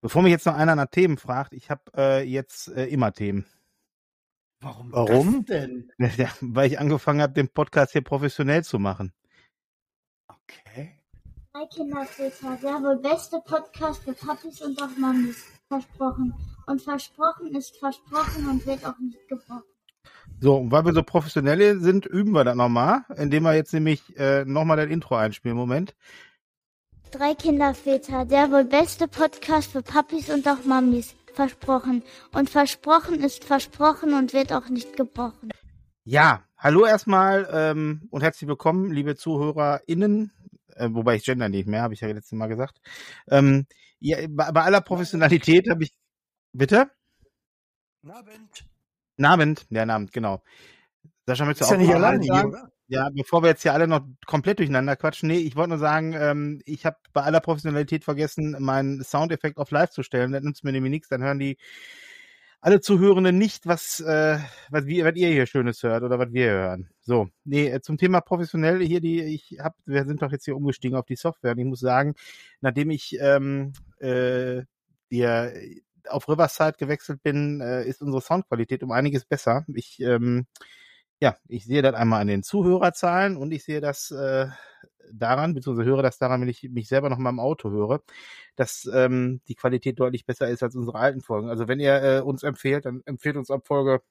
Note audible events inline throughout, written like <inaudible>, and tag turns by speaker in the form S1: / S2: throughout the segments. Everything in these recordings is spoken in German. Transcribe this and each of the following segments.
S1: Bevor mich jetzt noch einer nach Themen fragt, ich habe äh, jetzt äh, immer Themen.
S2: Warum?
S3: Warum?
S2: denn?
S1: Ja, weil ich angefangen habe, den Podcast hier professionell zu machen.
S2: Okay.
S4: Drei Kinderväter, der wohl beste Podcast für Papis und auch Mamis. Versprochen. Und versprochen ist versprochen und wird auch nicht gebrochen.
S1: So, und weil wir so professionell sind, üben wir das nochmal, indem wir jetzt nämlich äh, nochmal das Intro einspielen. Moment.
S4: Drei Kinderväter, der wohl beste Podcast für Papis und auch Mamis. Versprochen. Und versprochen ist versprochen und wird auch nicht gebrochen.
S1: Ja, hallo erstmal ähm, und herzlich willkommen, liebe ZuhörerInnen, äh, wobei ich gender nicht mehr, habe ich ja letztes Mal gesagt. Ähm, ja, bei, bei aller Professionalität habe ich. Bitte?
S3: Abend.
S1: Nabend, ja, Nabend, genau. Sascha, möchtest du
S3: Ist ja
S1: auch
S3: nicht
S1: mal
S3: alleine
S1: sagen?
S3: hier, oder?
S1: Ja, bevor wir jetzt hier alle noch komplett durcheinander quatschen, nee, ich wollte nur sagen, ähm, ich habe bei aller Professionalität vergessen, meinen Soundeffekt auf live zu stellen. Das nützt mir nämlich nichts, dann hören die alle Zuhörenden nicht, was, äh, was, wir, was ihr hier Schönes hört oder was wir hören. So, nee, äh, zum Thema professionell hier, die, ich hab, wir sind doch jetzt hier umgestiegen auf die Software und ich muss sagen, nachdem ich ähm, äh, dir auf Riverside gewechselt bin, äh, ist unsere Soundqualität um einiges besser. Ich ähm, ja, ich sehe das einmal an den Zuhörerzahlen und ich sehe das äh, daran, beziehungsweise höre das daran, wenn ich mich selber noch mal im Auto höre, dass ähm, die Qualität deutlich besser ist als unsere alten Folgen. Also wenn ihr äh, uns empfehlt, dann empfehlt uns ab Folge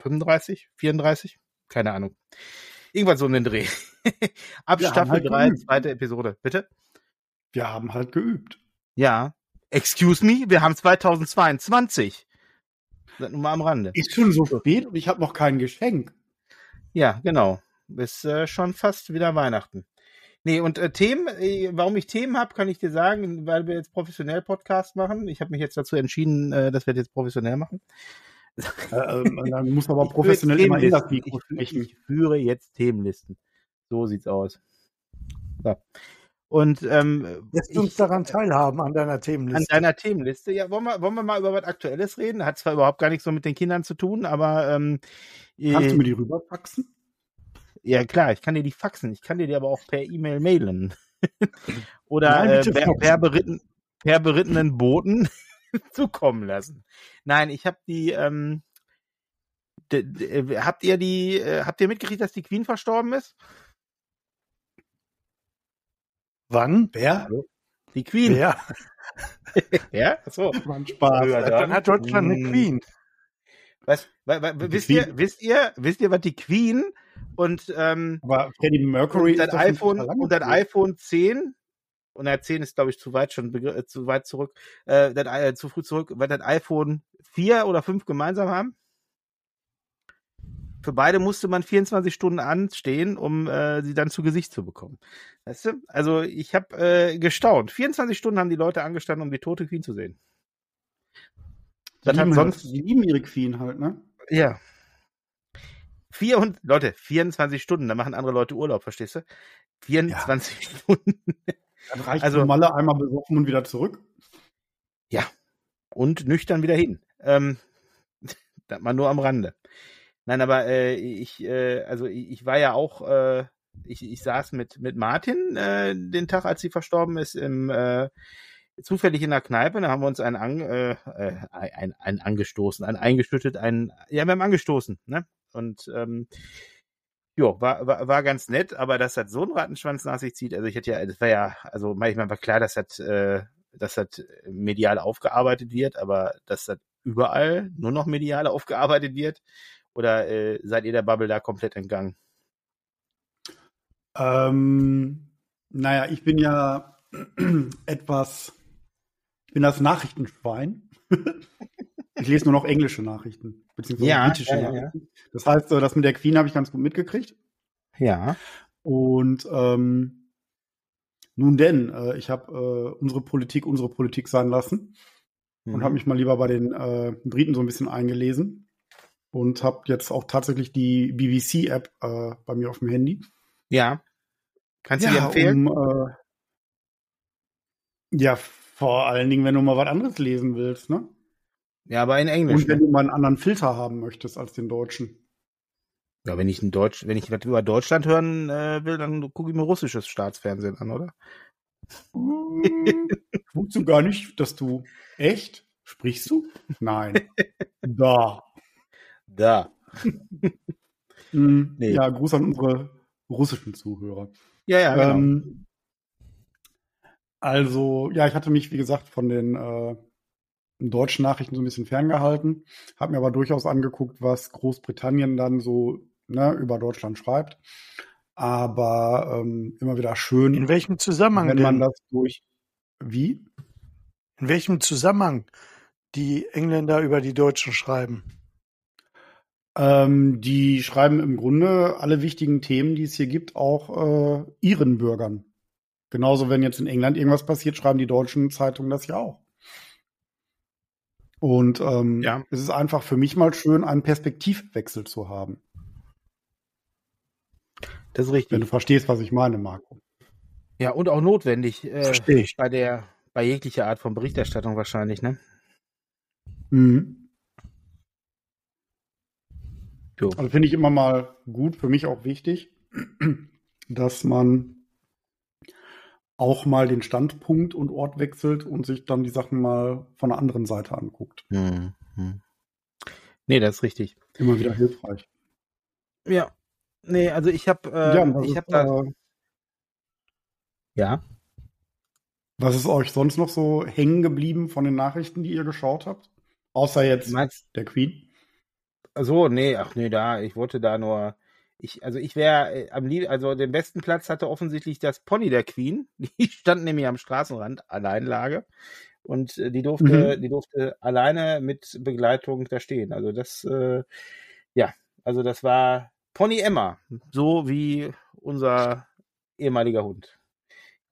S1: 35, 34, keine Ahnung. Irgendwann so in den Dreh. <laughs> ab
S2: Wir
S1: Staffel
S2: halt
S1: 3,
S2: geübt.
S1: zweite Episode. Bitte?
S2: Wir haben halt geübt.
S1: Ja. Excuse me, wir haben 2022. Das nur mal am Rande.
S2: Ist schon so spät und ich habe noch kein Geschenk.
S1: Ja, genau. Ist äh, schon fast wieder Weihnachten. Nee, und äh, Themen, äh, warum ich Themen habe, kann ich dir sagen, weil wir jetzt professionell Podcast machen. Ich habe mich jetzt dazu entschieden, äh, dass wir das jetzt professionell machen.
S2: Äh, ähm, dann muss aber
S1: Ich
S2: professionell immer in das. Mikro
S1: ich,
S2: sprechen.
S1: ich führe jetzt Themenlisten. So sieht's aus. So. Und ähm,
S3: Lässt uns daran teilhaben an deiner
S1: an
S3: Themenliste.
S1: deiner Themenliste. Ja, wollen wir, wollen wir mal über was Aktuelles reden? Hat zwar überhaupt gar nichts so mit den Kindern zu tun, aber ähm,
S2: Kannst du
S1: äh,
S2: mir die rüberfaxen?
S1: Ja, klar, ich kann dir die faxen. Ich kann dir die aber auch per E-Mail mailen. <laughs> Oder
S2: Nein,
S1: äh, per, per, beritten, per berittenen Boten <laughs> zukommen lassen. Nein, ich habe die. Ähm, äh, habt ihr die? Äh, habt ihr mitgekriegt, dass die Queen verstorben ist?
S3: Wann?
S2: Wer?
S1: Die Queen. <laughs>
S3: Ja,
S1: Ja. Achso.
S2: War ein Spaß.
S1: Ja,
S3: dann hat Deutschland eine. Queen.
S1: Was? wa- wa- wisst
S2: Queen.
S1: ihr? Wisst ihr? Wisst ihr, was die Queen und ähm,
S2: Aber Freddie Mercury
S1: und
S2: schon
S1: iPhone und
S2: tot.
S1: iPhone 10 und der 10 ist glaube ich zu weit schon äh, zu weit zurück äh, das, äh, zu früh zurück weil das iPhone 4 oder 5 gemeinsam haben für beide musste man 24 Stunden anstehen, um äh, sie dann zu Gesicht zu bekommen. Weißt du? Also ich habe äh, gestaunt. 24 Stunden haben die Leute angestanden, um die tote Queen zu sehen. Das
S2: Die
S1: hat
S2: lieben,
S1: sonst
S2: die lieben ihre Queen halt, ne?
S1: ja. Vier und, Leute, 24 Stunden, da machen andere Leute Urlaub, verstehst du? 24 Stunden. <laughs>
S2: Dann reicht
S1: Also-
S2: Malle einmal besoffen und wieder zurück.
S1: und nüchtern wieder hin. Ähm, <laughs> das mal nur am Rande. Nein, aber äh, ich, äh, also ich, ich war ja auch, äh, ich, ich saß mit mit Martin äh, den Tag, als sie verstorben ist, im äh, zufällig in der Kneipe. Da haben wir uns einen, an, äh, äh, ein, ein angestoßen, ein eingeschüttet, ein, ja, wir haben angestoßen, ne? Und ähm, jo, war, war, war ganz nett, aber dass das so einen Rattenschwanz nach sich zieht, also ich hätte ja, das war ja, also manchmal war klar, dass das, äh, dass das medial aufgearbeitet wird, aber dass das überall nur noch medial aufgearbeitet wird? Oder äh, seid ihr der Bubble da komplett entgangen?
S2: Ähm, naja, ich bin ja <clears throat> etwas, ich bin das Nachrichtenschwein. <laughs> ich lese nur noch englische Nachrichten, beziehungsweise
S1: Ja,
S2: britische
S1: ja, ja,
S2: Nachrichten. Das heißt, das mit der Queen habe ich ganz gut mitgekriegt.
S1: Ja.
S2: Und ähm, nun denn, äh, ich habe äh, unsere Politik unsere Politik sein lassen
S1: Mhm.
S2: und habe mich mal lieber bei den äh, Briten so ein bisschen eingelesen und habe jetzt auch tatsächlich die BBC-App äh, bei mir auf dem Handy.
S1: Ja. Kannst du dir empfehlen?
S2: Um, äh, ja, vor allen Dingen, wenn du mal was anderes lesen willst, ne?
S1: ja, aber in Englisch.
S2: Und wenn
S1: Ne?
S2: du mal einen anderen Filter haben möchtest als den deutschen.
S1: Ja, wenn ich in Deutsch, wenn ich was über Deutschland hören äh, will, dann gucke ich mir russisches Staatsfernsehen an, oder?
S2: Hm, <laughs> Ich wusste gar nicht, dass du echt sprichst du? Nein. <laughs> Da.
S1: Da. <laughs>
S2: Hm,
S1: Nee.
S2: Ja, Gruß an unsere russischen Zuhörer.
S1: Ja, ja, genau.
S2: Ähm, also, ja, ich hatte mich, wie gesagt, von den äh, deutschen Nachrichten so ein bisschen ferngehalten, habe mir aber durchaus angeguckt, was Großbritannien dann so ne, über Deutschland schreibt. Aber ähm, immer wieder schön,
S3: In welchem Zusammenhang
S2: wenn man
S3: denn?
S2: das durch. Wie?
S3: In welchem Zusammenhang die Engländer über die Deutschen schreiben?
S2: Ähm, die schreiben im Grunde alle wichtigen Themen, die es hier gibt, auch äh, ihren Bürgern. Genauso, wenn jetzt in England irgendwas passiert, schreiben die deutschen Zeitungen das ja auch. Und ähm,
S1: Ja.
S2: es ist einfach für mich mal schön, einen Perspektivwechsel zu haben.
S1: Das ist
S2: Wenn
S1: richtig.
S2: du verstehst, was ich meine, Marco.
S1: Ja, und auch notwendig äh,
S3: Verstehe ich.
S1: bei der, bei jeglicher Art von Berichterstattung wahrscheinlich, ne?
S2: Mhm.
S1: Jo.
S2: Also finde ich immer mal gut, für mich auch wichtig, <clears throat> dass man auch mal den Standpunkt und Ort wechselt und sich dann die Sachen mal von der anderen Seite anguckt.
S1: Hm, hm. Nee, das ist richtig.
S2: Immer wieder hilfreich.
S1: Ja. Nee, also ich habe äh,
S2: ja,
S1: ich
S2: ist,
S1: habe da
S2: äh,
S1: ja.
S2: was ist euch sonst noch so hängen geblieben von den Nachrichten, die ihr geschaut habt? Außer jetzt
S1: Meinst
S2: der Queen.
S1: So, nee, ach nee, da ich wollte da nur ich also ich wäre äh, am lieb also den besten Platz hatte offensichtlich das Pony der Queen. <laughs> Die stand nämlich am Straßenrand Alleinlage und äh, die durfte die durfte alleine mit Begleitung da stehen. Also das äh, ja, also das war Pony Emma, so wie unser ehemaliger Hund.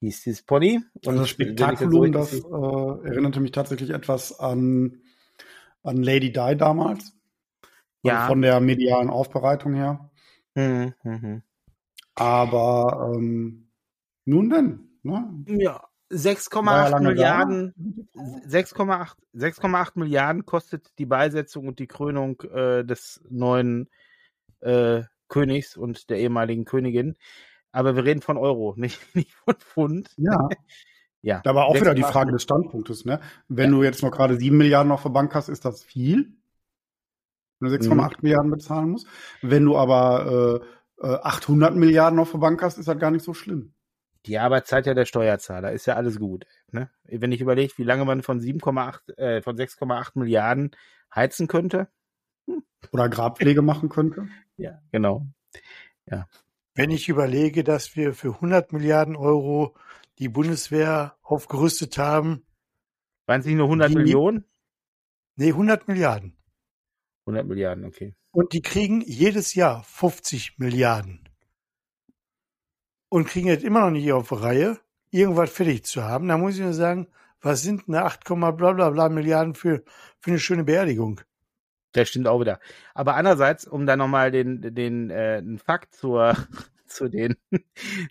S1: Hieß dieses Pony.
S2: Und das
S1: wenn ich
S2: Spektakulum,
S1: das
S2: das
S1: so
S2: äh, erinnerte mich tatsächlich etwas an, an Lady Di damals.
S1: Ja.
S2: Von der medialen Aufbereitung her.
S1: Mhm, mhm.
S2: Aber ähm, nun denn, ne?
S1: Ja,
S2: War ja
S1: 6,8
S2: lange
S1: Milliarden, 6,8 6,8 Milliarden kostet die Beisetzung und die Krönung äh, des neuen äh, Königs und der ehemaligen Königin. Aber wir reden von Euro, <laughs> nicht, nicht von Pfund.
S2: Ja, <laughs>
S1: Ja.
S2: da war auch wieder die
S1: 6,8
S2: Frage des Standpunktes, ne? Wenn du jetzt noch gerade 7 Milliarden auf der Bank hast, ist das viel? Wenn du 6,8
S1: Mhm.
S2: Milliarden bezahlen musst. Wenn du aber äh, äh, 800 Milliarden auf der Bank hast, ist das gar nicht so schlimm.
S1: Die Arbeitszeit ja der Steuerzahler, ist ja alles gut. Ne? Wenn ich überlege, wie lange man von 7,8, äh, von 6,8 Milliarden heizen könnte.
S2: Oder Grabpflege machen könnte. <laughs>
S1: Ja, genau.
S3: Wenn ich überlege, dass wir für 100 Milliarden Euro die Bundeswehr aufgerüstet haben,
S1: Waren es nicht nur 100
S3: Die-
S1: Millionen?
S3: nee, 100 Milliarden.
S1: 100 Milliarden, okay.
S3: Und die kriegen jedes Jahr 50 Milliarden. Und kriegen jetzt immer noch nicht auf die Reihe, irgendwas fertig zu haben. Da muss ich nur sagen, was sind denn 8, bla bla bla Milliarden für, für eine schöne Beerdigung?
S1: Das stimmt auch wieder. Aber andererseits, um da nochmal den, den, äh, einen Fakt zur, zu den, <laughs>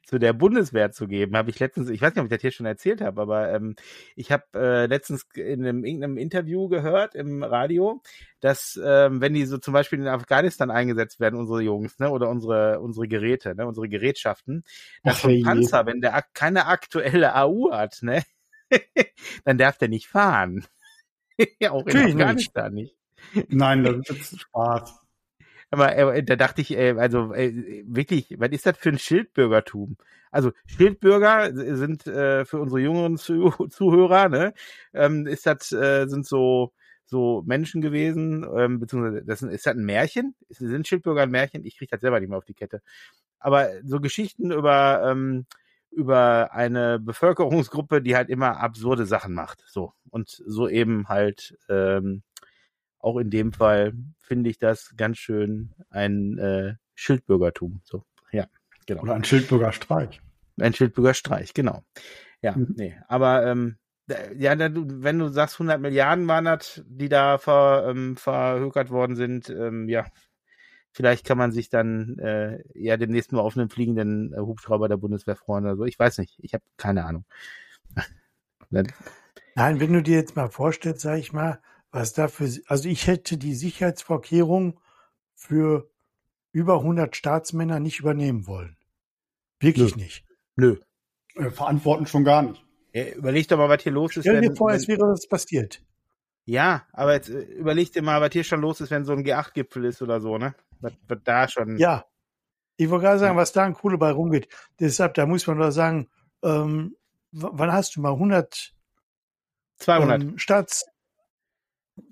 S1: zu der Bundeswehr zu geben, habe ich letztens, ich weiß nicht, ob ich das hier schon erzählt habe, aber ähm, ich habe äh, letztens in einem irgendeinem Interview gehört im Radio, dass ähm, wenn die so zum Beispiel in Afghanistan eingesetzt werden, unsere Jungs, ne, oder unsere, unsere Geräte, ne, unsere Gerätschaften, dass ein. Panzer, wenn der keine aktuelle <laughs> AU hat, ne, <laughs> dann darf der nicht fahren. ja, auch in
S3: Natürlich nicht.
S1: Afghanistan nicht.
S2: Nein, das ist Spaß.
S1: Aber äh, da dachte ich, äh, also äh, wirklich, was ist das für ein Schildbürgertum? Also Schildbürger sind äh, für unsere jüngeren Zu <laughs> Zuhörer, ne, ähm, ist das äh, sind so so Menschen gewesen, ähm, beziehungsweise das ist, ist das ein Märchen? Sind Schildbürger ein Märchen? Ich kriege das selber nicht mehr auf die Kette. Aber so Geschichten über ähm, über eine Bevölkerungsgruppe, die halt immer absurde Sachen macht, so und so eben halt ähm, auch in dem Fall finde ich das ganz schön ein äh, Schildbürgertum. So, ja, genau.
S2: Oder ein Schildbürgerstreich.
S1: Ein Schildbürgerstreich, genau. Ja,
S2: Mhm.
S1: nee, aber ähm, ja, wenn du sagst 100 Milliarden waren das, die da ver, ähm, verhökert worden sind, ähm, ja, vielleicht kann man sich dann äh, ja demnächst mal auf einen fliegenden äh, Hubschrauber der Bundeswehr freuen oder so. Ich weiß nicht, ich habe keine Ahnung. <laughs>
S3: Nein, wenn du dir jetzt mal vorstellst, sag ich mal, was da für, also ich hätte die Sicherheitsvorkehrungen für über 100 Staatsmänner nicht übernehmen wollen. Wirklich nicht.
S1: Nö.
S2: Äh, verantworten schon gar nicht.
S1: Ja, überleg doch mal, was hier los ist.
S3: Stell dir
S1: wenn-
S3: vor,
S1: wenn-
S3: es wäre das passiert.
S1: Ja, aber jetzt äh, überleg dir mal, was hier schon los ist, wenn so ein G8-Gipfel ist oder so, ne? Was, was da schon.
S3: Ja. Ich wollte gerade sagen, was da ein Kohle bei rumgeht. Deshalb, da muss man doch sagen, ähm, wann hast du mal 100
S1: 200.
S3: ähm, Staats...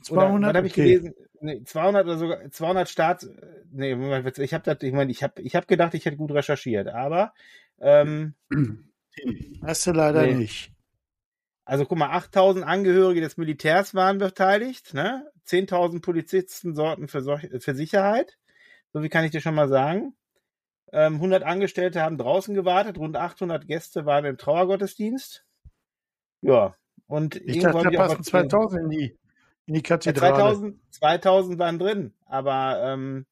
S1: Oder,
S3: 200?
S1: was habe ich
S3: Okay.
S1: gelesen? Nee, 200 oder sogar 200 Staats. Nee, Moment, ich habe das, ich meine, ich habe, ich habe gedacht, ich hätte gut recherchiert, aber ähm,
S3: Hast du leider
S1: Nee.
S3: nicht.
S1: also guck mal, 8000 Angehörige des Militärs waren beteiligt, ne? 10.000 Polizisten sorgten für, für Sicherheit. So wie kann ich dir schon mal sagen. Ähm, 100 Angestellte haben draußen gewartet, rund 800 Gäste waren im Trauergottesdienst. Ja, und
S3: Ich dachte, da
S1: die auch
S3: passen
S1: was-
S3: 2000 in die, in die
S1: Ja,
S3: Kathedrale.
S1: 2000, 2000 waren drin, aber ähm,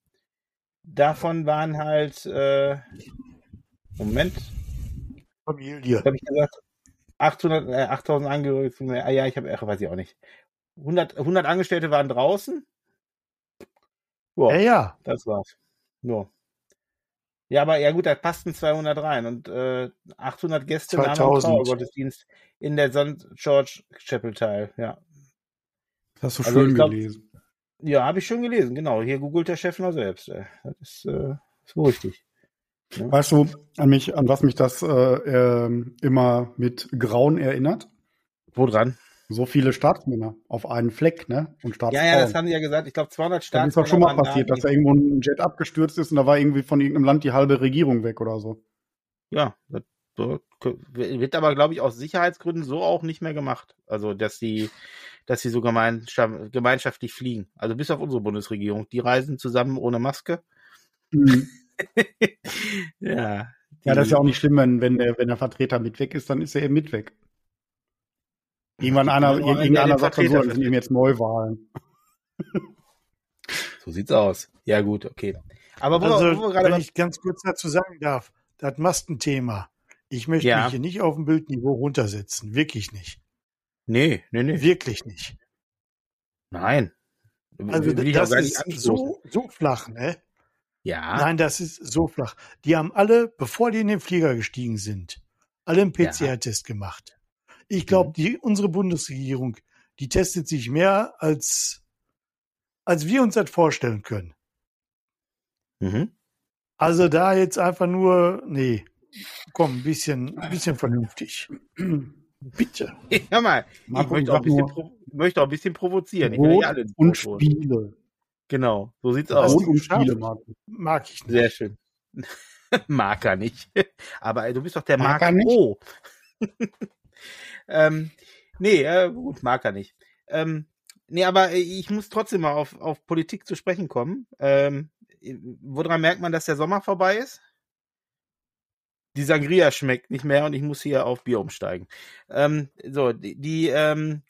S1: davon waren halt, äh, Moment,
S3: Familie.
S1: habe ich gesagt? 800, äh, 8000 Angehörige, ah ja, ich habe, weiß ich auch nicht. 100, 100 Angestellte waren draußen. Ja,
S3: Ja, ja.
S1: das war's. Ja. Ja, aber ja gut, da passten 200 rein und äh, 800 Gäste nahmen am
S3: 2000.
S1: Trauergottesdienst in der St. George Chapel teil. Ja,
S2: Das hast du
S1: Also
S2: schön
S1: glaub-
S2: gelesen.
S1: ja habe ich schon gelesen, genau. Hier googelt der Chef noch selbst. Ey. Das ist, äh, ist wohl richtig.
S2: Weißt du, an mich, an was mich das äh, immer mit Grauen erinnert?
S1: Wo dran?
S2: So viele Staatsmänner auf einen Fleck, ne? Und
S1: Ja,
S2: Staatsfrauen.
S1: ja, das haben die ja gesagt. Ich glaube, 200
S2: das
S1: Staaten.
S2: ist doch schon mal passiert, dass da irgendwo ein Jet abgestürzt ist und da war irgendwie von irgendeinem Land die halbe Regierung weg oder so.
S1: Ja, das wird aber, glaube ich, aus Sicherheitsgründen so auch nicht mehr gemacht. Also, dass die, dass sie so gemeinschaft, gemeinschaftlich fliegen. Also bis auf unsere Bundesregierung. Die reisen zusammen ohne Maske.
S2: Mhm. <laughs>
S1: ja.
S2: Ja, das ist ja auch nicht schlimm, wenn, wenn, der, wenn der Vertreter mit weg ist, dann ist er eben mit weg. Irgendwann einer, irgendeiner sagt dann so, das sind eben jetzt Neuwahlen. <laughs>
S1: So sieht's aus. Ja, gut, okay. Aber wo,
S3: Also,
S1: wo wir gerade
S3: wenn
S1: was-
S3: ich ganz kurz dazu sagen darf, das Maskenthema. Ich möchte
S1: Ja.
S3: mich hier nicht auf dem Bildniveau runtersetzen. Wirklich nicht.
S1: Nee, nee, nee.
S3: Wirklich nicht.
S1: Nein.
S3: Also
S1: Will
S3: das ist so, so flach, ne?
S1: Ja.
S3: Nein, das ist so flach. Die haben alle, bevor die in den Flieger gestiegen sind, alle einen
S1: Ja.
S3: PCR-Test gemacht. Ich glaube,
S1: Mhm.
S3: die unsere Bundesregierung, die testet sich mehr als als wir uns das vorstellen können.
S1: Mhm.
S3: Also da jetzt einfach nur, nee, komm, ein bisschen, ein bisschen vernünftig. <clears throat> Bitte. <laughs>
S1: Hör mal, ich
S2: Marco,
S1: möchte
S2: ich
S1: auch, ein
S2: sag
S1: bisschen
S2: nur,
S1: pro, möchte auch ein bisschen provozieren. Ich will
S2: Brot
S1: nicht alle ins
S2: und. Spiele.
S1: Genau, so sieht's
S3: Hast
S1: aus.
S2: Brot
S3: du
S2: und? Spiele, Marco.
S3: Mag ich nicht.
S1: Sehr schön. <laughs> Mag er nicht. <laughs> Aber du bist doch der
S2: Mag
S1: Mark
S2: er nicht?
S1: O. ähm, nee, äh, gut, mag er nicht. Ähm, nee, aber ich muss trotzdem mal auf, auf Politik zu sprechen kommen. Ähm, äh, woran merkt man, dass der Sommer vorbei ist? Die Sangria schmeckt nicht mehr und ich muss hier auf Bier umsteigen. Ähm, so, die, die ähm,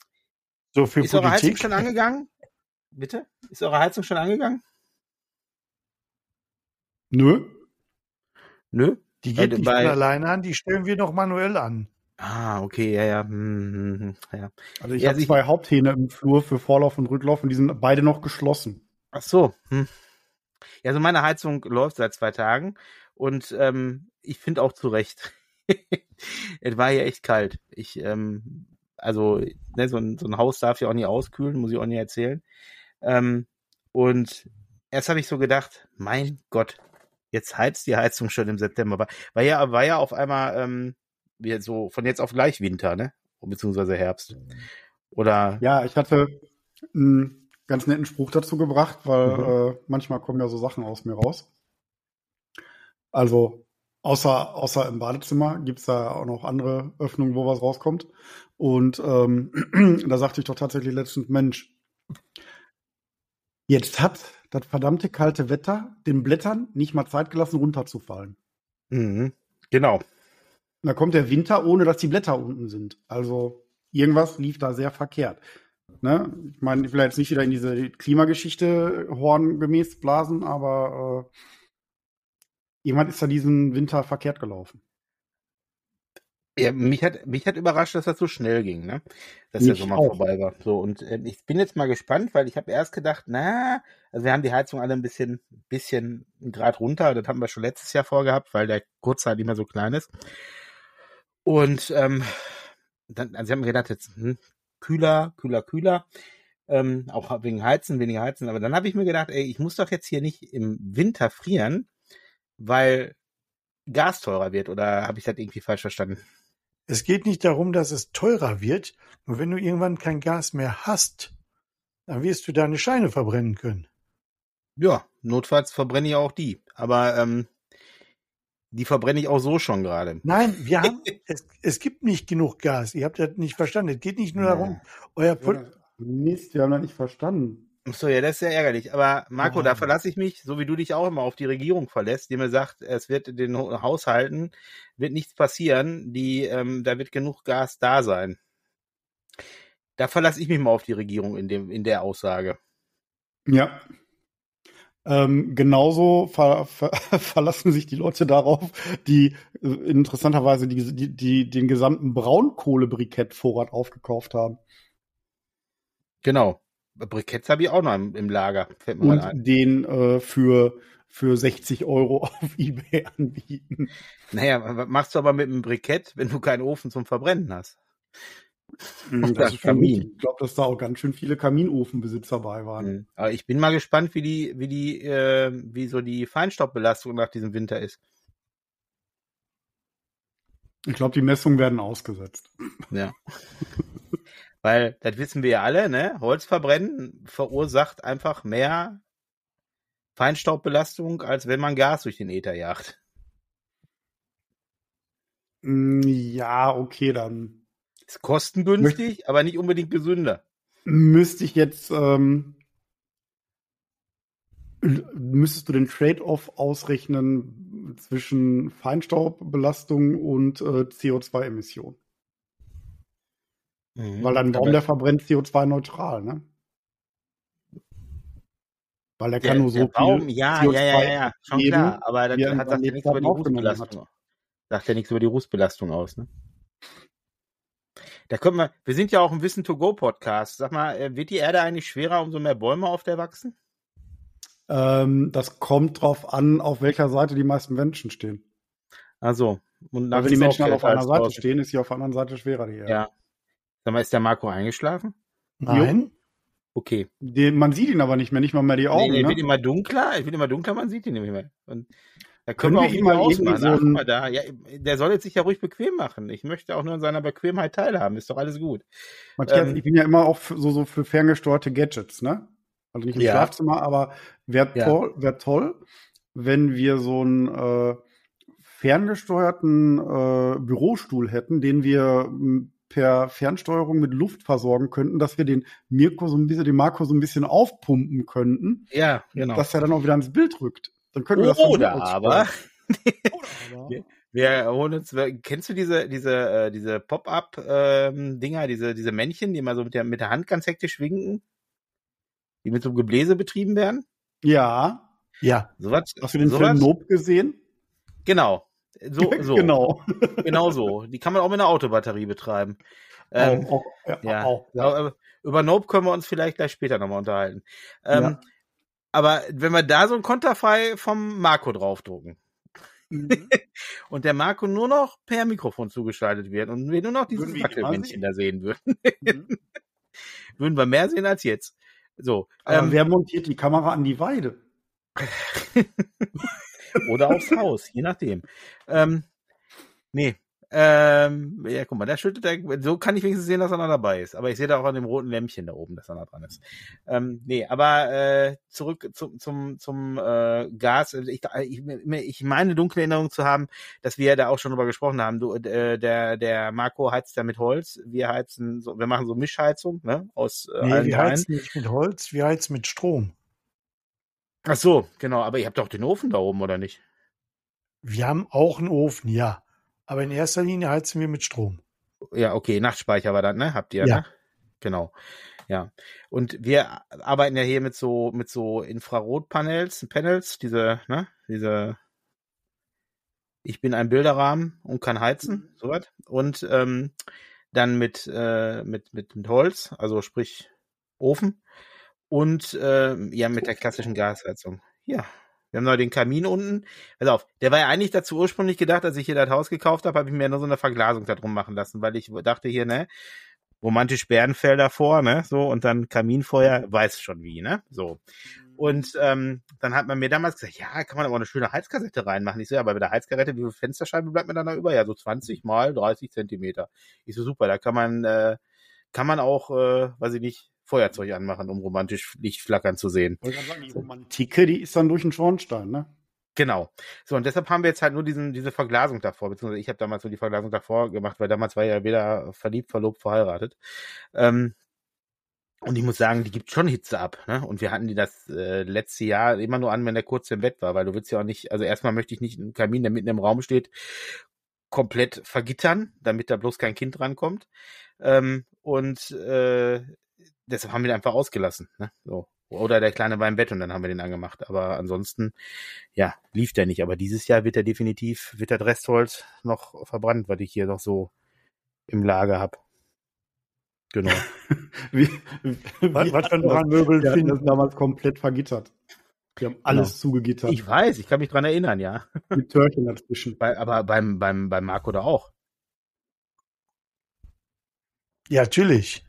S3: So für
S1: ist eure Heizung
S3: Politik.
S1: schon angegangen? Bitte? Ist eure Heizung schon angegangen?
S2: Nö.
S1: Nö.
S3: Die geht
S1: Äh,
S3: nicht von alleine an, die stellen wir noch manuell an.
S1: Ah, okay, ja, ja. Hm, hm, hm, ja.
S2: Also ich
S1: Ja,
S2: habe zwei Haupthähne im Flur für Vorlauf und Rücklauf und die sind beide noch geschlossen.
S1: Ach so. Hm. Ja, also meine Heizung läuft seit zwei Tagen und ähm, ich finde auch zu Recht. <laughs> es war ja echt kalt. Ich, ähm, also, ne, so, ein, so ein Haus darf ja auch nie auskühlen, muss ich auch nie erzählen. Ähm, und erst habe ich so gedacht, mein Gott, jetzt heizt die Heizung schon im September. War, war ja, war ja auf einmal ähm, wie so von jetzt auf gleich Winter, ne? Beziehungsweise Herbst. Oder
S2: Ja, ich hatte einen ganz netten Spruch dazu gebracht, weil
S1: Mhm.
S2: äh, manchmal kommen ja so Sachen aus mir raus. Also außer, außer im Badezimmer gibt's da auch noch andere Öffnungen, wo was rauskommt. Und ähm, <clears throat> da sagte ich doch tatsächlich letztens, Mensch, jetzt hat das verdammte kalte Wetter den Blättern nicht mal Zeit gelassen, runterzufallen.
S1: Mhm. Genau.
S2: Da kommt der Winter, ohne dass die Blätter unten sind. Also irgendwas lief da sehr verkehrt. Ne? Ich meine, ich will jetzt nicht wieder in diese Klimageschichte horngemäß blasen, aber äh, jemand ist da diesen Winter verkehrt gelaufen.
S1: Ja, mich hat, mich hat überrascht, dass das so schnell ging, ne? Dass der Sommer
S2: auch.
S1: vorbei war. So, und äh, ich bin jetzt mal gespannt, weil ich habe erst gedacht, na, also wir haben die Heizung alle ein bisschen, bisschen Grad runter, das haben wir schon letztes Jahr vorgehabt, weil der Kurzteil nicht mehr so klein ist. Und ähm, dann, also ich habe mir gedacht, jetzt hm, kühler, kühler, kühler. Ähm, auch wegen Heizen, weniger Heizen. Aber dann habe ich mir gedacht, ey, ich muss doch jetzt hier nicht im Winter frieren, weil Gas teurer wird. Oder habe ich das irgendwie falsch verstanden?
S3: Es geht nicht darum, dass es teurer wird. Nur wenn du irgendwann kein Gas mehr hast, dann wirst du deine Scheine verbrennen können.
S1: Ja, notfalls verbrenne ich auch die. Aber ähm, die verbrenne ich auch so schon gerade.
S3: Nein, wir haben, <laughs> es, es gibt nicht genug Gas. Ihr habt das nicht verstanden. Es geht nicht nur darum, euer Pol
S2: Mist, wir haben das nicht verstanden.
S1: So, ja, das ist sehr ärgerlich. Aber Marco,
S3: Oh.
S1: da verlasse ich mich, so wie du dich auch immer auf die Regierung verlässt, die mir sagt, es wird in den Haushalten wird nichts passieren, die, ähm, da wird genug Gas da sein. Da verlasse ich mich mal auf die Regierung in dem, in der Aussage.
S2: Ja. Ähm, genauso ver ver <laughs> verlassen sich die Leute darauf, die äh, interessanterweise die, die, die, den gesamten Braunkohlebrikettvorrat aufgekauft haben
S1: Genau. Briketts habe ich auch noch im, im Lager, fällt mir
S2: und den äh, für, für 60 Euro <laughs> auf Ebay anbieten.
S1: Naja, was machst du aber mit einem Brikett, wenn du keinen Ofen zum Verbrennen hast?
S2: Das
S1: Das
S2: ist schon
S1: Kamin.
S2: Ich glaube, dass da auch ganz schön viele Kaminofenbesitzer bei waren.
S1: Mhm. Aber ich bin mal gespannt, wie die, wie die, äh, wie so die Feinstaubbelastung nach diesem Winter ist.
S2: Ich glaube, die Messungen werden ausgesetzt.
S1: Ja. <laughs> Weil, das wissen wir ja alle, ne? Holzverbrennen verursacht einfach mehr Feinstaubbelastung, als wenn man Gas durch den Äther jagt.
S2: Mm, Ja, okay, dann
S1: Ist kostengünstig, aber nicht unbedingt gesünder.
S2: müsste ich jetzt, ähm, müsstest du den Trade-off ausrechnen zwischen Feinstaubbelastung und äh, CO2-Emission. Weil dann Baum, der verbrennt CO2-neutral, ne? Weil er
S1: der,
S2: kann nur so
S1: der Baum, ja,
S2: CO2
S1: ja, ja, ja, ja, schon
S2: geben,
S1: klar. Aber das
S2: er
S1: hat sagt ja nichts über die Rußbelastung. Sagt ja nichts über die Rußbelastung aus, ne? Da können wir, wir sind ja auch ein Wissen to go Podcast. Sag mal, äh, wird die Erde eigentlich schwerer, umso mehr Bäume auf der wachsen?
S2: Ähm, das kommt drauf an, auf welcher Seite die meisten Menschen stehen.
S1: Also, und
S2: wenn die Menschen auf einer Seite
S1: draußen.
S2: stehen, ist sie auf der anderen Seite schwerer, die Erde.
S1: Ja. Sag mal, ist der Marco eingeschlafen?
S3: Nein.
S1: Okay.
S2: Den, man sieht ihn aber nicht mehr, nicht mal mehr die Augen.
S1: nee, der
S2: ne?
S1: wird immer dunkler, es wird immer dunkler, man sieht ihn nicht mehr. Und da
S2: Können
S1: können, wir
S2: wir
S1: auch ihn
S2: mal
S1: ausmachen.
S2: so ein-
S1: mal da. Ja, der soll jetzt sich ja ruhig bequem machen. Ich möchte auch nur an seiner Bequemheit teilhaben. Ist doch alles gut.
S2: Matthias,
S1: Ähm,
S2: ich bin ja immer auch für, so, so für ferngesteuerte Gadgets, ne? Also nicht im
S1: Ja.
S2: Schlafzimmer, aber wäre
S1: Ja.
S2: toll, wär toll, wenn wir so einen äh, ferngesteuerten äh, Bürostuhl hätten, den wir per Fernsteuerung mit Luft versorgen könnten, dass wir den Mirko so ein bisschen, den Marco so ein bisschen aufpumpen könnten,
S1: Ja, genau.
S2: dass er dann auch wieder ins Bild rückt. Dann könnten wir das
S1: Oder aber. <laughs>
S2: Oder aber.
S1: wir holen uns, kennst du diese, diese, äh, diese Pop-Up-Dinger, diese, diese Männchen, die mal so mit der, mit der Hand ganz hektisch winken? Die mit so einem Gebläse betrieben werden?
S2: Ja.
S3: Ja.
S1: Sowas,
S2: Hast du den? Film Nope gesehen?
S1: Genau. So, <laughs> so.
S2: genau.
S1: Genau so. Die kann man auch mit einer Autobatterie betreiben. Ähm,
S2: auch, ja,
S1: ja.
S2: auch, ja.
S1: Über Nope können wir uns vielleicht gleich später nochmal unterhalten. Ähm,
S2: Ja.
S1: Aber wenn wir da so ein Konterfei vom Marco draufdrucken
S2: Mhm. <laughs>
S1: und der Marco nur noch per Mikrofon zugeschaltet wird und wir nur noch dieses Wackelmännchen da sehen würden,
S2: Mhm. <laughs>
S1: würden wir mehr sehen als jetzt. So. Ähm,
S2: wer montiert die Kamera an die Weide?
S1: Oder aufs Haus, je nachdem. Ähm, nee. Ähm, ja, guck mal, da schüttelt er, so kann ich wenigstens sehen, dass er noch dabei ist. Aber ich sehe da auch an dem roten Lämpchen da oben, dass er noch dran ist. Ähm, nee, aber äh, zurück zum, zum, zum äh, Gas. Also Ich, ich, ich meine dunkle Erinnerung zu haben, dass wir da auch schon drüber gesprochen haben. Du, äh, der, der Marco heizt ja mit Holz. Wir heizen, so, wir machen so Mischheizung, ne? Aus äh,
S3: Nee,
S1: allen
S3: wir heizen nicht mit Holz, wir heizen mit Strom.
S1: Ach so, genau. Aber ihr habt doch den Ofen da oben, oder nicht?
S3: Wir haben auch einen Ofen, ja. Aber in erster Linie heizen wir mit Strom.
S1: Ja, okay, Nachtspeicher war das, ne? Habt ihr,
S3: Ja.
S1: ne? Genau. Ja. Und wir arbeiten ja hier mit so, mit so Infrarotpanels, Panels, diese, ne? Diese, ich bin ein Bilderrahmen und kann heizen, sowas. Und ähm, dann mit, äh, mit, mit, mit Holz, also sprich Ofen. Und ähm, ja, mit der klassischen Gasheizung. Ja, Wir haben noch den Kamin unten. Pass auf, der war ja eigentlich dazu ursprünglich gedacht, als ich hier das Haus gekauft habe, habe ich mir nur so eine Verglasung da drum machen lassen, weil ich dachte hier, ne, romantisch Bärenfelder vor, ne, so, und dann Kaminfeuer, weiß schon wie, ne, so. Und ähm, dann hat man mir damals gesagt, ja, kann man aber eine schöne Heizkassette reinmachen. Ich so, ja, aber bei der Heizkassette, wie viel Fensterscheibe bleibt mir dann da über? Ja, so 20 mal 30 Zentimeter. Ich so, super, da kann man, äh, kann man auch, äh, weiß ich nicht, Feuerzeug anmachen, um romantisch Licht flackern zu sehen.
S2: Wollte ich sagen, die Romantike, die ist dann durch den Schornstein, ne?
S1: Genau. So, und deshalb haben wir jetzt halt nur diesen, diese Verglasung davor, beziehungsweise ich habe damals so die Verglasung davor gemacht, weil damals war ja weder verliebt, verlobt, verheiratet. Ähm, und ich muss sagen, die gibt schon Hitze ab. Ne? Und wir hatten die das äh, letzte Jahr immer nur an, wenn der kurz im Bett war, weil du willst ja auch nicht, also erstmal möchte ich nicht einen Kamin, der mitten im Raum steht, komplett vergittern, damit da bloß kein Kind rankommt. Ähm, und äh, deshalb haben wir den einfach ausgelassen. Ne? So. Oder der Kleine war im Bett und dann haben wir den angemacht. Aber ansonsten, ja, lief der nicht. Aber dieses Jahr wird er definitiv, wird der Restholz noch verbrannt, was ich hier noch so im Lager habe. Genau. <laughs>
S2: wie, was, was für ein Möbel ja, das damals komplett vergittert. Die haben alles genau. zugegittert.
S1: Ich weiß, ich kann mich dran erinnern, ja. <laughs>
S2: Mit Törchen dazwischen.
S1: Bei, aber beim, beim, beim Marco da auch.
S3: Ja, natürlich.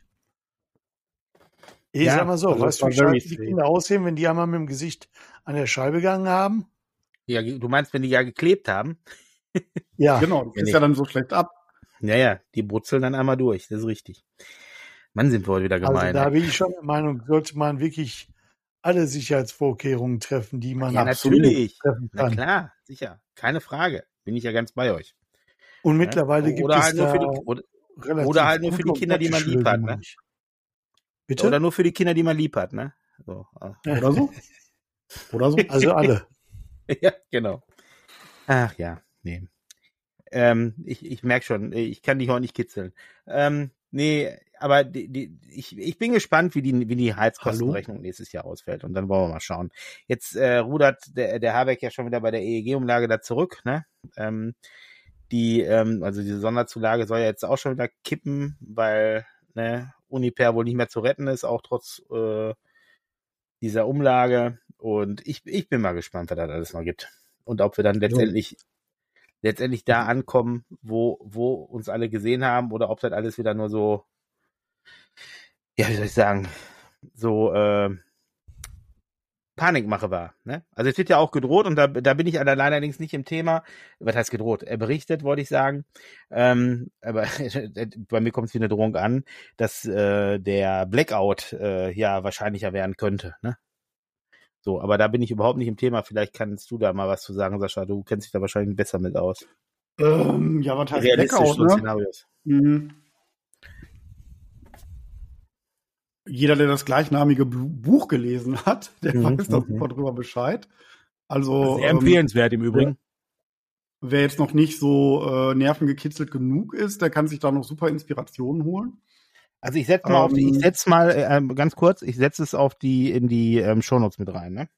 S3: Ich ja, sag mal so, also weißt du, wie die Kinder aussehen, wenn die einmal mit dem Gesicht an der Scheibe gegangen haben?
S1: Ja, du meinst, wenn die ja geklebt haben? <laughs>
S2: ja. Genau, das ist ja dann so schlecht ab.
S1: Naja, die brutzeln dann einmal durch, das ist richtig. Mann, sind wir heute wieder gemein.
S3: Also da bin ich schon der Meinung, sollte man wirklich alle Sicherheitsvorkehrungen treffen, die man
S1: ja, natürlich. treffen kann. Na klar, sicher. Keine Frage. Bin ich ja ganz bei euch.
S3: Und ja? mittlerweile gibt
S1: oder
S3: es
S1: halt nur für die, oder, oder halt nur für die Kinder, die man lieb hat. Ne? Bitte? Oder nur für die Kinder, die man lieb hat, ne?
S2: So. Oder so? <laughs> Oder so?
S3: Also alle. <laughs>
S1: ja, genau. Ach ja, nee. Ähm, ich ich merke schon, ich kann dich auch nicht kitzeln. Ähm, nee, aber die, die, ich, ich bin gespannt, wie die, wie die Heizkostenrechnung nächstes Jahr ausfällt. Und dann wollen wir mal schauen. Jetzt äh, rudert der, der Habeck ja schon wieder bei der EEG-Umlage da zurück. Ne? Ähm, die, ähm, also diese Sonderzulage soll ja jetzt auch schon wieder kippen, weil ne, Uniper wohl nicht mehr zu retten ist, auch trotz äh, dieser Umlage. Und ich, ich bin mal gespannt, was das alles noch gibt. Und ob wir dann letztendlich, ja. letztendlich da ankommen, wo, wo uns alle gesehen haben, oder ob das alles wieder nur so, ja, wie soll ich sagen, so äh, Panikmache war. Ne? Also es wird ja auch gedroht und da, da bin ich allerdings nicht im Thema. Was heißt gedroht? Er berichtet, wollte ich sagen. Ähm, aber <laughs> bei mir kommt es wie eine Drohung an, dass äh, der Blackout äh, ja wahrscheinlicher werden könnte. Ne? So, aber da bin ich überhaupt nicht im Thema. Vielleicht kannst du da mal was zu sagen, Sascha. Du kennst dich da wahrscheinlich besser mit aus.
S2: Ähm, ja, was heißt Blackout, ne? Szenarios. Mhm. Jeder, der das gleichnamige Buch gelesen hat, <laughs> der mhm, weiß da super drüber Bescheid. Also
S1: sehr ähm, empfehlenswert ähm, im Übrigen.
S2: Wer jetzt noch nicht so äh, nervengekitzelt genug ist, der kann sich da noch super Inspirationen holen.
S1: Also ich setze mal, ähm, auf die, ich setze mal äh, ganz kurz, ich setze es auf die in die ähm, Shownotes mit rein, ne?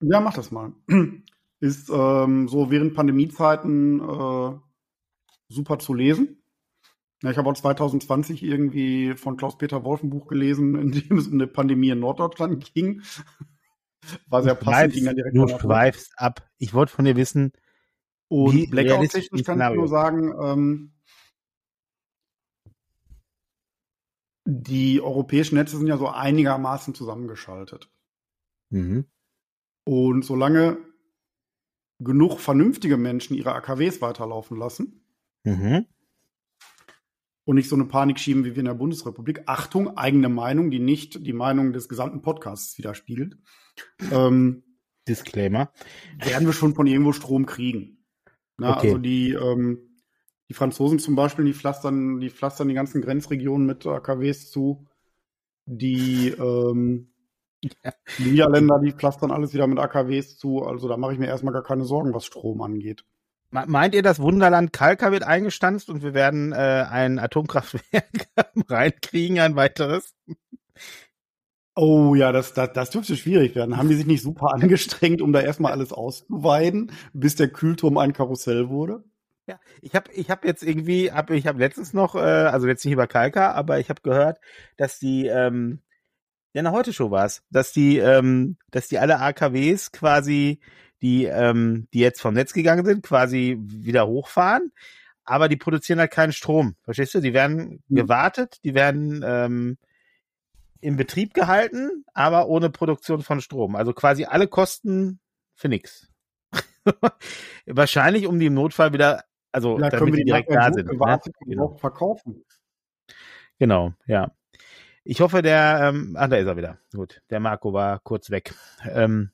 S2: Ja, mach das mal. <clears throat> Ist ähm, so während Pandemiezeiten äh, super zu lesen. Ja, ich habe auch 2020 irgendwie von Klaus-Peter Wolf ein Buch gelesen, in dem es um eine Pandemie in Norddeutschland ging.
S1: War sehr passend. Ging direkt du schweifst ab. Ich wollte von dir wissen,
S2: und Blackout-technisch kann ich nur sagen, ähm, die europäischen Netze sind ja so einigermaßen zusammengeschaltet. Mhm. Und solange genug vernünftige Menschen ihre AKWs weiterlaufen lassen, mhm und nicht so eine Panik schieben wie wir in der Bundesrepublik. Achtung, eigene Meinung, die nicht die Meinung des gesamten Podcasts widerspiegelt. Ähm,
S1: Disclaimer.
S2: Werden wir schon von irgendwo Strom kriegen. Na, okay. Also die, ähm, die Franzosen zum Beispiel, die pflastern, die pflastern die ganzen Grenzregionen mit AKWs zu. Die, ähm, <laughs> die Niederländer, die pflastern alles wieder mit AKWs zu. Also da mache ich mir erstmal gar keine Sorgen, was Strom angeht.
S1: Meint ihr, das Wunderland Kalka wird eingestanzt und wir werden äh, ein Atomkraftwerk <laughs> reinkriegen, ein weiteres?
S2: Oh ja, das, das, das dürfte schwierig werden. Haben die sich nicht super angestrengt, um da erstmal alles auszuweiden, bis der Kühlturm ein Karussell wurde?
S1: Ja, ich habe ich hab jetzt irgendwie, hab, ich habe letztens noch, äh, also jetzt nicht über Kalka, aber ich habe gehört, dass die, ähm, ja, na heute Show war's, dass die, ähm, dass die alle AKWs quasi die, ähm, die jetzt vom Netz gegangen sind, quasi wieder hochfahren, aber die produzieren halt keinen Strom. Verstehst du? Die werden
S2: Mhm.
S1: gewartet, die werden ähm, in Betrieb gehalten, aber ohne Produktion von Strom. Also quasi alle Kosten für nix. <laughs> Wahrscheinlich, um die im Notfall wieder, also
S2: können
S1: damit
S2: wir
S1: die direkt
S2: nachher
S1: da sind. Ne?
S2: gewartet und
S1: Genau.
S2: auch verkaufen.
S1: Genau, ja. Ich hoffe, der, ähm, ah, da ist er wieder. Gut, der Marco war kurz weg. Ähm,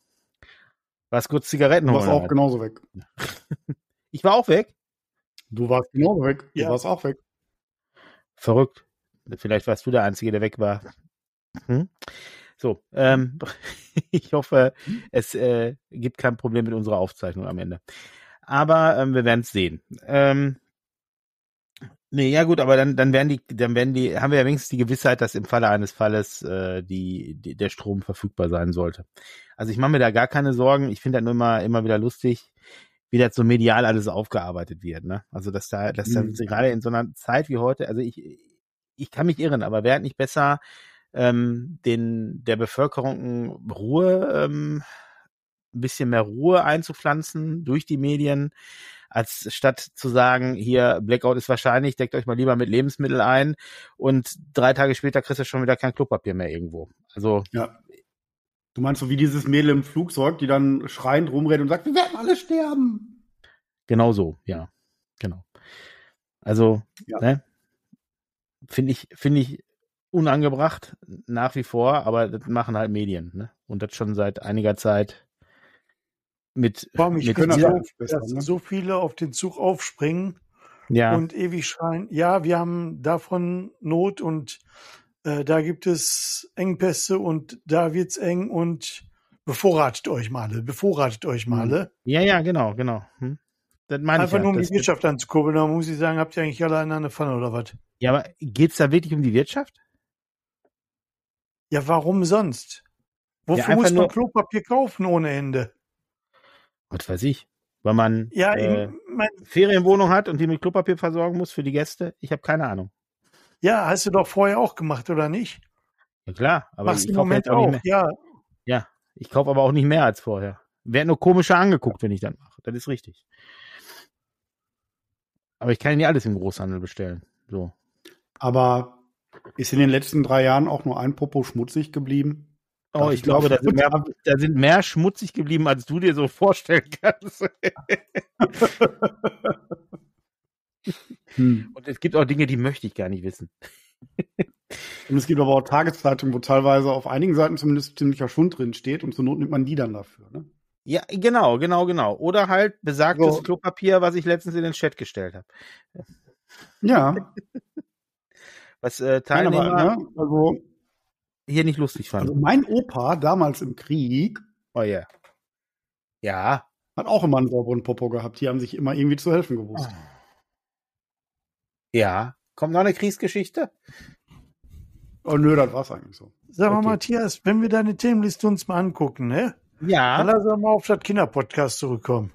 S1: was kurz Zigaretten
S2: Du warst
S1: holen.
S2: auch
S1: halt.
S2: genauso weg. <laughs>
S1: Ich war auch weg.
S2: Du warst genauso weg. Du
S3: Ja.
S2: warst auch weg.
S1: Verrückt. Vielleicht warst du der Einzige, der weg war. Hm? So, ähm, <laughs> ich hoffe, es äh, gibt kein Problem mit unserer Aufzeichnung am Ende. Aber ähm, wir werden es sehen. Ähm, nee, ja gut, aber dann, dann werden die, dann werden die, haben wir ja wenigstens die Gewissheit, dass im Falle eines Falles äh, die, die, der Strom verfügbar sein sollte. Also ich mache mir da gar keine Sorgen. Ich finde das nur immer, immer wieder lustig, wie das so medial alles aufgearbeitet wird. Ne? Also dass da, dass da
S2: Mhm.
S1: gerade in so einer Zeit wie heute, also ich, ich kann mich irren, aber wäre nicht besser, ähm, den der Bevölkerung Ruhe, ähm, ein bisschen mehr Ruhe einzupflanzen durch die Medien, als statt zu sagen, hier Blackout ist wahrscheinlich, deckt euch mal lieber mit Lebensmittel ein und drei Tage später kriegst du schon wieder kein Klopapier mehr irgendwo. Also
S2: Ja. Du meinst so wie dieses Mädel im Flugzeug, die dann schreiend rumredet und sagt, wir werden alle sterben.
S1: Genau so, ja. Genau. Also,
S2: Ja.
S1: ne? Finde ich, finde ich unangebracht, nach wie vor, aber das machen halt Medien, ne? Und das schon seit einiger Zeit mit,
S3: Warum ich
S1: mit
S2: können
S3: so,
S2: auch
S3: dass
S2: ne?
S3: so viele auf den Zug aufspringen
S1: ja,
S3: und ewig schreien, ja, wir haben davon Not und äh, da gibt es Engpässe und da wird's eng und bevorratet euch mal, bevorratet euch mal.
S2: Mhm.
S3: alle.
S1: ja, ja, genau, genau. Hm? Das meine ich
S3: Einfach
S1: ja.
S3: nur um
S1: Das-
S3: die Wirtschaft anzukurbeln. Da muss ich sagen, habt ihr eigentlich alle eine Pfanne oder was?
S1: Ja, aber geht's da wirklich um die Wirtschaft?
S3: Ja, warum sonst? Wofür
S1: einfach
S3: muss man
S1: nur-
S3: Klopapier kaufen ohne Ende?
S1: Was weiß ich. Weil man
S3: Ja,
S1: äh, Ferienwohnung hat und die mit Klopapier versorgen muss für die Gäste. Ich habe keine Ahnung.
S3: ja, hast du doch vorher auch gemacht, oder nicht?
S1: Ja klar, aber
S3: Machst
S1: ich
S3: du im
S1: kaufe
S3: Moment
S1: jetzt auch
S3: auch,
S1: nicht mehr.
S3: ja.
S1: Ich kaufe aber auch nicht mehr als vorher. Werd nur komischer angeguckt, wenn ich das mache. Das ist richtig. Aber ich kann nicht alles im Großhandel bestellen. So.
S2: Aber ist in den letzten drei Jahren auch nur ein Popo schmutzig geblieben?
S1: Oh, ich glaube, da sind, mehr, da sind mehr schmutzig geblieben, als du dir so vorstellen <laughs> kannst.
S2: Hm.
S1: Und es gibt auch Dinge, die möchte ich gar nicht wissen. <laughs>
S2: Und es gibt aber auch Tageszeitungen, wo teilweise auf einigen Seiten zumindest ziemlicher Schund drin steht und zur Not nimmt man die dann dafür. Ne?
S1: Ja, genau, genau, genau. Oder halt besagtes
S2: So.
S1: Klopapier, was ich letztens in den Chat gestellt habe.
S2: Ja, <laughs>
S1: Was äh,
S2: nein,
S1: Teilnehmer
S2: aber, ne? also,
S1: hier nicht lustig
S2: also
S1: fanden.
S2: mein Opa damals im Krieg
S1: Oh ja. Ja.
S2: hat auch immer einen sauberen Popo gehabt. Die haben sich immer irgendwie zu helfen gewusst.
S1: Ja. Kommt noch eine Kriegsgeschichte?
S2: Oh nö, das war's eigentlich so.
S3: Sag mal,
S1: Okay.
S3: Matthias, wenn wir deine Themenliste uns mal angucken, ne? Dann
S1: Ja.
S3: lass uns mal auf das Kinderpodcast zurückkommen.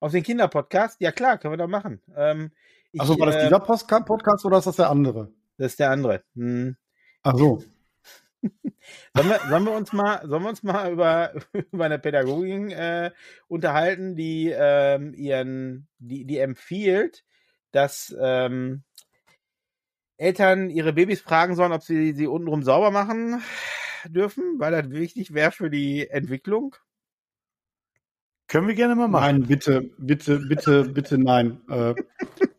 S1: Auf den Kinderpodcast? Ja klar, können wir doch machen. Ähm, ich,
S2: Achso, war das
S1: äh,
S2: dieser Podcast oder ist das der andere?
S1: Das ist der andere. Hm.
S2: Ach so.
S1: Sollen, wir, sollen wir uns mal, sollen wir uns mal über, <laughs> über eine Pädagogin äh, unterhalten, die ähm, ihren, die, die empfiehlt, dass ähm, Eltern ihre Babys fragen sollen, ob sie sie untenrum sauber machen dürfen, weil das wichtig wäre für die Entwicklung.
S3: Können wir gerne mal machen.
S2: Nein, bitte, bitte, bitte, bitte, nein. Äh,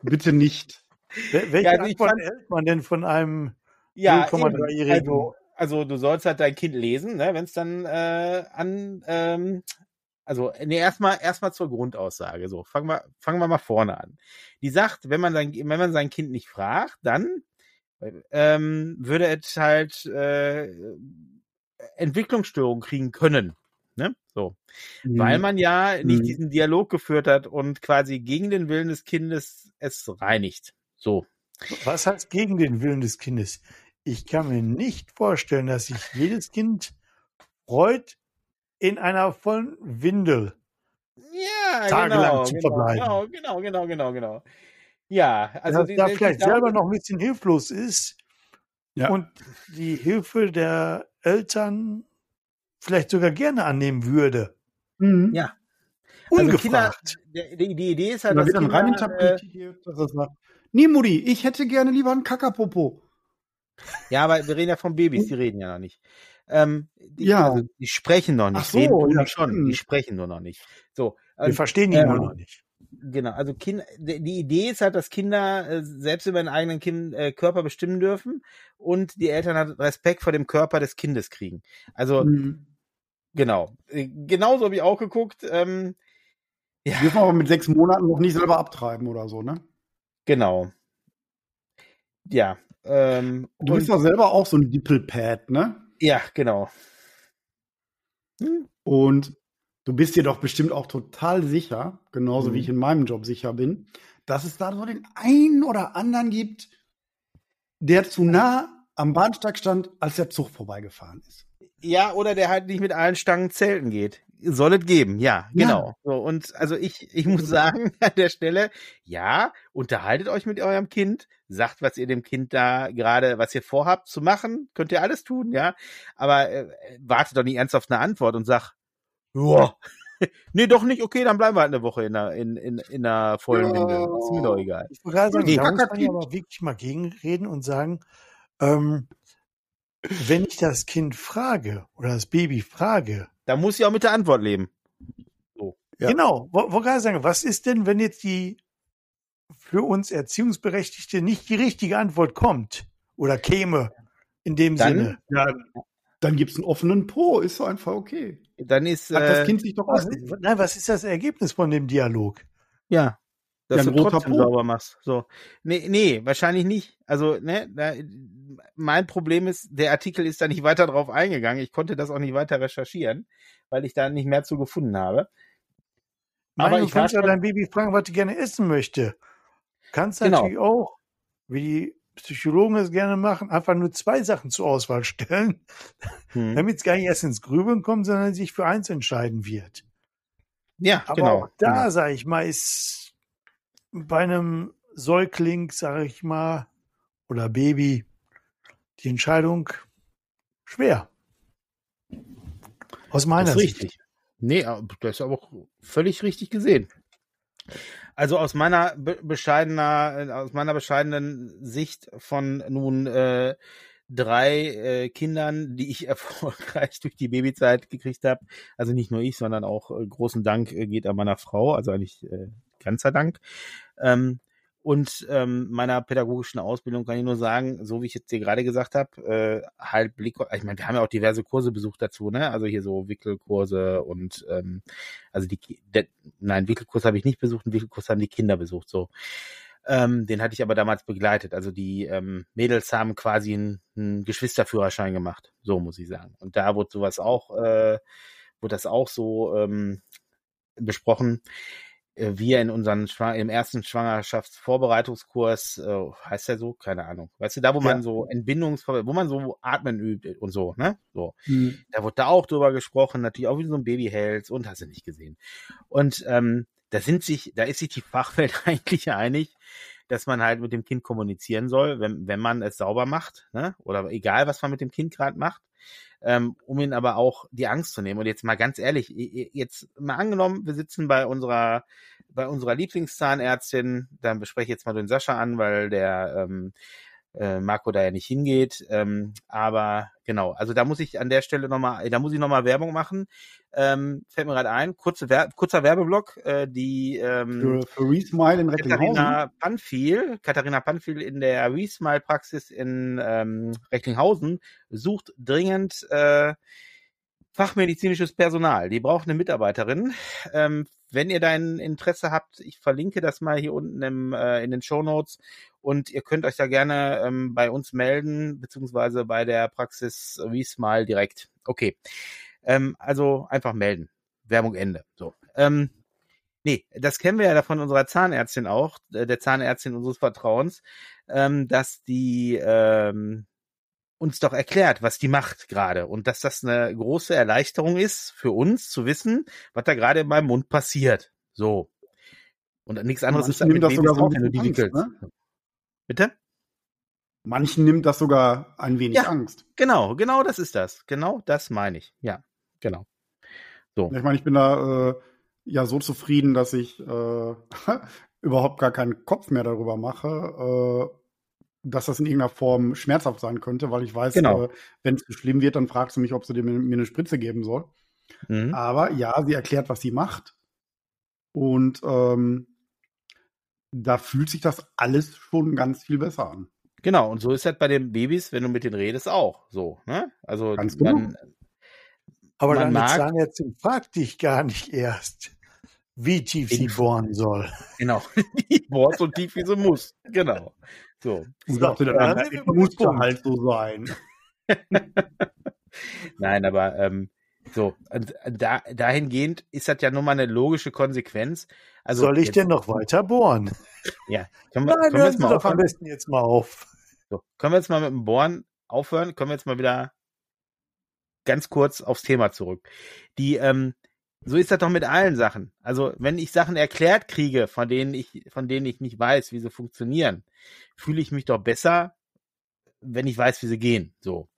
S2: bitte nicht.
S3: Wel- Welche
S1: Ja, also
S3: Antwort erhält man denn von einem
S1: Ja,
S3: 0,3-Jährigen?
S1: eben. also, also du sollst halt dein Kind lesen, ne, wenn es dann äh, an, ähm, also nee, erstmal erstmal zur Grundaussage. So, fangen wir fangen wir mal vorne an. Die sagt, wenn man sein wenn man sein Kind nicht fragt, dann ähm, würde es halt äh, Entwicklungsstörungen kriegen können. Ne? So. Weil man ja nicht
S2: Mhm.
S1: diesen Dialog geführt hat und quasi gegen den Willen des Kindes es reinigt. So.
S3: Was heißt gegen den Willen des Kindes? Ich kann mir nicht vorstellen, dass sich jedes Kind freut, in einer vollen Windel.
S1: Ja,
S3: Tagelang
S1: genau,
S3: zu
S1: genau,
S3: verbleiben.
S1: genau, genau, genau, genau, genau. Ja, also
S3: dass
S1: die,
S3: da
S1: die-
S3: vielleicht selber noch ein bisschen hilflos ist
S2: Ja.
S3: und die Hilfe der Eltern vielleicht sogar gerne annehmen würde.
S2: Mhm.
S1: Ja.
S3: Ungefragt.
S1: Also Kinder, die, die Idee ist halt,
S2: Da
S1: dass Kinder, äh,
S2: dass er sagt, nee, Mutti, ich hätte gerne lieber einen Kakapopo.
S1: Ja, aber wir reden ja von Babys, die reden ja noch nicht. Ähm, die,
S2: Ja.
S1: also, die sprechen noch nicht.
S2: Ach so,
S1: reden
S2: ja,
S1: die schon. Die sprechen nur noch nicht. So.
S3: Wir
S1: ähm,
S3: verstehen ihn
S1: ähm,
S3: nur noch nicht.
S1: Genau, also Kinder, die die Idee ist halt, dass Kinder äh, selbst über ihren eigenen kind, äh, Körper bestimmen dürfen und die Eltern halt Respekt vor dem Körper des Kindes kriegen. Also
S2: Mhm.
S1: genau, Äh, genauso habe ich auch geguckt. Ähm, ja,
S2: Dürfen aber mit sechs Monaten noch nicht selber abtreiben oder so, ne?
S1: genau. Ja, ähm,
S2: Du bist doch selber auch so ein Dippelpad, ne?
S1: ja, genau. Hm?
S2: Und du bist dir doch bestimmt auch total sicher, genauso
S1: Mhm.
S2: wie ich in meinem Job sicher bin, dass es da so den einen oder anderen gibt, der zu nah am Bahnsteig stand, als der Zug vorbeigefahren ist.
S1: Ja, oder der halt nicht mit allen Stangen zelten geht. Soll es geben, ja,
S2: Ja.
S1: genau. So, und also ich, ich muss sagen, <laughs> an der Stelle, ja, unterhaltet euch mit eurem Kind, sagt, was ihr dem Kind da gerade, was ihr vorhabt zu machen, könnt ihr alles tun, ja. Aber äh, wartet doch nicht ernsthaft eine Antwort und sag, ja, <laughs> nee, doch nicht, okay, dann bleiben wir halt eine Woche in der, in, in, in der vollen
S2: Ja.
S1: Windel. Ist mir doch egal.
S3: Ich gerade sagen,
S1: Nee,
S3: da muss man ja aber wirklich mal gegenreden und sagen, ähm, wenn ich das Kind frage oder das Baby frage,
S1: Da muss ich auch mit der Antwort leben.
S2: Ja.
S3: genau, wo, wo gerade sagen, was ist denn, wenn jetzt die für uns Erziehungsberechtigte nicht die richtige Antwort kommt oder käme in dem
S1: Dann-
S3: Sinne?
S2: Ja, dann gibt's einen offenen Po, ist doch einfach okay.
S1: Dann ist,
S2: Hat das
S1: äh,
S2: Kind sich doch
S3: Was,
S2: aus.
S3: nein, was ist das Ergebnis von dem Dialog?
S1: Ja. Dass
S2: Ja, ein
S1: du trotzdem
S2: Po.
S1: sauber machst. So. Nee, nee, wahrscheinlich nicht. Also, ne, da, mein Problem ist, der Artikel ist da nicht weiter drauf eingegangen. Ich konnte das auch nicht weiter recherchieren, weil ich da nicht mehr zu gefunden habe.
S3: Nein,
S1: Aber
S3: du
S1: ich
S3: kannst ja dein Baby fragen, was du gerne essen möchte. Kannst
S1: Genau.
S3: natürlich auch, wie die Psychologen es gerne machen, einfach nur zwei Sachen zur Auswahl stellen,
S1: Hm.
S3: damit es gar nicht erst ins Grübeln kommt, sondern sich für eins entscheiden wird.
S1: Ja,
S3: Aber
S1: genau.
S3: auch da,
S1: genau.
S3: sage ich mal, ist bei einem Säugling, sage ich mal, oder Baby die Entscheidung schwer. Aus meiner
S1: Das ist
S3: Sicht.
S1: richtig. Nee, aber das ist aber auch völlig richtig gesehen. Also aus meiner be bescheidener, aus meiner bescheidenen Sicht von nun äh, drei äh, Kindern, die ich <laughs> erfolgreich durch die Babyzeit gekriegt habe. Also nicht nur ich, sondern auch äh, großen Dank äh, geht an meiner Frau, also eigentlich äh, ganzer Dank. Ähm, und ähm, meiner pädagogischen Ausbildung kann ich nur sagen, so wie ich jetzt dir gerade gesagt habe, äh, halt Blick, ich meine, wir haben ja auch diverse Kurse besucht dazu, ne? Also hier so Wickelkurse und ähm, also die der, nein, Wickelkurs habe ich nicht besucht, einen Wickelkurs haben die Kinder besucht, so. Ähm, den hatte ich aber damals begleitet. Also die ähm, Mädels haben quasi einen, einen Geschwisterführerschein gemacht, so muss ich sagen. Und da wurde sowas auch, äh, wurde das auch so ähm, besprochen wir in unseren Schwa im ersten Schwangerschaftsvorbereitungskurs, äh, heißt der so? Keine Ahnung. Weißt du, da wo man
S2: Ja.
S1: so Entbindungs, wo man so atmen übt und so, ne? So.
S2: Hm.
S1: Da wurde da auch drüber gesprochen, natürlich auch wie so ein Baby hältst und hast du nicht gesehen. Und ähm, da sind sich, da ist sich die Fachwelt <laughs> eigentlich einig, dass man halt mit dem Kind kommunizieren soll, wenn, wenn man es sauber macht, ne? Oder egal, was man mit dem Kind gerade macht, ähm, um ihn aber auch die Angst zu nehmen. Und jetzt mal ganz ehrlich, jetzt mal angenommen, wir sitzen bei unserer bei unserer Lieblingszahnärztin, dann bespreche ich jetzt mal den Sascha an, weil der ähm, äh, Marco da ja nicht hingeht. Ähm, aber genau, also da muss ich an der Stelle nochmal, da muss ich nochmal Werbung machen. Ähm, fällt mir gerade ein, kurze Wer kurzer Werbeblock, äh, die ähm,
S2: Für, für Resmile in Recklinghausen.
S1: Katharina Panfil, Katharina Panfil in der Resmile-Praxis in ähm, Recklinghausen sucht dringend äh, fachmedizinisches Personal. Die braucht eine Mitarbeiterin. Ähm, wenn ihr da ein Interesse habt, ich verlinke das mal hier unten im, äh, in den Show Notes und ihr könnt euch da gerne ähm, bei uns melden, beziehungsweise bei der Praxis Resmile direkt. Okay. Ähm, also einfach melden. Werbung Ende. So. Ähm, Nee, das kennen wir ja von unserer Zahnärztin auch, äh, der Zahnärztin unseres Vertrauens, ähm, dass die ähm, uns doch erklärt, was die macht gerade und dass das eine große Erleichterung ist für uns zu wissen, was da gerade in meinem Mund passiert. So. Und nichts anderes ist
S2: Manchen nimmt das sogar so
S1: wenn du die.
S2: Angst, ne?
S1: Bitte?
S2: Manchen nimmt das sogar ein wenig
S1: Ja.
S2: Angst.
S1: Genau, genau das ist das. Genau das meine ich. Ja, genau.
S2: Ich meine, ich bin da äh, ja so zufrieden, dass ich äh, <laughs> überhaupt gar keinen Kopf mehr darüber mache, äh, dass das in irgendeiner Form schmerzhaft sein könnte, weil ich weiß,
S1: Genau.
S2: äh, wenn es schlimm wird, dann fragst du mich, ob sie dir mir, eine Spritze geben soll.
S1: Mhm.
S2: Aber ja, sie erklärt, was sie macht. Und ähm, da fühlt sich das alles schon ganz viel besser an.
S1: Genau, und so ist das bei den Babys, wenn du mit denen redest, auch so. Ne? Also
S2: Ganz genau.
S1: man,
S3: Aber deine
S1: mag-
S3: Zahnärztin fragt dich gar nicht erst, wie tief sie bohren soll.
S1: genau, <laughs> die bohrt so tief, wie sie muss. Genau. So.
S2: Und sagte dann, ja,
S3: beim
S2: muss halt so sein. <laughs>
S1: Nein, aber ähm, so, und da, dahingehend ist das ja nun mal eine logische Konsequenz. Also
S3: soll ich
S1: jetzt-
S3: denn noch weiter bohren? <laughs>
S1: Ja, können wir,
S3: Nein,
S1: können wir jetzt mal
S3: doch am besten jetzt mal auf.
S1: So, können wir jetzt mal mit dem Bohren aufhören? Können wir jetzt mal wieder ganz kurz aufs Thema zurück. Die, ähm, so ist das doch mit allen Sachen. Also, wenn ich Sachen erklärt kriege, von denen ich, von denen ich nicht weiß, wie sie funktionieren, fühle ich mich doch besser, wenn ich weiß, wie sie gehen. So.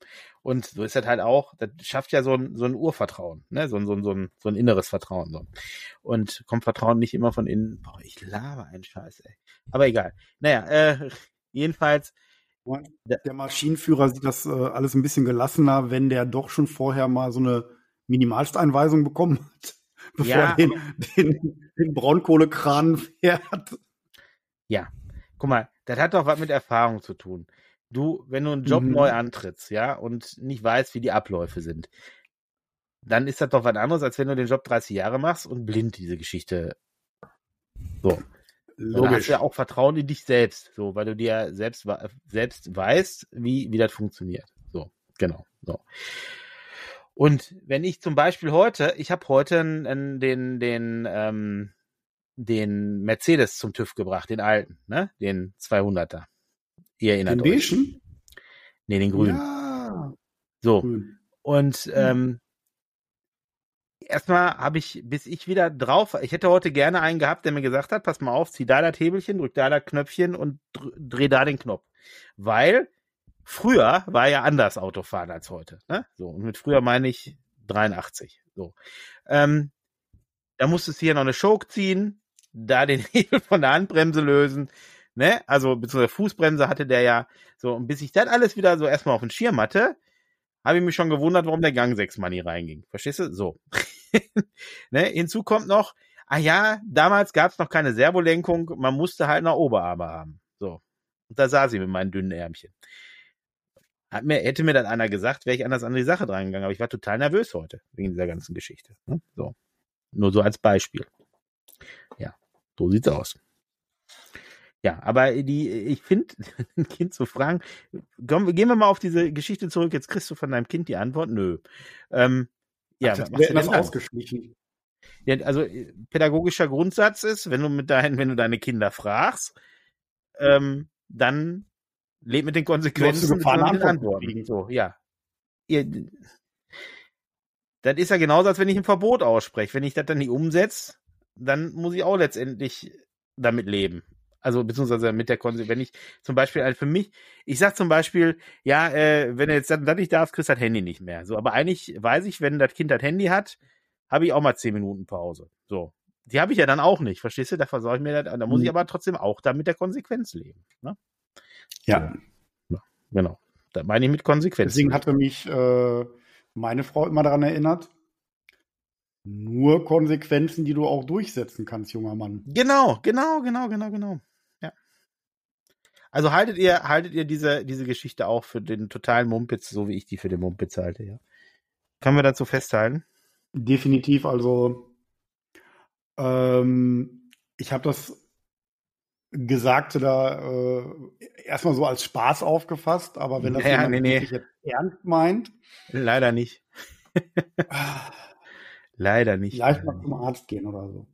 S1: Und so ist das halt auch, das schafft ja so ein, so ein Urvertrauen, ne? so, ein- so, ein- so, ein, so ein inneres Vertrauen. So. Und kommt Vertrauen nicht immer von innen. Boah, ich laber einen Scheiß, ey. Aber egal. Naja, äh, <laughs> jedenfalls,
S2: Der Maschinenführer sieht das äh, alles ein bisschen gelassener, wenn der doch schon vorher mal so eine Minimalsteinweisung bekommen hat, bevor
S1: Ja,
S2: er den, den, den Braunkohlekran fährt.
S1: Ja, guck mal, das hat doch was mit Erfahrung zu tun. Du, wenn du einen Job
S2: Mhm.
S1: neu antrittst, ja, und nicht weißt, wie die Abläufe sind, dann ist das doch was anderes, als wenn du den Job 30 Jahre machst und blind diese Geschichte. So. Hast du ja auch Vertrauen in dich selbst, so, weil du dir selbst, selbst weißt, wie, wie das funktioniert. So, genau. So. Und wenn ich zum Beispiel heute, ich habe heute einen, den, den, ähm, den Mercedes zum TÜV gebracht, den alten, ne? Den 200er. Ihr erinnert
S2: Den
S1: euch.
S2: beigen?
S1: Nee, den grünen.
S2: Ja.
S1: So.
S2: Grün.
S1: Und ähm, erstmal habe ich, bis ich wieder drauf, ich hätte heute gerne einen gehabt, der mir gesagt hat, pass mal auf, zieh da das Hebelchen, drück da das Knöpfchen und dr- dreh da den Knopf. Weil früher war ja anders Autofahren als heute. Ne? So, und mit früher meine ich 83. So. Ähm, da musstest du hier noch eine Choke ziehen, da den <laughs> Hebel von der Handbremse lösen, ne? Also beziehungsweise Fußbremse hatte der ja so, und bis ich das alles wieder so erstmal auf den Schirm hatte, habe ich mich schon gewundert, warum der Gang 6 Money reinging. Verstehst du? So. <laughs> ne? Hinzu kommt noch, ah ja, damals gab es noch keine Servolenkung, man musste halt noch Oberarme haben. So. Und da saß ich mit meinen dünnen Ärmchen. Hat mir, hätte mir dann einer gesagt, wäre ich anders an die Sache dran gegangen, aber ich war total nervös heute, wegen dieser ganzen Geschichte. Ne? So. Nur so als Beispiel. Ja, so sieht's aus. Ja, aber die, ich finde, <laughs> ein Kind zu fragen, komm, gehen wir mal auf diese Geschichte zurück. Jetzt kriegst du von deinem Kind die Antwort, nö. Ähm, ja,
S2: Ach,
S1: was
S2: das
S1: machst dann?
S2: ausgeschlichen.
S1: Ja, also äh, pädagogischer Grundsatz ist, wenn du mit deinen, wenn du deine Kinder fragst, ähm, dann leb mit den Konsequenzen
S2: Gefahr, eine
S1: und mit den
S2: Antwort zu
S1: Antworten. So, ja. Ihr, das ist ja genauso, als wenn ich ein Verbot ausspreche. Wenn ich das dann nicht umsetze, dann muss ich auch letztendlich damit leben. Also beziehungsweise mit der Konsequenz, wenn ich zum Beispiel halt für mich, ich sag zum Beispiel, ja, äh, wenn du jetzt das das nicht darfst, kriegst du das Handy nicht mehr. So, aber eigentlich weiß ich, wenn das Kind das Handy hat, habe ich auch mal zehn Minuten Pause. So. Die habe ich ja dann auch nicht, verstehst du? Da versorge ich mir das, da muss ich
S2: Mhm.
S1: aber trotzdem auch da mit der Konsequenz leben. Ne?
S2: Ja.
S1: Genau. Da meine ich mit Konsequenz.
S2: Deswegen hatte mich äh, meine Frau immer daran erinnert, nur Konsequenzen, die du auch durchsetzen kannst, junger Mann.
S1: Genau, genau, genau, genau, genau. Ja. Also haltet ihr, haltet ihr diese, diese Geschichte auch für den totalen Mumpitz, so wie ich die für den Mumpitz halte, ja. Können wir dazu festhalten?
S2: Definitiv, also ähm, ich habe das Gesagte da äh, erstmal so als Spaß aufgefasst, aber wenn das
S1: Ja,
S2: jemand
S1: nee, nee.
S2: wirklich jetzt ernst meint,
S1: Leider nicht. <laughs> Leider nicht.
S2: vielleicht mal zum Arzt gehen oder so.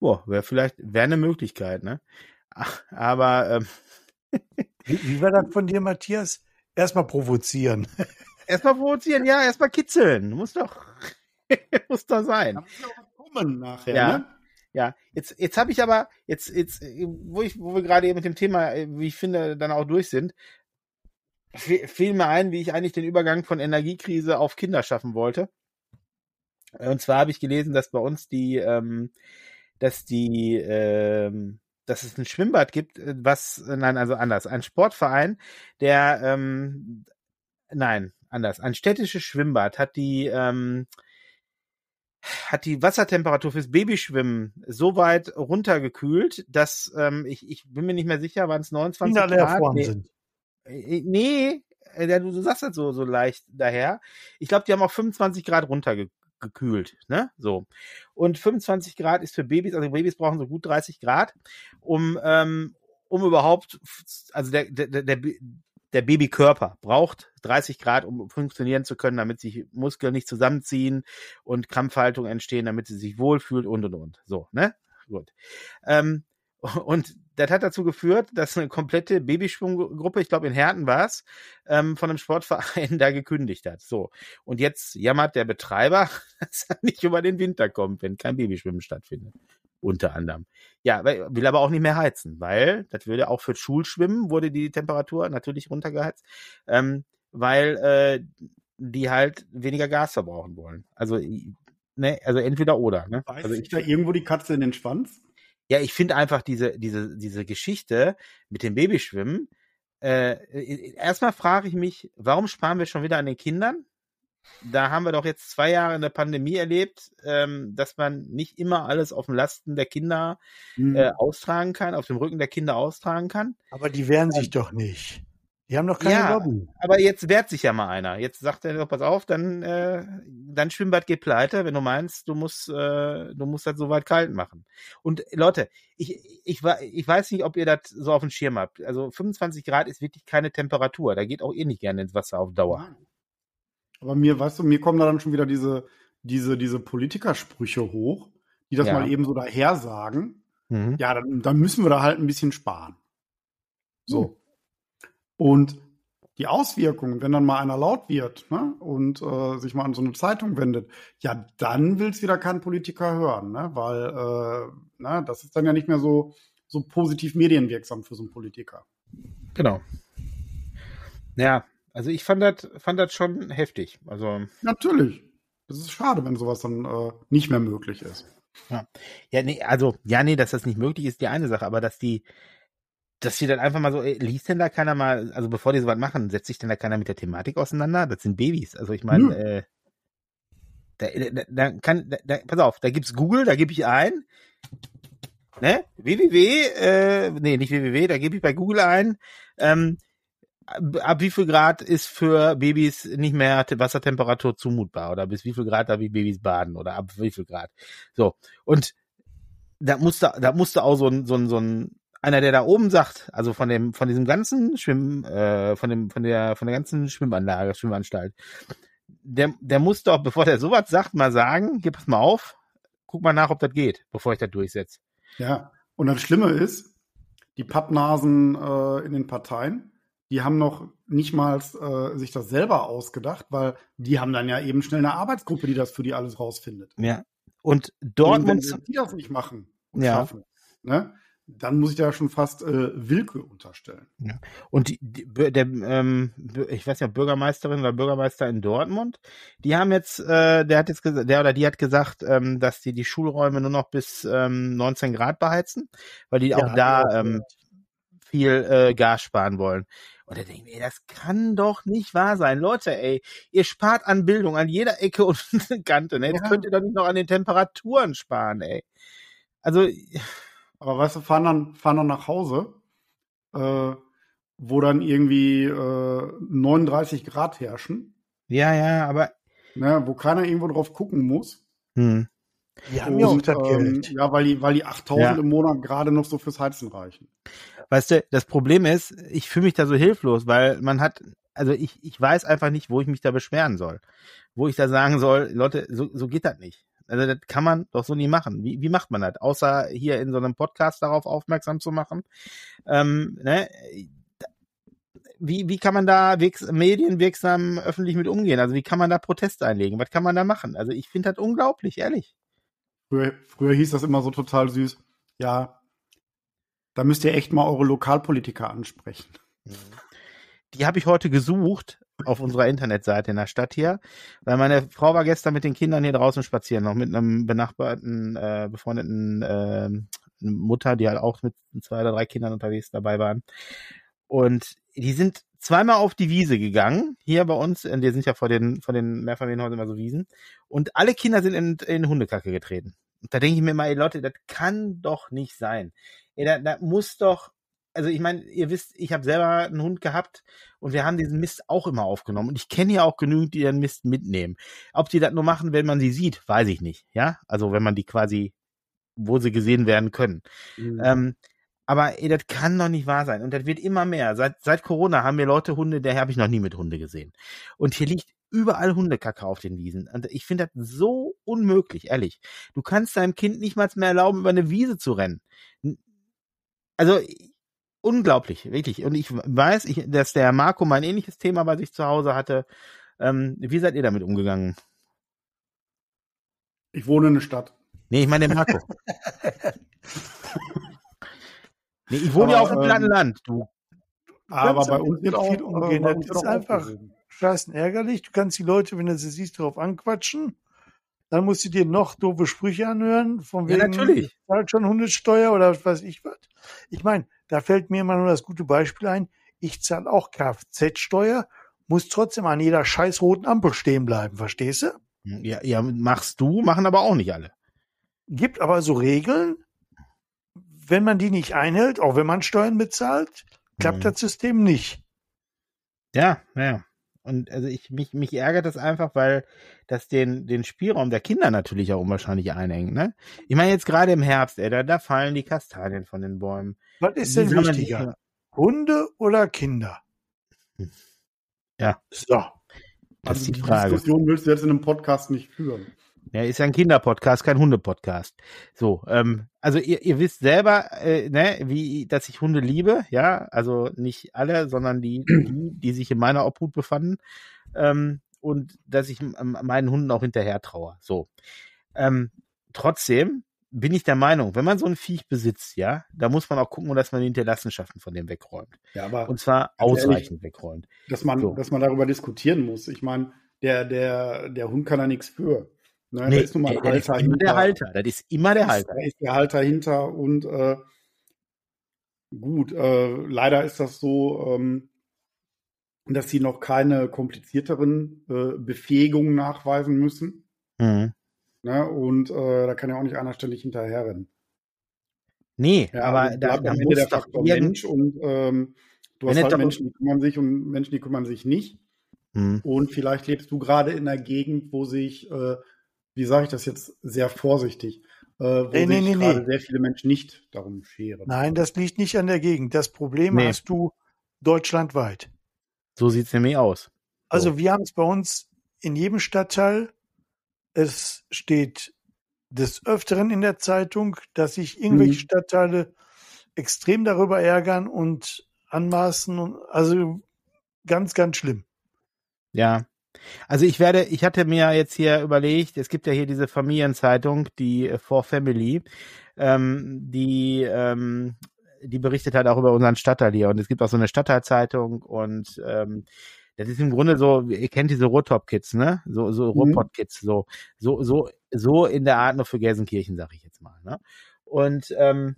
S1: Boah, wäre vielleicht, wäre eine Möglichkeit, ne? Ach, <laughs> aber ähm, <laughs>
S3: Wie, wie war das von dir, Matthias? Erstmal provozieren.
S1: erstmal provozieren, ja, erstmal kitzeln. Muss doch, muss doch sein.
S2: Da muss ja auch kommen nachher,
S1: Ja.
S2: ne?
S1: Ja, jetzt, jetzt habe ich aber, jetzt, jetzt, äh, wo ich, wo wir gerade eben mit dem Thema, äh, wie ich finde, dann auch durch sind, fiel mir ein, wie ich eigentlich den Übergang von Energiekrise auf Kinder schaffen wollte. Und zwar habe ich gelesen, dass bei uns die, ähm, dass die, ähm, dass es ein Schwimmbad gibt, äh, was, nein, also anders, ein Sportverein, der, ähm, nein, anders, ein städtisches Schwimmbad hat die, ähm, hat die Wassertemperatur fürs Babyschwimmen so weit runtergekühlt, dass ähm, ich, ich bin mir nicht mehr sicher, waren es 29
S3: Kinder
S1: Grad? Nee,
S3: sind.
S1: äh, nee äh, ja, du, du sagst das so, so leicht daher. Ich glaube, die haben auch 25 Grad runtergekühlt, ne? So. Und 25 Grad ist für Babys, also Babys brauchen so gut 30 Grad, um, ähm, um überhaupt, also der, der, der, der Babykörper braucht 30 Grad, um funktionieren zu können, damit sich Muskeln nicht zusammenziehen und Krampfhaltungen entstehen, damit sie sich wohlfühlt und und und. So, ne? Gut. Ähm, <laughs> und das hat dazu geführt, dass eine komplette Babyschwimmgruppe, ich glaube in Herten war es, ähm, von einem Sportverein <laughs> da gekündigt hat. So. Und jetzt jammert der Betreiber, <laughs> dass er nicht über den Winter kommt, wenn kein Babyschwimmen stattfindet. Unter anderem. Ja, will aber auch nicht mehr heizen, weil das würde auch für Schulschwimmen wurde die Temperatur natürlich runtergeheizt, ähm, weil äh, die halt weniger Gas verbrauchen wollen. Also, ne, also entweder oder. Ne?
S2: Beißt
S1: Also ich,
S2: da irgendwo die Katze in den Schwanz?
S1: ja, ich finde einfach diese, diese, diese Geschichte mit dem Babyschwimmen. Äh, erstmal frage ich mich, warum sparen wir schon wieder an den Kindern? Da haben wir doch jetzt zwei Jahre in der Pandemie erlebt, ähm, dass man nicht immer alles auf den Lasten der Kinder
S2: Hm.
S1: äh, austragen kann, auf dem Rücken der Kinder austragen kann.
S3: Aber die wehren sich doch nicht. Die haben doch keine
S1: Ja,
S3: Lobby.
S1: Aber jetzt wehrt sich ja mal einer. Jetzt sagt er doch, pass auf, dann, äh, dann Schwimmbad geht pleite, wenn du meinst, du musst, äh, du musst das so weit kalt machen. Und Leute, ich, ich, ich weiß nicht, ob ihr das so auf dem Schirm habt. Also 25 Grad ist wirklich keine Temperatur. Da geht auch ihr nicht gerne ins Wasser auf Dauer.
S2: Aber mir, weißt du, mir kommen da dann schon wieder diese, diese, diese Politikersprüche hoch, die das
S1: Ja.
S2: mal eben so daher sagen.
S1: Mhm.
S2: Ja, dann, dann müssen wir da halt ein bisschen sparen. So.
S1: Hm.
S2: Und die Auswirkungen, wenn dann mal einer laut wird ne, und äh, sich mal an so eine Zeitung wendet, ja, dann will es wieder kein Politiker hören, ne, weil äh, na, das ist dann ja nicht mehr so, so positiv medienwirksam für so einen Politiker.
S1: Genau. Ja, also ich fand das, fand das schon heftig. Also,
S2: Natürlich. Das ist schade, wenn sowas dann äh, nicht mehr möglich ist.
S1: Ja, nee, also, ja, nee, dass das nicht möglich ist, die eine Sache, aber dass die, dass die dann einfach mal so, ey, liest denn da keiner mal, also bevor die sowas machen, setzt sich denn da keiner mit der Thematik auseinander? Das sind Babys. Also ich meine, äh, da, da, da kann, da, da, pass auf, da gibt's Google, da gebe ich ein, ne, www, äh, nee, nicht www, da gebe ich bei Google ein, ähm, ab, wie viel Grad ist für Babys nicht mehr Te- Wassertemperatur zumutbar oder bis wie viel Grad darf ich Babys baden oder ab wie viel Grad. So. Und da musste, da musste auch so ein, so ein, so ein, einer, der da oben sagt, also von dem, von diesem ganzen Schwimm, äh, von dem, von der, von der ganzen Schwimmanlage, Schwimmanstalt, der, der muss doch, bevor der sowas sagt, mal sagen, hier pass mal auf, guck mal nach, ob das geht, bevor ich das durchsetze.
S2: Ja, und das Schlimme ist, die Pappnasen äh, in den Parteien, die haben noch nicht mal äh, sich das selber ausgedacht, weil die haben dann ja eben schnell eine Arbeitsgruppe, die das für die alles rausfindet.
S1: Ja. Und
S2: Und wenn
S1: Dortmund,
S2: die das nicht machen und
S1: Ja.
S2: schaffen, ne, dann muss ich da schon fast äh, Willkür unterstellen.
S1: Und die, die, der, ähm, ich weiß ob Bürgermeisterin oder Bürgermeister in Dortmund, die haben jetzt, äh, der hat jetzt gesagt, der oder die hat gesagt, ähm, dass die die Schulräume nur noch bis ähm, 19 Grad beheizen, weil die auch
S3: Ja,
S1: da
S3: auch
S1: ähm,
S3: gehört.
S1: viel äh, Gas sparen wollen. Und da denke ich mir, ey, das kann doch nicht wahr sein. Leute, ey, ihr spart an Bildung an jeder Ecke und <laughs> Kante, ne? Das
S2: Ja.
S1: könnt ihr doch nicht noch an den Temperaturen sparen, ey. Also,
S2: Aber weißt du, fahren dann, fahren dann nach Hause, äh, wo dann irgendwie äh, 39 Grad herrschen,
S1: ja, ja, aber,
S2: ne, wo keiner irgendwo drauf gucken muss.
S1: hm.
S3: Die haben ja auch
S2: Und,
S3: das
S2: ähm,
S3: Geld.
S2: Ja, weil die, weil die 8000
S1: Ja.
S2: im Monat gerade noch so fürs Heizen reichen.
S1: Weißt du, das Problem ist, ich fühle mich da so hilflos, weil man hat, also ich, ich weiß einfach nicht, wo ich mich da beschweren soll. Wo ich da sagen soll, Leute, so, so geht das nicht. Also das kann man doch so nie machen. Wie, wie macht man das? Außer hier in so einem Podcast darauf aufmerksam zu machen. Ähm, ne? Wie, wie kann man da wirks medienwirksam öffentlich mit umgehen? Also wie kann man da Protest einlegen? Was kann man da machen? Also ich finde das unglaublich, ehrlich.
S2: Früher, früher hieß das immer so total süß. Ja, da müsst ihr echt mal eure Lokalpolitiker ansprechen.
S1: Die habe ich heute gesucht auf unserer Internetseite in der Stadt hier, weil meine Frau war gestern mit den Kindern hier draußen spazieren, noch mit einem benachbarten, äh, befreundeten äh, Mutter, die halt auch mit zwei oder drei Kindern unterwegs dabei waren. Und die sind zweimal auf die Wiese gegangen, hier bei uns, die sind ja vor den, vor den Mehrfamilienhäusern immer so Wiesen, und alle Kinder sind in, in Hundekacke getreten. Und da denke ich mir mal, ey Leute, das kann doch nicht sein. Ey, da, da muss doch, also ich meine, ihr wisst, ich habe selber einen Hund gehabt und wir haben diesen Mist auch immer aufgenommen. Und ich kenne ja auch genügend, die den Mist mitnehmen. Ob die das nur machen, wenn man sie sieht, weiß ich nicht. Ja, also wenn man die quasi, wo sie gesehen werden können. Mhm. Ähm, aber ey, das kann doch nicht wahr sein. Und das wird immer mehr. Seit, seit Corona haben wir Leute Hunde, der habe ich noch nie mit Hunde gesehen. Und hier liegt überall Hundekacke auf den Wiesen. Und ich finde das so unmöglich, ehrlich. Du kannst deinem Kind nicht mal mehr erlauben, über eine Wiese zu rennen. Also unglaublich, wirklich. Und ich weiß, ich, dass der Marco mein ähnliches Thema bei sich zu Hause hatte. Ähm, wie seid ihr damit umgegangen?
S2: Ich wohne in der Stadt.
S1: Nee, ich meine der Marco. <laughs> nee, ich wohne ja auf dem platten ähm, Land, du.
S3: Aber bei uns wird viel umgehen. Das ist einfach scheißen ärgerlich. Du kannst die Leute, wenn du sie siehst, darauf anquatschen. Dann musst du dir noch doofe Sprüche anhören, von wegen, ja,
S1: natürlich.
S3: zahlt schon Hundesteuer oder was weiß ich was. Ich meine, da fällt mir immer nur das gute Beispiel ein. Ich zahle auch Kfz-Steuer, muss trotzdem an jeder scheiß roten Ampel stehen bleiben, verstehst du?
S1: Ja, ja, machst du, machen aber auch nicht alle.
S3: Gibt aber so Regeln, wenn man die nicht einhält, auch wenn man Steuern bezahlt, klappt mhm. das System nicht.
S1: Ja, ja. Und also ich mich mich ärgert das einfach, weil das den den Spielraum der Kinder natürlich auch unwahrscheinlich einengt. Ne? Ich meine jetzt gerade im Herbst, ey, da, da fallen die Kastanien von den Bäumen.
S3: Was ist denn wichtiger? Hunde oder Kinder?
S1: Ja.
S2: So. Das also ist die, die Frage. Diskussion willst du jetzt in einem Podcast nicht führen.
S1: Ja, ist ja ein Kinderpodcast, kein Hundepodcast. So, ähm, also ihr, ihr wisst selber, äh, ne, wie, dass ich Hunde liebe, ja, also nicht alle, sondern die, die, die sich in meiner Obhut befanden, ähm, und dass ich meinen Hunden auch hinterher traue. So, ähm, trotzdem bin ich der Meinung, wenn man so ein Viech besitzt, ja, da muss man auch gucken, dass man die Hinterlassenschaften von dem wegräumt.
S2: Ja, aber
S1: und zwar ausreichend ehrlich, wegräumt.
S2: Dass man, so. dass man darüber diskutieren muss. Ich meine, der, der, der Hund kann da nichts für.
S1: Ne, nee, da ist nun mal ein Halter ist immer der Halter. Das ist immer der Halter.
S2: Da ist der Halter hinter und äh, gut, äh, leider ist das so, ähm, dass sie noch keine komplizierteren äh, Befähigungen nachweisen müssen. Mhm. Ne, und äh, da kann ja auch nicht einer ständig hinterherrennen.
S1: Nee, ja, aber also da, da
S2: muss der Faktor Mensch und ähm, du hast halt Menschen, die kümmern sich und Menschen, die kümmern sich nicht. Mhm. Und vielleicht lebst du gerade in einer Gegend, wo sich äh, wie sage ich das jetzt sehr vorsichtig, äh, wo nee, sich nee, gerade nee. sehr viele Menschen nicht darum scheren.
S3: Nein, das liegt nicht an der Gegend. Das Problem nee. hast du deutschlandweit.
S1: So sieht es nämlich aus.
S3: Also so. Wir haben es bei uns in jedem Stadtteil. Es steht des Öfteren in der Zeitung, dass sich irgendwelche mhm. Stadtteile extrem darüber ärgern und anmaßen. also ganz, ganz schlimm.
S1: Ja, also ich werde, ich hatte mir jetzt hier überlegt, es gibt ja hier diese Familienzeitung, die äh, For Family, ähm, die ähm, die berichtet halt auch über unseren Stadtteil hier und es gibt auch so eine Stadtteilzeitung und ähm, das ist im Grunde so, ihr kennt diese Ruhrtop-Kids, ne? So, so mhm. Ruhrpott-Kids, so, so, so, so in der Art nur für Gelsenkirchen, sag ich jetzt mal, ne? Und ähm,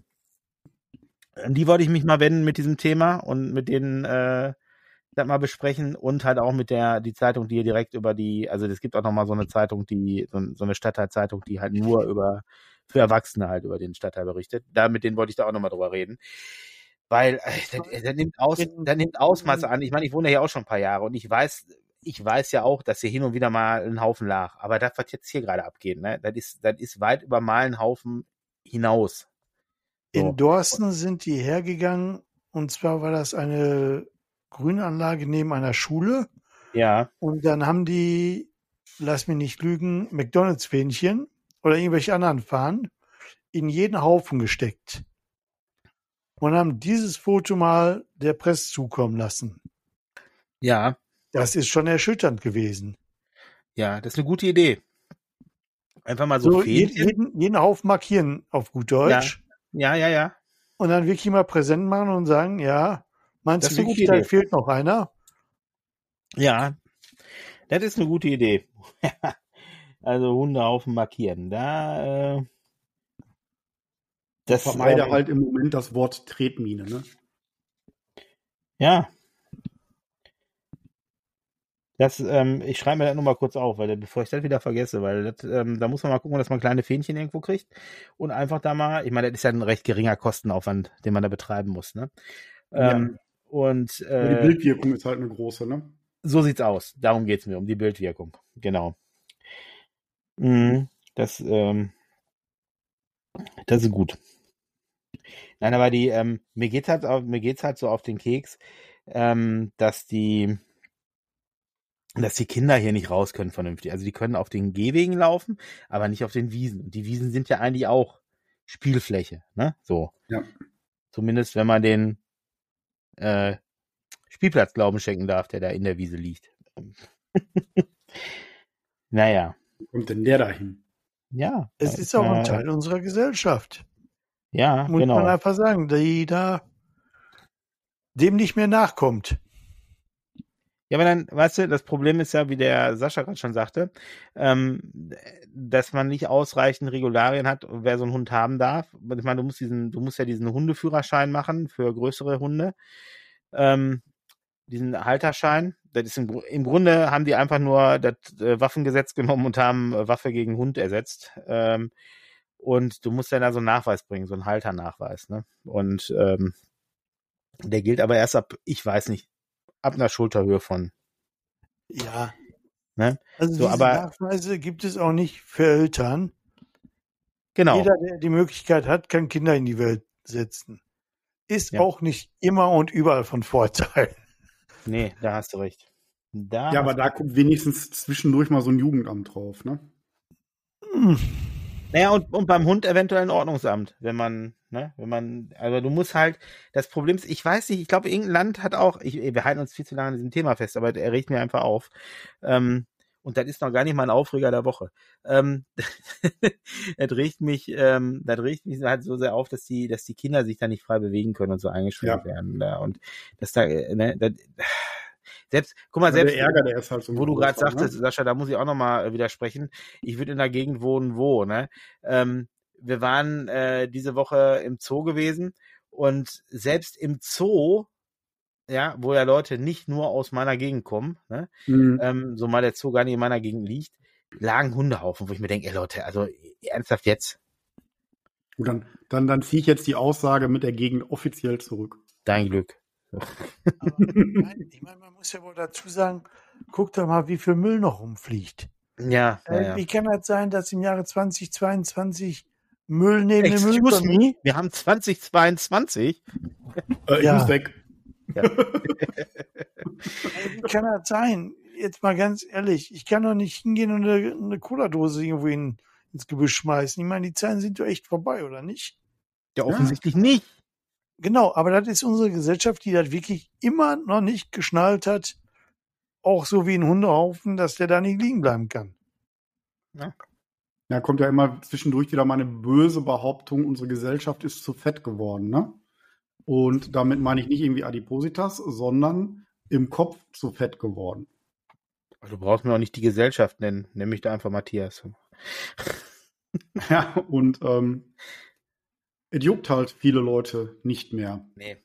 S1: die wollte ich mich mal wenden mit diesem Thema und mit denen äh, das mal besprechen und halt auch mit der, die Zeitung, die hier direkt über die, also es gibt auch nochmal so eine Zeitung, die, so, so eine Stadtteilzeitung, die halt nur über, für Erwachsene halt über den Stadtteil berichtet. Da, mit denen wollte ich da auch nochmal drüber reden. Weil, äh, der, der, nimmt aus, der nimmt Ausmaße an. Ich meine, ich wohne hier auch schon ein paar Jahre und ich weiß, ich weiß ja auch, dass hier hin und wieder mal ein Haufen lag. Aber das, was jetzt hier gerade abgeht, ne, das ist, das ist weit über mal ein Haufen hinaus.
S3: So. In Dorsten sind die hergegangen und zwar war das eine Grünanlage neben einer Schule.
S1: Ja.
S3: Und dann haben die, lass mich nicht lügen, McDonalds-Fähnchen oder irgendwelche anderen Fahnen in jeden Haufen gesteckt. Und haben dieses Foto mal der Presse zukommen lassen.
S1: Ja.
S3: Das ist schon erschütternd gewesen.
S1: Ja, das ist eine gute Idee. Einfach mal so, so
S3: jeden, jeden Haufen markieren auf gut Deutsch.
S1: Ja. ja, ja, ja.
S3: Und dann wirklich mal präsent machen und sagen, ja, Meinst du wirklich, da fehlt noch einer?
S1: Ja, das ist eine gute Idee. <laughs> also Hundehaufen markieren. Da äh,
S2: das vermeide ähm, halt im Moment das Wort Tretmine, ne?
S1: Ja. Das, ähm, ich schreibe mir das nur mal kurz auf, weil bevor ich das wieder vergesse, weil das, ähm, da muss man mal gucken, dass man kleine Fähnchen irgendwo kriegt und einfach da mal, ich meine, das ist ja ein recht geringer Kostenaufwand, den man da betreiben muss, ne? Ähm, ja. Und äh,
S2: die Bildwirkung ist halt eine große, ne?
S1: So sieht's aus. Darum geht's mir, um die Bildwirkung. Genau. Mhm, das, ähm, das ist gut. Nein, aber die, ähm, mir geht's halt, mir geht's halt so auf den Keks, ähm, dass die, dass die Kinder hier nicht raus können vernünftig. Also die können auf den Gehwegen laufen, aber nicht auf den Wiesen. Und die Wiesen sind ja eigentlich auch Spielfläche, ne? So.
S2: Ja.
S1: Zumindest wenn man den äh, Spielplatz Glauben schenken darf, der da in der Wiese liegt. <laughs> naja.
S2: Kommt denn der dahin?
S1: Ja.
S3: Es ist auch äh, ein Teil unserer Gesellschaft.
S1: Ja,
S3: Muss
S1: genau.
S3: man einfach sagen, die da dem nicht mehr nachkommt.
S1: Ja, aber dann, weißt du, das Problem ist ja, wie der Sascha gerade schon sagte, ähm, dass man nicht ausreichend Regularien hat, wer so einen Hund haben darf. Ich meine, du musst diesen, du musst ja diesen Hundeführerschein machen für größere Hunde. Ähm, diesen Halterschein. Das ist im, im, Grunde haben die einfach nur das äh, Waffengesetz genommen und haben äh, Waffe gegen Hund ersetzt. Ähm, und du musst ja da so einen Nachweis bringen, so einen Halternachweis, ne? Und ähm, der gilt aber erst ab, ich weiß nicht, ab einer Schulterhöhe von.
S3: Ja.
S1: Ne?
S3: Also so, diese aber, Nachweise gibt es auch nicht für Eltern.
S1: Genau.
S3: Jeder, der die Möglichkeit hat, kann Kinder in die Welt setzen. Ist ja. auch nicht immer und überall von Vorteil.
S1: Nee, da hast du recht.
S2: Da ja, aber da guckt wenigstens zwischendurch mal so ein Jugendamt drauf, ne?
S1: Hm. Naja, und, und beim Hund eventuell ein Ordnungsamt, wenn man, ne, wenn man, also du musst halt, das Problem ist, ich weiß nicht, ich glaube, irgendein Land hat auch, ich, wir halten uns viel zu lange an diesem Thema fest, aber er regt mir einfach auf. Ähm, und das ist noch gar nicht mein Aufreger der Woche. Ähm, <laughs> das regt mich, ähm, das regt mich halt so sehr auf, dass die, dass die Kinder sich da nicht frei bewegen können und so eingeschränkt ja. werden. Da. Und dass da, äh, ne, das, <sighs> selbst, guck mal, selbst,
S2: der Ärger, der halt so
S1: wo du gerade ne? sagtest, ne? Sascha, da muss ich auch nochmal äh, widersprechen. Ich würde in der Gegend wohnen, wo, ne? Ähm, wir waren äh, diese Woche im Zoo gewesen und selbst im Zoo, ja, wo ja Leute nicht nur aus meiner Gegend kommen, ne? Mhm. Ähm, so mal der Zoo gar nicht in meiner Gegend liegt, lagen Hundehaufen, wo ich mir denke, ey Leute, also ernsthaft jetzt?
S2: Gut, dann, dann, dann ziehe ich jetzt die Aussage mit der Gegend offiziell zurück.
S1: Dein Glück.
S3: Aber, ich meine, man muss ja wohl dazu sagen, guck doch mal, wie viel Müll noch rumfliegt.
S1: Ja, äh,
S3: ja. Wie kann das sein, dass im Jahre 2022 Müll neben
S1: Excuse
S3: dem Müll
S1: me? Wir haben 2022.
S2: Äh, ich ja. muss weg. Ja.
S3: wie kann das sein? Jetzt mal ganz ehrlich, ich kann doch nicht hingehen und eine, eine Cola-Dose irgendwo in, ins Gebüsch schmeißen. Ich meine, die Zeiten sind doch echt vorbei, oder nicht?
S1: Ja, offensichtlich ja. nicht.
S3: Genau, aber das ist unsere Gesellschaft, die das wirklich immer noch nicht geschnallt hat, auch so wie ein Hundehaufen, dass der da nicht liegen bleiben kann.
S2: Ja. Ja, kommt ja immer zwischendurch wieder mal eine böse Behauptung, unsere Gesellschaft ist zu fett geworden, ne? Und damit meine ich nicht irgendwie Adipositas, sondern im Kopf zu fett geworden.
S1: Also du brauchst mir auch nicht die Gesellschaft nennen, nenn mich da einfach Matthias. <laughs>
S2: ja, und ähm, es juckt halt viele Leute nicht mehr.
S1: Nee,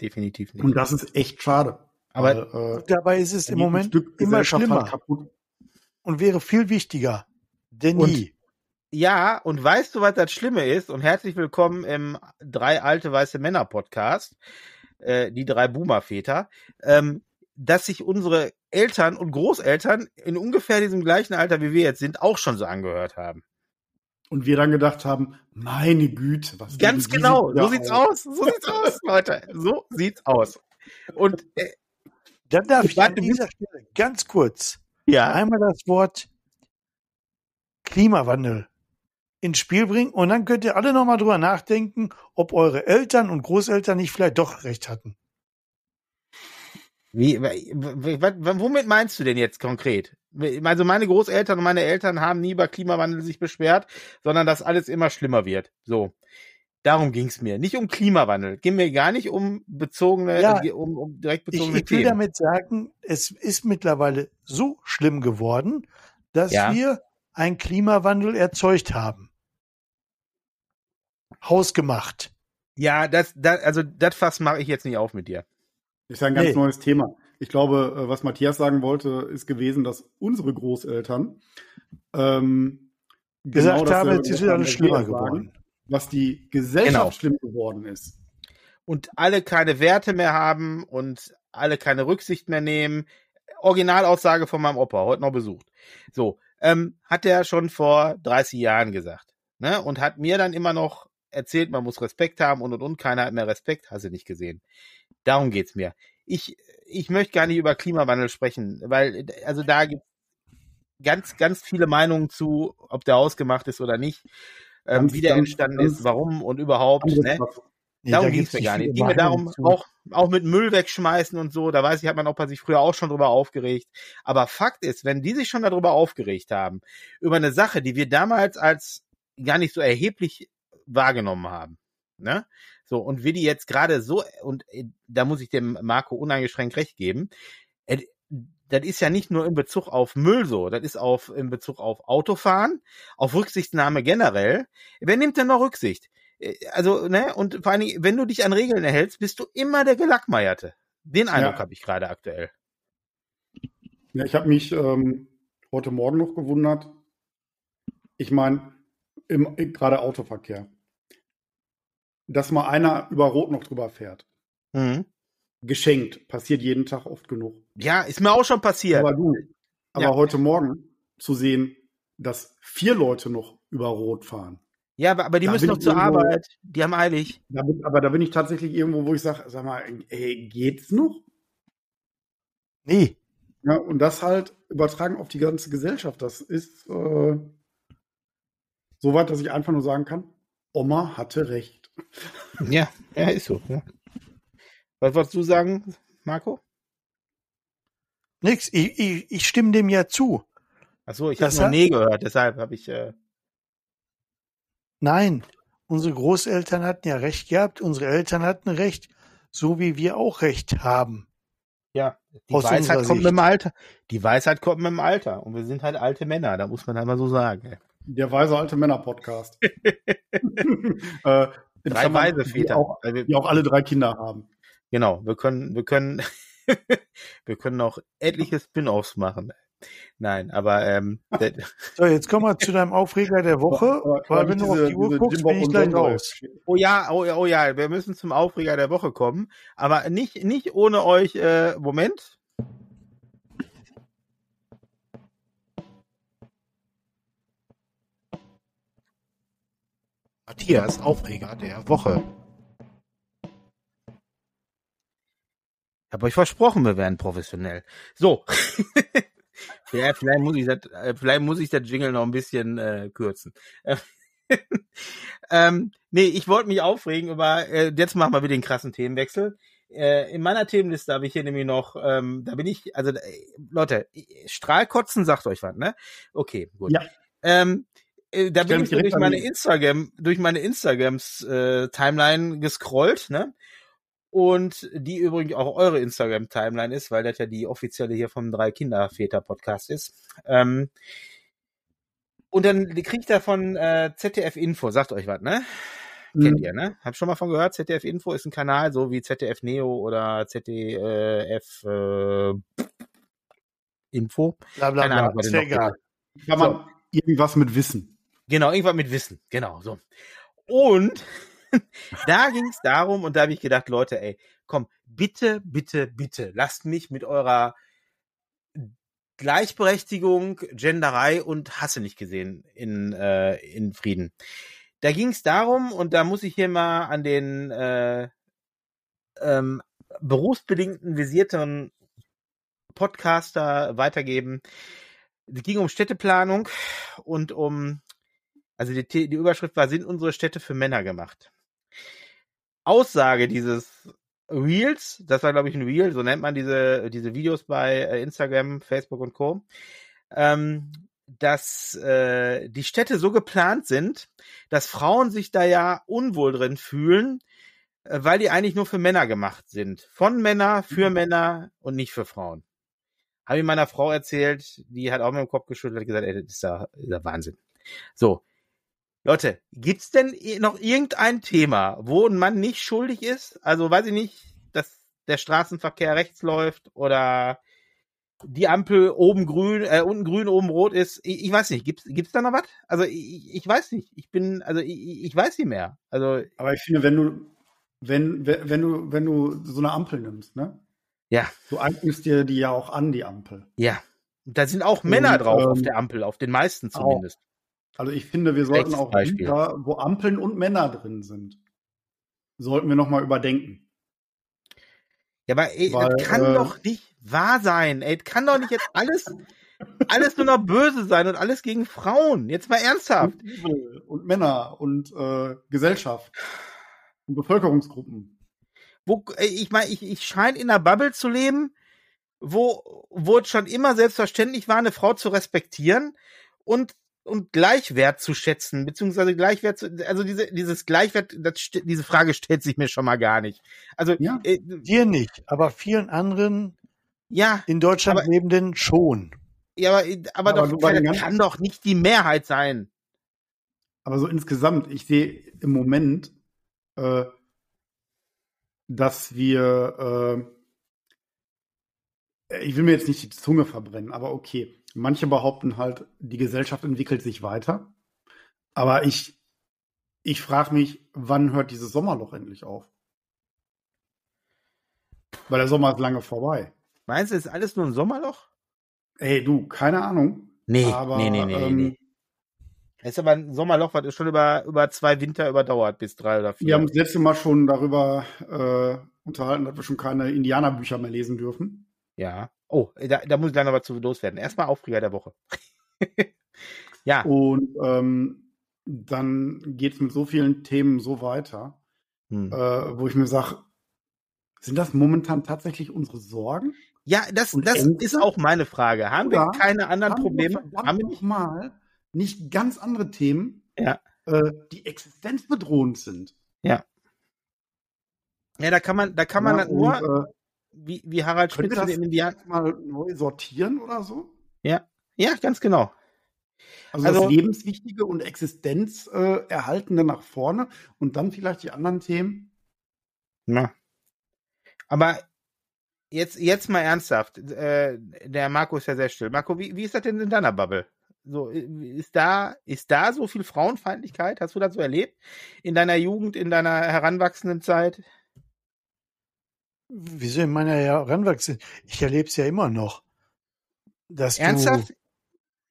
S1: definitiv nicht.
S2: Und das ist echt schade.
S3: Aber weil, äh, dabei ist es im Moment immer schlimmer kaputt. und wäre viel wichtiger denn und.
S1: Ja, und weißt du, was das Schlimme ist? Und herzlich willkommen im drei alte weiße Männer Podcast, äh, die drei Boomer-Väter, ähm, dass sich unsere Eltern und Großeltern in ungefähr diesem gleichen Alter wie wir jetzt sind auch schon so angehört haben.
S2: Und wir dann gedacht haben, meine Güte,
S1: was Ganz genau, so sieht's aus. So sieht's aus, Leute. So sieht's aus. Und äh,
S3: dann darf ich an dieser Stelle ganz kurz
S1: ja.
S3: einmal das Wort Klimawandel ins Spiel bringen und dann könnt ihr alle nochmal drüber nachdenken, ob eure Eltern und Großeltern nicht vielleicht doch recht hatten.
S1: Wie, womit meinst du denn jetzt konkret? Also meine Großeltern und meine Eltern haben nie über Klimawandel sich beschwert, sondern dass alles immer schlimmer wird. So. Darum ging's mir. Nicht um Klimawandel. Ging mir gar nicht um bezogene,
S3: Ja,
S1: äh, um, um direkt
S3: Ich,
S1: bezogene
S3: ich will
S1: Themen.
S3: damit sagen, es ist mittlerweile so schlimm geworden, dass
S1: Ja.
S3: wir einen Klimawandel erzeugt haben. Hausgemacht.
S1: Ja, das, das, also das Fass mache ich jetzt nicht auf mit dir.
S2: Ist ja ein ganz
S3: Nee.
S2: neues Thema. Ich glaube, äh, was Matthias sagen wollte, ist gewesen, dass unsere Großeltern ähm,
S3: Gesagt
S2: genau
S3: haben, jetzt ist wieder alles schlimmer
S2: Seele sagen,
S3: geworden.
S2: Was die Gesellschaft
S1: Genau.
S2: schlimm geworden ist.
S1: Und alle keine Werte mehr haben und alle keine Rücksicht mehr nehmen. Originalaussage von meinem Opa, heute noch besucht. So, ähm, hat er schon vor 30 Jahren gesagt. Ne? Und hat mir dann immer noch erzählt, man muss Respekt haben und und und. Keiner hat mehr Respekt, hast du nicht gesehen. Darum geht's mir. Ich, ich möchte gar nicht über Klimawandel sprechen, weil, also da gibt ganz, ganz viele Meinungen zu, ob der ausgemacht ist oder nicht, ähm,
S2: Ganz,
S1: wie der
S2: ganz,
S1: entstanden
S2: ganz
S1: ist, warum und überhaupt. Ne?
S3: Nee,
S1: darum
S3: da
S1: ging es mir gar nicht. Ging mir darum,
S3: zu.
S1: auch, auch mit Müll wegschmeißen und so, da weiß ich, hat mein Opa sich früher auch schon drüber aufgeregt. Aber Fakt ist, wenn die sich schon darüber aufgeregt haben, über eine Sache, die wir damals als gar nicht so erheblich wahrgenommen haben, ne? So, und wir die jetzt gerade so, und äh, da muss ich dem Marco uneingeschränkt recht geben, äh, das ist ja nicht nur in Bezug auf Müll so, das ist auf, in Bezug auf Autofahren, auf Rücksichtnahme generell. Wer nimmt denn noch Rücksicht? Äh, Also, ne, und vor allen Dingen, wenn du dich an Regeln erhältst, bist du immer der Gelackmeierte. Den Eindruck
S2: Ja.
S1: habe ich gerade aktuell.
S2: Ja, ich habe mich ähm, heute Morgen noch gewundert. Ich meine, im gerade Autoverkehr, dass mal einer über Rot noch drüber fährt.
S1: Mhm.
S2: Geschenkt, passiert jeden Tag oft genug.
S1: Ja, ist mir auch schon passiert.
S2: Aber du, aber
S1: Ja.
S2: heute Morgen zu sehen, dass vier Leute noch über Rot fahren.
S1: Ja, aber, aber die
S2: Da
S1: müssen noch zur
S2: irgendwo-
S1: Arbeit. Die haben eilig.
S2: Da bin, aber da bin ich tatsächlich irgendwo, wo ich sage, sag mal, ey, geht's noch?
S3: Nee,
S2: Ja, und das halt übertragen auf die ganze Gesellschaft. Das ist äh, so weit, dass ich einfach nur sagen kann, Oma hatte recht. <laughs>
S1: Ja, ja, ist so. Ja. Was wolltest du sagen, Marco?
S3: nix. Ich, ich, ich stimme dem ja zu.
S1: Achso, ich habe
S3: Das
S1: noch
S3: hat-
S1: Nee gehört, deshalb habe ich. Äh,
S3: Nein, unsere Großeltern hatten ja recht gehabt, unsere Eltern hatten recht, so wie wir auch recht haben.
S1: ja, die
S3: Aus
S1: Weisheit kommt
S3: Sicht.
S1: mit dem Alter. Die Weisheit kommt mit dem Alter. Und wir sind halt alte Männer, da muss man halt mal so sagen.
S2: Der weise alte Männer-Podcast. <laughs> äh, in
S1: Drei weise
S2: die
S1: Väter.
S2: Auch,
S1: Weil wir,
S2: die auch alle drei Kinder haben.
S1: Genau, wir können, wir können, <laughs> wir können noch etliche Spin-offs machen. Nein, aber ähm, der,
S3: So, jetzt kommen wir zu deinem Aufreger der Woche, weil wenn du auf die Uhr guckst, bin ich gleich raus.
S1: oh ja, oh ja, oh ja, wir müssen zum Aufreger der Woche kommen, aber nicht, nicht ohne euch. Äh, Moment.
S5: Matthias Aufreger der Woche.
S1: Ich habe euch versprochen, wir werden professionell. So. <laughs> ja, vielleicht muss ich das, äh, vielleicht muss ich das Jingle noch ein bisschen äh, kürzen. <laughs> ähm, nee, ich wollte mich aufregen über, äh, jetzt machen wir wieder den krassen Themenwechsel. Äh, in meiner Themenliste habe ich hier nämlich noch, ähm, da bin ich, also äh, Leute, Strahlkotzen sagt euch was, ne? Okay, gut.
S2: Ja.
S1: Ähm, äh, da
S2: Stell
S1: bin ich durch meine. Instagram, durch meine Instagrams äh, Timeline gescrollt, ne? Und die übrigens auch eure Instagram-Timeline ist, weil das ja die offizielle hier vom Drei-Kinder-Väter-Podcast ist. Ähm, und dann kriegt er von äh, ZDF Info, sagt euch was, ne? Kennt
S2: Mhm.
S1: ihr, ne? Hab schon mal von gehört, ZDF Info ist ein Kanal, so wie ZDF Neo oder ZDF äh, Info.
S3: Bla bla
S1: Keine
S3: bla,
S1: Ahnung, was
S3: ist egal.
S2: Kann man irgendwas mit Wissen.
S1: Genau, irgendwas mit Wissen. Genau, so. Und <laughs> da ging es darum, und da habe ich gedacht, Leute, ey, komm, bitte, bitte, bitte, lasst mich mit eurer Gleichberechtigung, Genderei und Hasse nicht gesehen in, äh, in Frieden. Da ging es darum, und da muss ich hier mal an den äh, ähm, berufsbedingten visierten Podcaster weitergeben. Es ging um Städteplanung und um, also die, die Überschrift war, sind unsere Städte für Männer gemacht? Aussage dieses Reels, das war glaube ich ein Reel, so nennt man diese, diese Videos bei äh, Instagram, Facebook und Co. Ähm, dass äh, die Städte so geplant sind, dass Frauen sich da ja unwohl drin fühlen, äh, weil die eigentlich nur für Männer gemacht sind. Von Männer, für Männer und nicht für Frauen. Habe ich meiner Frau erzählt, die hat auch mit dem Kopf geschüttelt und gesagt, ey, das ist ja, das ist ja Wahnsinn. So. Leute, gibt's denn noch irgendein Thema, wo ein Mann nicht schuldig ist? Also weiß ich nicht, dass der Straßenverkehr rechts läuft oder die Ampel oben grün, äh, unten grün, oben rot ist. Ich, ich weiß nicht, gibt's gibt's da noch was? Also ich, ich weiß nicht. Ich bin, also ich, ich weiß nicht mehr. Also
S2: Aber ich finde, wenn du, wenn, wenn du, wenn du so eine Ampel nimmst, ne?
S1: ja,
S2: Du eignest dir die ja auch an, die Ampel.
S1: ja. Da sind auch Männer
S2: Und,
S1: drauf auf
S2: ähm,
S1: der Ampel, auf den meisten
S2: auch. Also ich finde, wir sollten auch da, wo Ampeln und Männer drin sind, sollten wir nochmal überdenken.
S1: Ja, aber ey,
S2: Weil,
S1: das kann
S2: äh,
S1: doch nicht wahr sein. Ey, das kann doch nicht jetzt alles, alles nur noch böse sein und alles gegen Frauen. Jetzt mal ernsthaft.
S2: Und und Männer und äh, Gesellschaft und Bevölkerungsgruppen.
S1: Wo, ich meine, ich, ich scheine in einer Bubble zu leben, wo, wo es schon immer selbstverständlich war, eine Frau zu respektieren und und Gleichwert zu schätzen, beziehungsweise Gleichwert zu, also diese, dieses Gleichwert, das, diese Frage stellt sich mir schon mal gar nicht. Also,
S2: Ja.
S1: äh,
S3: Dir nicht, aber vielen anderen
S1: ja,
S3: in Deutschland
S1: Aber-
S3: lebenden schon.
S1: ja, aber, aber,
S2: Aber
S1: doch, das kann doch nicht die Mehrheit sein.
S2: Aber so insgesamt, ich sehe im Moment, äh, dass wir, äh, ich will mir jetzt nicht die Zunge verbrennen, aber okay. Manche behaupten halt, die Gesellschaft entwickelt sich weiter. Aber ich, ich frage mich, wann hört dieses Sommerloch endlich auf? Weil der Sommer ist lange vorbei.
S1: Meinst du, ist alles nur ein Sommerloch?
S2: Ey, du, keine Ahnung.
S1: Nee,
S2: aber,
S1: nee, nee, nee,
S2: ähm,
S1: nee. Das ist aber ein Sommerloch, was schon über, über zwei Winter überdauert, bis drei oder vier.
S2: Wir haben uns letzte Mal schon darüber äh, unterhalten, dass wir schon keine Indianerbücher mehr lesen dürfen.
S1: Ja. Oh, da, da muss ich noch was zu loswerden. Erstmal Aufreger der Woche. <laughs> ja,
S2: Und ähm, dann geht es mit so vielen Themen so weiter,
S1: hm.
S2: äh, wo ich mir sage, sind das momentan tatsächlich unsere Sorgen?
S1: ja, das,
S2: und
S1: das
S2: Ängste?
S1: ist auch meine Frage. Haben wir
S2: Oder
S1: keine anderen
S2: Haben
S1: Probleme?
S2: wir
S1: Haben wir nicht?
S2: mal nicht ganz andere Themen,
S1: Ja.
S2: äh, die existenzbedrohend sind?
S1: Ja, da kann man, da kann man
S2: Ja,
S1: das nur,
S2: und, äh,
S1: wie, wie Harald Schmidt
S2: wir das
S1: dem Indianer.
S2: mal neu sortieren oder so?
S1: Ja, ja, ganz genau.
S2: Also,
S1: Also-
S2: das Lebenswichtige und Existenzerhaltende äh, Erhaltende nach vorne und dann vielleicht die anderen Themen.
S1: Ja. Aber jetzt, jetzt mal ernsthaft. Äh, der Marco ist ja sehr still. Marco, wie, wie ist das denn in deiner Bubble? So, ist da, ist da so viel Frauenfeindlichkeit? Hast du das so erlebt? In deiner Jugend, in deiner heranwachsenden Zeit?
S3: Wieso in meiner Heranwachsenden? Ich erlebe es ja immer noch. Dass
S1: Ernsthaft?
S3: Du,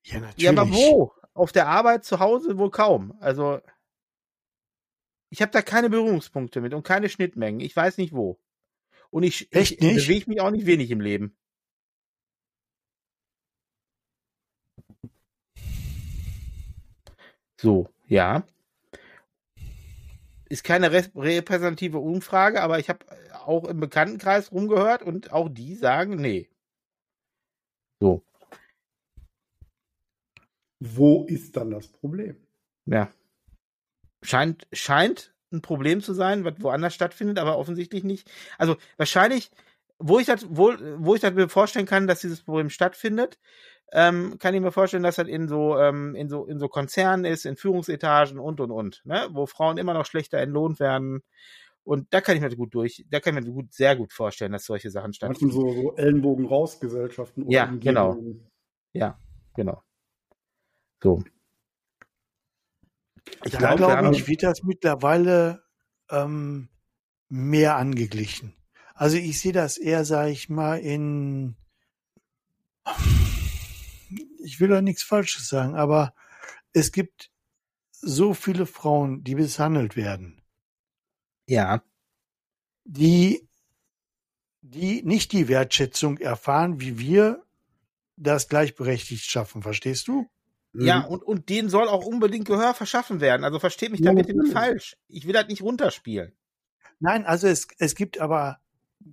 S3: ja, natürlich.
S1: Ja, aber wo? Auf der Arbeit, zu Hause wohl kaum. Also, ich habe da keine Berührungspunkte mit und keine Schnittmengen. Ich weiß nicht wo. Und ich,
S3: Echt
S1: ich
S3: nicht?
S1: bewege mich auch nicht wenig im Leben. So, ja. Ist keine rep- repräsentative Umfrage, aber ich habe auch im Bekanntenkreis rumgehört und auch die sagen, nee. So,
S2: Wo ist dann das Problem?
S1: ja. Scheint, scheint ein Problem zu sein, was woanders stattfindet, aber offensichtlich nicht. Also wahrscheinlich, wo ich das, wo, wo ich das mir vorstellen kann, dass dieses Problem stattfindet, ähm, kann ich mir vorstellen, dass das in so, ähm, in so, in so Konzernen ist, in Führungsetagen und und und, ne? wo Frauen immer noch schlechter entlohnt werden. Und da kann ich mir gut durch, da kann ich mir gut, sehr gut vorstellen, dass solche Sachen stattfinden.
S2: so, so Ellenbogen raus Gesellschaften
S1: Ja, genau. Ja, genau. So. Ich
S3: da
S1: glaube,
S3: glaube ich, wird das mittlerweile ähm, mehr angeglichen. Also ich sehe das eher, sage ich mal, in ich will da nichts Falsches sagen, aber es gibt so viele Frauen, die misshandelt werden,
S1: ja,
S3: die, die nicht die Wertschätzung erfahren, wie wir das gleichberechtigt schaffen. Verstehst du?
S1: Ja,
S2: Mhm.
S1: und, und denen soll auch unbedingt Gehör verschaffen werden. Also versteht mich da
S2: Ja,
S1: bitte nicht falsch. Ich will das nicht runterspielen.
S3: Nein, also es, es gibt aber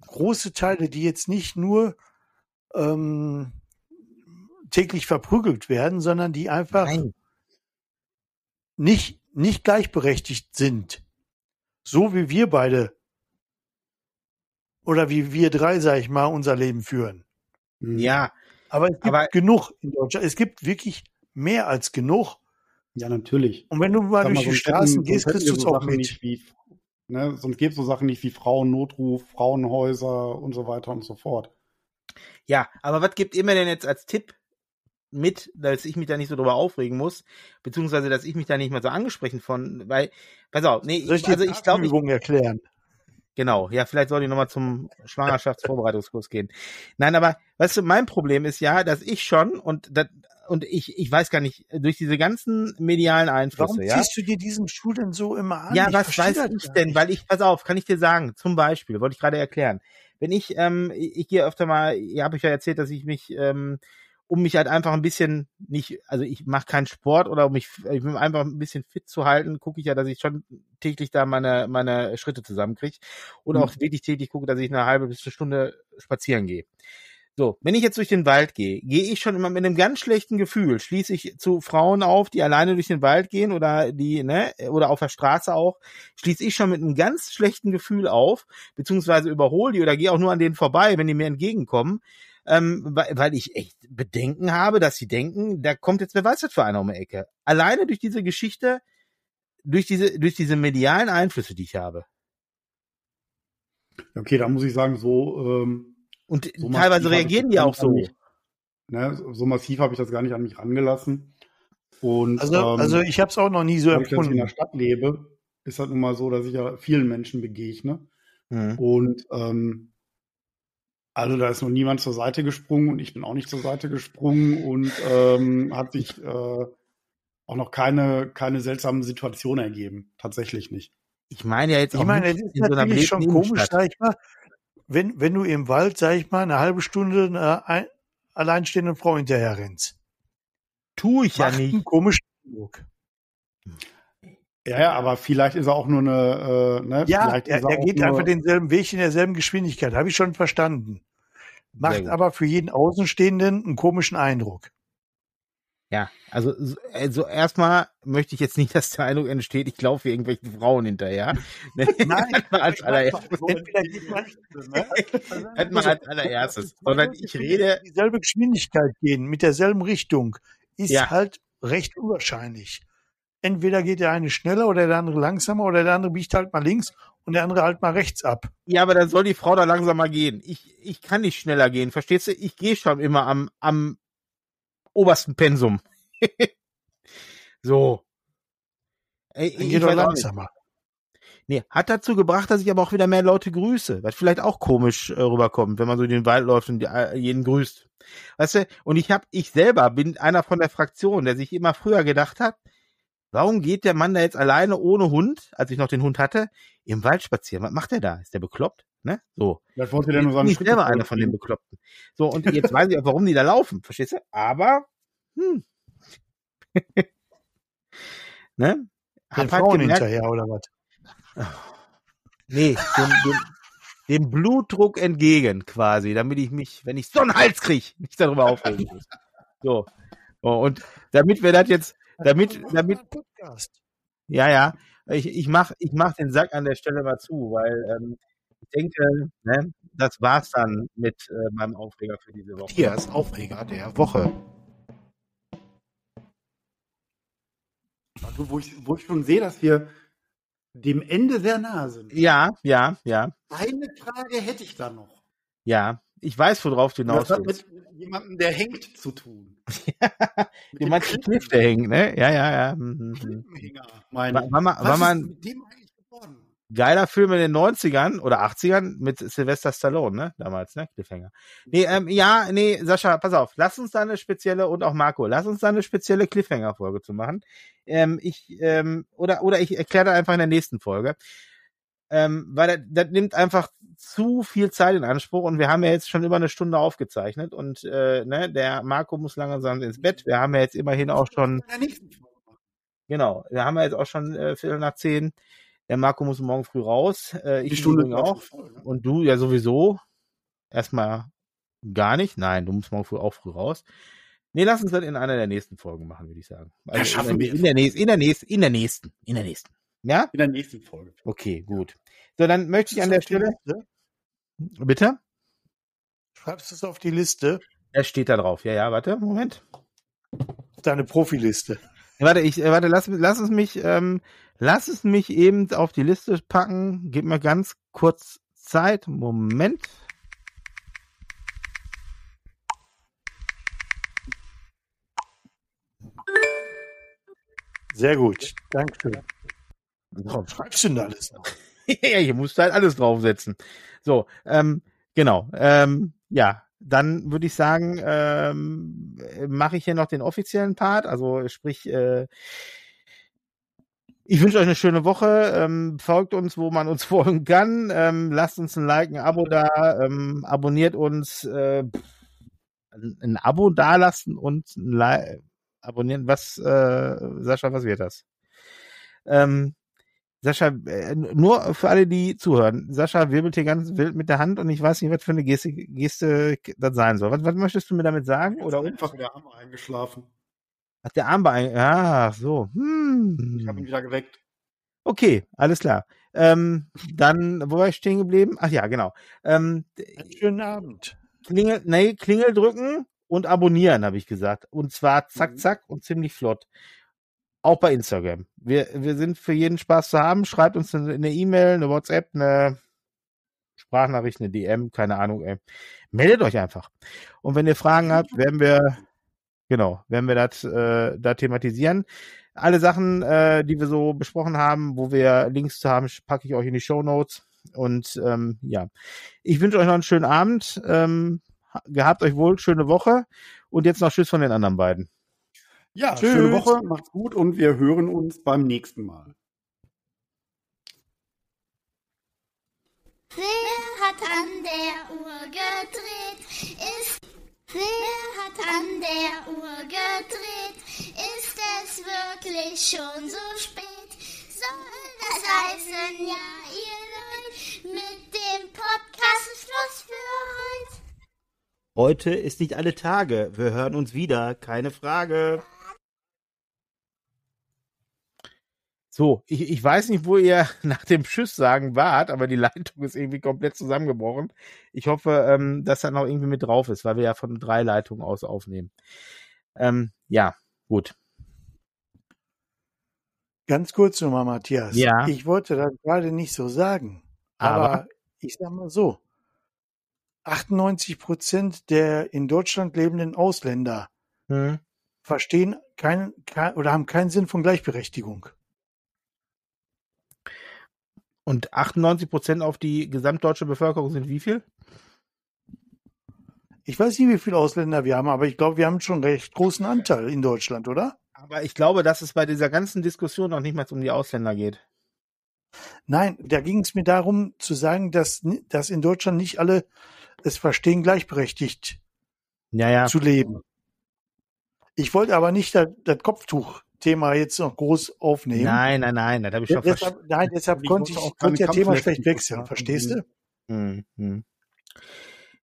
S3: große Teile, die jetzt nicht nur ähm, täglich verprügelt werden, sondern die einfach
S1: Nein.
S3: nicht, nicht gleichberechtigt sind. So wie wir beide oder wie wir drei, sag ich mal, unser Leben führen.
S1: Ja,
S3: Aber es gibt
S1: Aber-
S3: genug in Deutschland. Es gibt wirklich mehr als genug.
S2: Ja, natürlich.
S3: Und wenn du mal
S2: Sag
S3: durch die
S2: sonst
S3: Straßen gehst, kriegst du es auch
S2: Sachen
S3: mit.
S2: Nicht wie, ne, sonst gäbe es so Sachen nicht wie Frauennotruf, Frauenhäuser und so weiter und so fort.
S1: ja, aber was gibt ihr mir denn jetzt als Tipp mit, dass ich mich da nicht so drüber aufregen muss, beziehungsweise dass ich mich da nicht mal so angesprochen von, weil, pass auf, nee,
S3: ich
S1: also ich glaube,
S3: Übung erklären?
S1: Genau, ja, vielleicht soll ich nochmal zum Schwangerschaftsvorbereitungskurs gehen. Nein, aber weißt du, mein Problem ist ja, dass ich schon und das, und ich, ich weiß gar nicht, durch diese ganzen medialen Einflüsse,
S3: Warum
S1: ja.
S3: ziehst du dir diesen Schuh denn so immer an?
S1: Ja,
S3: Ich
S1: was weiß ich denn?
S3: nicht.
S1: Weil ich, pass auf, kann ich dir sagen, zum Beispiel, wollte ich gerade erklären. Wenn ich, ähm, ich, ich gehe öfter mal, ihr habe ich ja erzählt, dass ich mich, ähm, um mich halt einfach ein bisschen nicht, also ich mache keinen Sport oder um mich, ich will einfach ein bisschen fit zu halten, gucke ich ja, dass ich schon täglich da meine, meine Schritte zusammenkriege und
S2: Mhm.
S1: auch wirklich täglich gucke, dass ich eine halbe bis eine Stunde spazieren gehe. So, wenn ich jetzt durch den Wald gehe, gehe ich schon immer mit einem ganz schlechten Gefühl, schließe ich zu Frauen auf, die alleine durch den Wald gehen oder die, ne, oder auf der Straße auch, schließe ich schon mit einem ganz schlechten Gefühl auf, beziehungsweise überhole die oder gehe auch nur an denen vorbei, wenn die mir entgegenkommen, ähm, weil, weil ich echt Bedenken habe, dass sie denken, da kommt jetzt wer weiß was für einer um die Ecke. Alleine durch diese Geschichte, durch diese, durch diese medialen Einflüsse, die ich habe.
S2: Okay, da muss ich sagen, so, ähm,
S1: Und
S2: So
S1: teilweise reagieren die auch so.
S2: mich- ne, so massiv habe ich das gar nicht an mich rangelassen. Und
S3: Also,
S2: ähm,
S3: also ich habe es auch noch nie so
S2: dadurch, dass ich in
S3: empfunden.
S2: der Stadt lebe, ist halt nun mal so, dass ich ja vielen Menschen begegne.
S1: Hm.
S2: Und ähm, also da ist noch niemand zur Seite gesprungen und ich bin auch nicht zur Seite gesprungen und ähm, hat sich äh, auch noch keine, keine seltsamen Situationen ergeben. Tatsächlich nicht.
S1: Ich meine ja jetzt
S3: Ich
S1: auch
S3: meine,
S1: nicht
S3: es ist
S1: in so einer
S3: natürlich schon komisch, sag ich mal, wenn, wenn du im Wald, sag ich mal, eine halbe Stunde einer ein, alleinstehenden Frau hinterher rennst.
S1: Tu ich ja
S3: Macht
S1: nicht.
S3: einen komischen Eindruck.
S2: Ja, ja, aber vielleicht ist er auch nur eine, äh, ne,
S3: Ja,
S2: vielleicht
S3: er,
S2: ist
S3: er
S2: auch
S3: geht
S2: nur,
S3: einfach denselben Weg in derselben Geschwindigkeit, habe ich schon verstanden. Macht aber für jeden Außenstehenden einen komischen Eindruck.
S1: Ja, also, so- also erstmal möchte ich jetzt nicht, <laughs> dass der Eindruck entsteht, ich laufe irgendwelchen Frauen hinterher. <laughs> Ne? <laughs>
S3: Nein,
S1: als allererstes.
S3: Man, ne?
S1: Halt mal als allererstes. Sondern ich rede,
S3: Dieselbe Geschwindigkeit gehen, mit derselben Richtung, ist
S1: Ja.
S3: halt recht unwahrscheinlich. Entweder geht der eine schneller oder der andere langsamer oder der andere biegt halt mal links und der andere halt mal rechts ab.
S1: ja, aber dann soll die Frau da langsamer gehen. Ich, ich kann nicht schneller gehen, verstehst du? Ich gehe schon immer am, am obersten Pensum. <laughs> so. Ey,
S3: Dann
S1: ich
S3: geht
S1: nicht.
S3: langsamer.
S1: Nee, hat dazu gebracht, dass ich aber auch wieder mehr Leute grüße, was vielleicht auch komisch äh, rüberkommt, wenn man so in den Wald läuft und die, äh, jeden grüßt. Weißt du, und ich hab, ich selber bin einer von der Fraktion, der sich immer früher gedacht hat, warum geht der Mann da jetzt alleine ohne Hund, als ich noch den Hund hatte, im Wald spazieren? Was macht der da? Ist der bekloppt? Ne? So.
S2: vielleicht wollte der nur
S1: Ich bin
S2: Schritte
S1: selber einer von den. Bekloppten. So, und <laughs> jetzt weiß ich auch, warum die da laufen, verstehst du? Aber, hm. <laughs> ne?
S3: Den
S1: Hab halt
S3: Frauen
S1: gemerkt,
S3: hinterher oder was? <laughs>
S1: Nee, dem, dem, dem Blutdruck entgegen quasi, damit ich mich, wenn ich so einen Hals krieg, nicht darüber aufregen muss. So. Oh, und damit wir das jetzt, damit, damit,
S3: Podcast.
S1: ja, ja, ich, ich mach, ich mach den Sack an der Stelle mal zu, weil ähm, ich denke, ne, das war's dann mit äh, meinem Aufreger für diese Woche.
S5: Hier ist Aufreger der Woche.
S2: Also, wo, ich, wo ich schon sehe, dass wir dem Ende sehr nahe sind.
S1: Ja, ja, ja,
S2: Eine Frage hätte ich da noch.
S1: ja. Ich weiß, worauf du hinaus
S2: Das hat
S1: willst.
S2: mit jemandem, der hängt, zu tun. <laughs>
S1: Meinst den Cliff, der hängt, ne? Ja, ja, ja. Mhm, War, war,
S2: Was
S1: war
S2: geworden?
S1: geiler Film in den 90ern oder 80ern mit Sylvester Stallone, ne? Damals, ne? Cliffhanger. Nee, ähm, ja, nee, Sascha, pass auf, lass uns da eine spezielle und auch Marco, lass uns da eine spezielle Cliffhanger-Folge zu machen. Ähm, ich, ähm, oder, oder ich erkläre das einfach in der nächsten Folge. Ähm, weil das, das nimmt einfach zu viel Zeit in Anspruch und wir haben ja jetzt schon über eine Stunde aufgezeichnet und äh, ne, der Marco muss langsam ins Bett. Wir haben ja jetzt immerhin auch schon. Genau, wir haben ja jetzt auch schon äh, Viertel nach zehn. Der Marco muss morgen früh raus. Äh, ich
S2: Die Stunde
S1: auch.
S2: voll, ne?
S1: Und du ja sowieso. Erstmal gar nicht. Nein, du musst morgen früh auch früh raus. Nee, lass uns das in einer der nächsten Folgen machen, würde ich sagen. Also
S2: schaffen
S1: in,
S2: wir
S1: in, der nächsten, in der nächsten, in der nächsten, in der nächsten. Ja?
S2: In der nächsten Folge.
S1: Okay, gut. So, dann möchte ich an der Stelle.
S3: Liste?
S1: Bitte?
S3: Schreibst du es auf die Liste?
S1: Er steht da drauf. Ja, ja, warte, Moment.
S3: Deine Profiliste.
S1: Warte, ich, äh, warte, lass, lass es mich, ähm, lass es mich eben auf die Liste packen. Gib mir ganz kurz Zeit. Moment.
S3: Sehr gut. Dankeschön. Warum schreibst du denn alles noch? <laughs>
S1: ja, hier musst du halt alles draufsetzen. So, ähm, genau. Ähm, ja, dann würde ich sagen, ähm, mache ich hier noch den offiziellen Part. Also sprich, äh, ich wünsche euch eine schöne Woche. Ähm, folgt uns, wo man uns <laughs> folgen kann. Ähm, lasst uns ein Like, ein Abo da. Ähm, abonniert uns. Äh, ein, ein Abo dalassen und ein like, abonnieren. Was, äh, Sascha, was wird das? Ähm, Sascha, äh, nur für alle, die zuhören. Sascha wirbelt hier ganz wild mit der Hand und ich weiß nicht, was für eine Geste, Geste das sein soll. Was, was möchtest du mir damit sagen? Oder
S2: einfach der Arm eingeschlafen.
S1: hat der Arm bei Ja, so.
S2: Ich habe ihn
S1: Hm.
S2: wieder geweckt.
S1: Okay, alles klar. Ähm, dann, wo war ich stehen geblieben? Ach ja, genau. Ähm,
S3: schönen Abend.
S1: Klingel, nee, Klingel drücken und abonnieren, habe ich gesagt. Und zwar zack,
S2: Mhm.
S1: zack und ziemlich flott. Auch bei Instagram. Wir, wir sind für jeden Spaß zu haben. Schreibt uns eine E-Mail, eine WhatsApp, eine Sprachnachricht, eine DM, keine Ahnung, ey. Meldet euch einfach. Und wenn ihr Fragen habt, werden wir, genau, werden wir das äh, da thematisieren. Alle Sachen, äh, die wir so besprochen haben, wo wir Links zu haben, packe ich euch in die Show Notes. Und ähm, ja, ich wünsche euch noch einen schönen Abend. Ähm, ha- gehabt euch wohl, schöne Woche. Und jetzt noch Tschüss von den anderen beiden.
S2: Ja,
S3: Tschüss.
S2: schöne Woche, macht's gut und wir hören uns beim nächsten Mal.
S4: Wer hat an der Uhr gedreht? Ist Wer hat an der Uhr gedreht? Ist es wirklich schon so spät? Soll das heißen, ja, ihr Leute, mit dem Podcast ist Schluss für heute?
S1: Heute ist nicht alle Tage. Wir hören uns wieder, keine Frage. So, ich, ich weiß nicht, wo ihr <laughs> nach dem Tschüss sagen wart, aber die Leitung ist irgendwie komplett zusammengebrochen. Ich hoffe, ähm, dass da noch irgendwie mit drauf ist, weil wir ja von drei Leitungen aus aufnehmen. Ähm, ja, gut.
S3: Ganz kurz nochmal, Matthias.
S1: Ja.
S3: Ich wollte das gerade nicht so sagen.
S1: Aber?
S3: Aber, ich sag mal so. 98 Prozent der in Deutschland lebenden Ausländer
S1: Hm.
S3: verstehen keinen, kein, oder haben keinen Sinn von Gleichberechtigung.
S1: Und 98 Prozent auf die gesamtdeutsche Bevölkerung sind wie viel?
S3: Ich weiß nicht, wie viele Ausländer wir haben, aber ich glaube, wir haben schon einen recht großen Anteil in Deutschland, oder?
S1: Aber ich glaube, dass es bei dieser ganzen Diskussion noch nicht mal um die Ausländer geht.
S3: Nein, da ging es mir darum zu sagen, dass, dass in Deutschland nicht alle es verstehen, gleichberechtigt
S1: Ja, ja.
S3: zu leben. Ich wollte aber nicht das, das Kopftuch-Thema jetzt noch groß aufnehmen.
S1: Nein, nein, nein, das habe ich schon verstanden.
S3: deshalb, nein, deshalb
S2: Ich
S3: konnte ich, konnte ja Thema schlecht wechseln,
S2: haben.
S3: verstehst du?
S1: Hm, hm.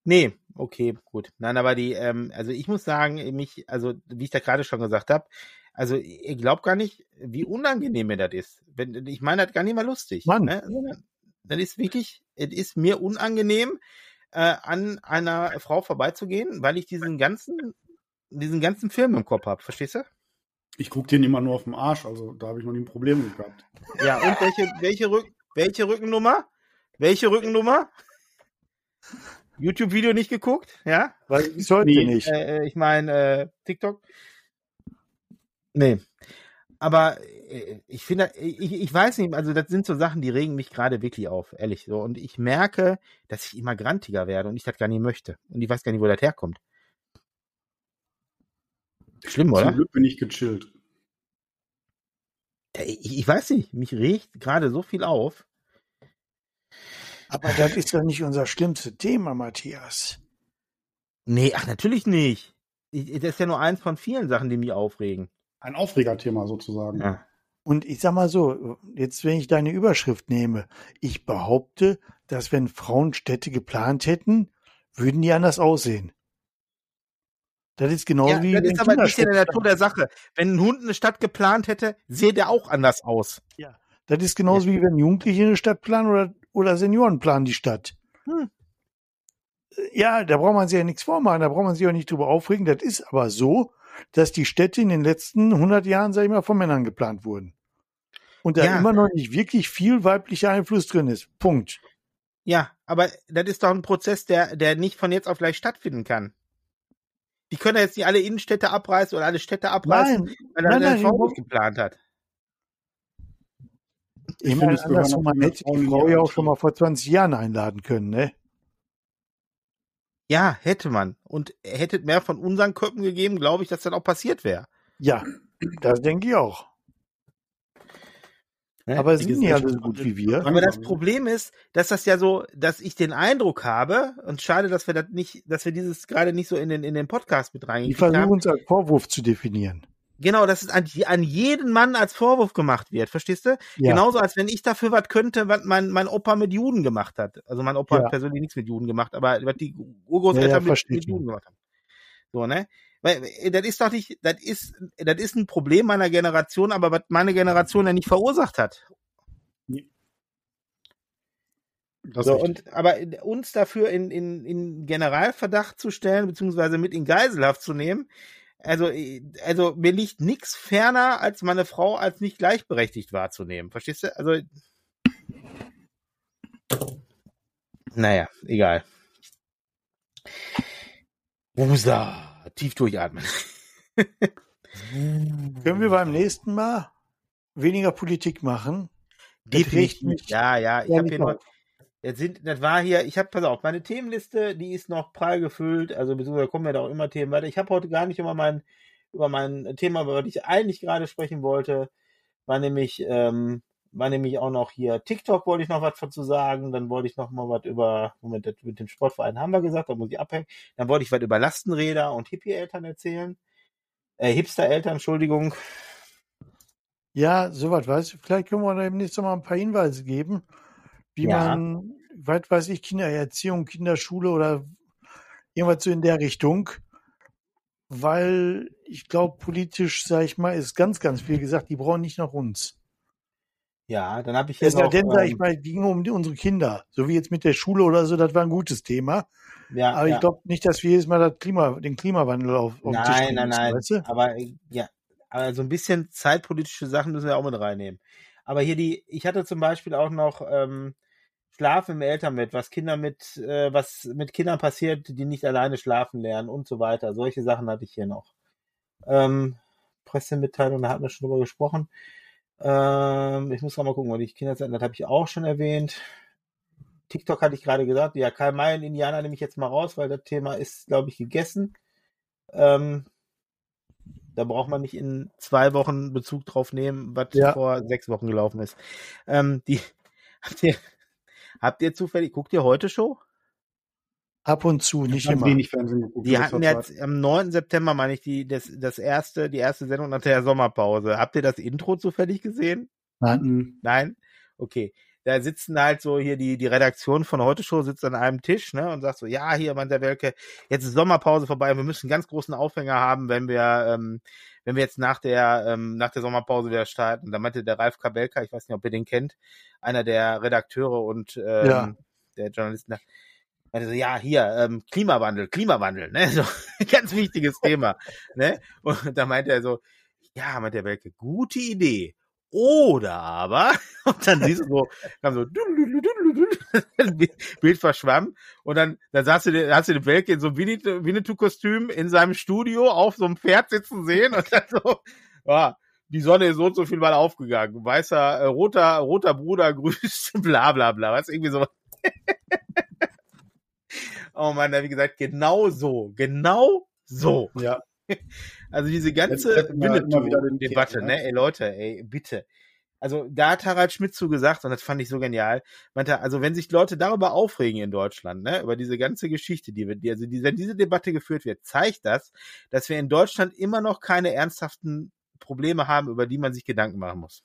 S1: Nee, okay, gut. Nein, aber die, ähm, also ich muss sagen, mich, also wie ich da gerade schon gesagt habe, also ihr glaubt gar nicht, wie unangenehm mir das ist. Wenn, ich meine das gar nicht mal lustig.
S3: Mann.
S1: Ne? Das ist wirklich, es ist mir unangenehm, äh, an einer Frau vorbeizugehen, weil ich diesen ganzen, diesen ganzen Film im Kopf habe. Verstehst du?
S2: Ich gucke den immer nur auf den Arsch, also da habe ich noch nie ein Problem mit gehabt.
S1: Ja, und welche, welche, Rück, welche Rückennummer? Welche Rückennummer? YouTube-Video nicht geguckt, ja?
S3: Weil ich sollte
S2: Nee,
S3: nicht.
S1: Äh, äh, ich meine, äh, TikTok? Nee. Aber äh, ich finde, ich, ich weiß nicht, also das sind so Sachen, die regen mich gerade wirklich auf, ehrlich so. Und ich merke, dass ich immer grantiger werde und ich das gar nicht möchte. Und ich weiß gar nicht, wo das herkommt. Schlimm,
S2: Zum
S1: oder?
S2: Glück bin ich gechillt.
S1: Ich, ich weiß nicht, mich regt gerade so viel auf.
S3: Aber das ist doch nicht unser schlimmstes Thema, Matthias.
S1: Nee, ach, natürlich nicht. Ich, das ist ja nur eins von vielen Sachen, die mich aufregen.
S2: Ein Aufregerthema sozusagen.
S1: Ja.
S3: Und ich sag mal so, jetzt wenn ich deine Überschrift nehme, ich behaupte, dass wenn Frauen Städte geplant hätten, würden die anders aussehen. Das ist genauso
S1: Ja,
S3: wie
S1: das
S3: wenn
S1: ist aber nicht in der Natur der Sache. Wenn ein Hund eine Stadt geplant hätte, sähe der auch anders aus.
S3: Das ist genauso wie wenn Jugendliche eine Stadt planen oder, oder Senioren planen die Stadt.
S1: Hm.
S3: Ja, da braucht man sich ja nichts vormachen, da braucht man sich auch nicht drüber aufregen. Das ist aber so, dass die Städte in den letzten 100 Jahren, sag ich mal, von Männern geplant wurden. Und da
S1: Ja.
S3: immer noch nicht wirklich viel weiblicher Einfluss drin ist. Punkt.
S1: Ja, aber das ist doch ein Prozess, der, der nicht von jetzt auf gleich stattfinden kann. Die können ja jetzt nicht alle Innenstädte abreißen oder alle Städte abreißen,
S3: Nein,
S1: weil er
S3: nein,
S1: Vorwurf geplant hat.
S2: Ich
S3: ich
S2: finde,
S3: meine,
S2: es
S3: andersrum, man hätte die
S2: in
S3: Frau ja auch schon mal vor 20 Jahren einladen können, ne?
S1: Ja, hätte man. Und hätte mehr von unseren Köpfen gegeben, glaube ich, dass das auch passiert wäre.
S3: Ja, das denke ich auch.
S1: Ne?
S3: Aber
S1: Die
S3: sind
S1: Gesellschaft-
S3: so gut wie wir.
S1: Aber das Problem ist, dass das ja so, dass ich den Eindruck habe, und schade, dass wir das nicht, dass wir dieses gerade nicht so in den, in den Podcast mit
S3: Die
S1: reingekriegt
S3: versuchen uns als Vorwurf zu definieren.
S1: Genau, dass es an, an jeden Mann als Vorwurf gemacht wird, verstehst du?
S3: Ja.
S1: Genauso, als wenn ich dafür was könnte, was mein, mein Opa mit Juden gemacht hat. Also mein Opa
S3: Ja.
S1: hat persönlich nichts mit Juden gemacht, aber was die
S3: Ja,
S1: Urgroßeltern
S3: ja,
S1: mit, mit. Juden gemacht haben. So, ne? Weil, äh, das ist doch nicht, das ist, das ist ein Problem meiner Generation, aber was meine Generation ja nicht verursacht hat. So, und, aber uns dafür in, in, in Generalverdacht zu stellen, beziehungsweise mit in Geiselhaft zu nehmen, also, äh, also mir liegt nichts ferner, als meine Frau als nicht gleichberechtigt wahrzunehmen. Verstehst du? Also. Naja, egal. Wusa, tief durchatmen. <laughs>
S3: Können wir beim nächsten Mal weniger Politik machen?
S1: Definitiv. Ja, ja, ich habe hier
S3: auf.
S1: Jetzt sind, das war hier, ich habe, pass auf, meine Themenliste, die ist noch prall gefüllt, also beziehungsweise kommen ja da auch immer Themen weiter. Ich habe heute gar nicht über mein, über mein Thema, über das ich eigentlich gerade sprechen wollte, war nämlich, ähm, war nämlich auch noch hier TikTok wollte ich noch was dazu sagen, dann wollte ich noch mal was über, Moment, mit dem Sportverein haben wir gesagt, da muss ich abhängen. Dann wollte ich was über Lastenräder und Hippie-Eltern erzählen. Äh, Hipster-Eltern, Entschuldigung.
S3: Ja, soweit weiß ich. Vielleicht können wir demnächst noch mal ein paar Hinweise geben, wie
S1: Ja.
S3: man, weit weiß ich, Kindererziehung, Kinderschule oder irgendwas so in der Richtung. Weil ich glaube, politisch, sag ich mal, ist ganz, ganz viel gesagt, die brauchen nicht nach uns.
S1: Ja, dann habe ich hier
S3: Es sei denn, sag ich
S1: ähm,
S3: mal, ging um die, unsere Kinder. So wie jetzt mit der Schule oder so, das war ein gutes Thema.
S1: ja,
S3: Aber
S1: ja.
S3: ich glaube nicht, dass wir jedes Mal das Klima, den Klimawandel auf, auf den Tisch
S1: Nein, nein, nein.
S3: Weißt du?
S1: Aber äh, ja, aber so ein bisschen zeitpolitische Sachen müssen wir auch mit reinnehmen. Aber hier die, ich hatte zum Beispiel auch noch ähm, Schlafen im Elternbett, was Kinder mit, äh, was mit Kindern passiert, die nicht alleine schlafen lernen und so weiter. Solche Sachen hatte ich hier noch. Ähm, Pressemitteilung, da hatten wir schon drüber gesprochen. Ähm, ich muss noch mal gucken, weil die Kinderzeiten, das habe ich auch schon erwähnt. TikTok hatte ich gerade gesagt. Ja, Karl May und Indianer nehme ich jetzt mal raus, weil das Thema ist, glaube ich, gegessen. Ähm, da braucht man nicht in zwei Wochen Bezug drauf nehmen, was
S3: Ja.
S1: vor sechs Wochen gelaufen ist. Ähm, die, <laughs> habt ihr, habt ihr zufällig, guckt ihr heute Show?
S3: Ab und zu, nicht immer.
S2: wenig Fernsehen geguckt.
S1: Die hatten jetzt am 9. September, meine ich, die, das, das erste, die erste Sendung nach der Sommerpause. Habt ihr das Intro zufällig gesehen?
S2: Zeit. Mhm.
S1: Nein? Okay. Da sitzen halt so hier die, die Redaktion von Heute Show sitzt an einem Tisch, ne, und sagt so, ja, hier, Mann, der Welke, jetzt ist Sommerpause vorbei, wir müssen einen ganz großen Aufhänger haben, wenn wir, ähm, wenn wir jetzt nach der, ähm, nach der Sommerpause wieder starten. Da meinte der Ralf Kabelka, ich weiß nicht, ob ihr den kennt, einer der Redakteure und, ähm,
S3: Ja.
S1: der Journalisten, da, meinte so, ja, hier, ähm, Klimawandel, Klimawandel, ne, <laughs> so, ganz wichtiges <laughs> Thema, ne, und da meinte er so, ja, meinte der Welke, gute Idee. Oder aber, <laughs> und dann siehst du so, kam so, Bild verschwamm und dann, dann saß du, hast du den Welke in so einem Winnetou- Winnetou-Kostüm in seinem Studio auf so einem Pferd sitzen sehen und dann so, ja, die Sonne ist so und so viel mal aufgegangen. Weißer, äh, roter, roter Bruder grüßt, bla bla bla, was irgendwie so. Oh man, wie gesagt, genau so, genau so.
S2: Ja. <laughs>
S1: Also diese ganze Winnetou-Debatte, ne?
S2: ne?
S1: Ey Leute, ey, bitte. Also da hat Harald Schmidt zu gesagt, und das fand ich so genial, meinte, also wenn sich Leute darüber aufregen in Deutschland, ne, über diese ganze Geschichte, die wir, die, also die, wenn diese Debatte geführt wird, zeigt das, dass wir in Deutschland immer noch keine ernsthaften Probleme haben, über die man sich Gedanken machen muss.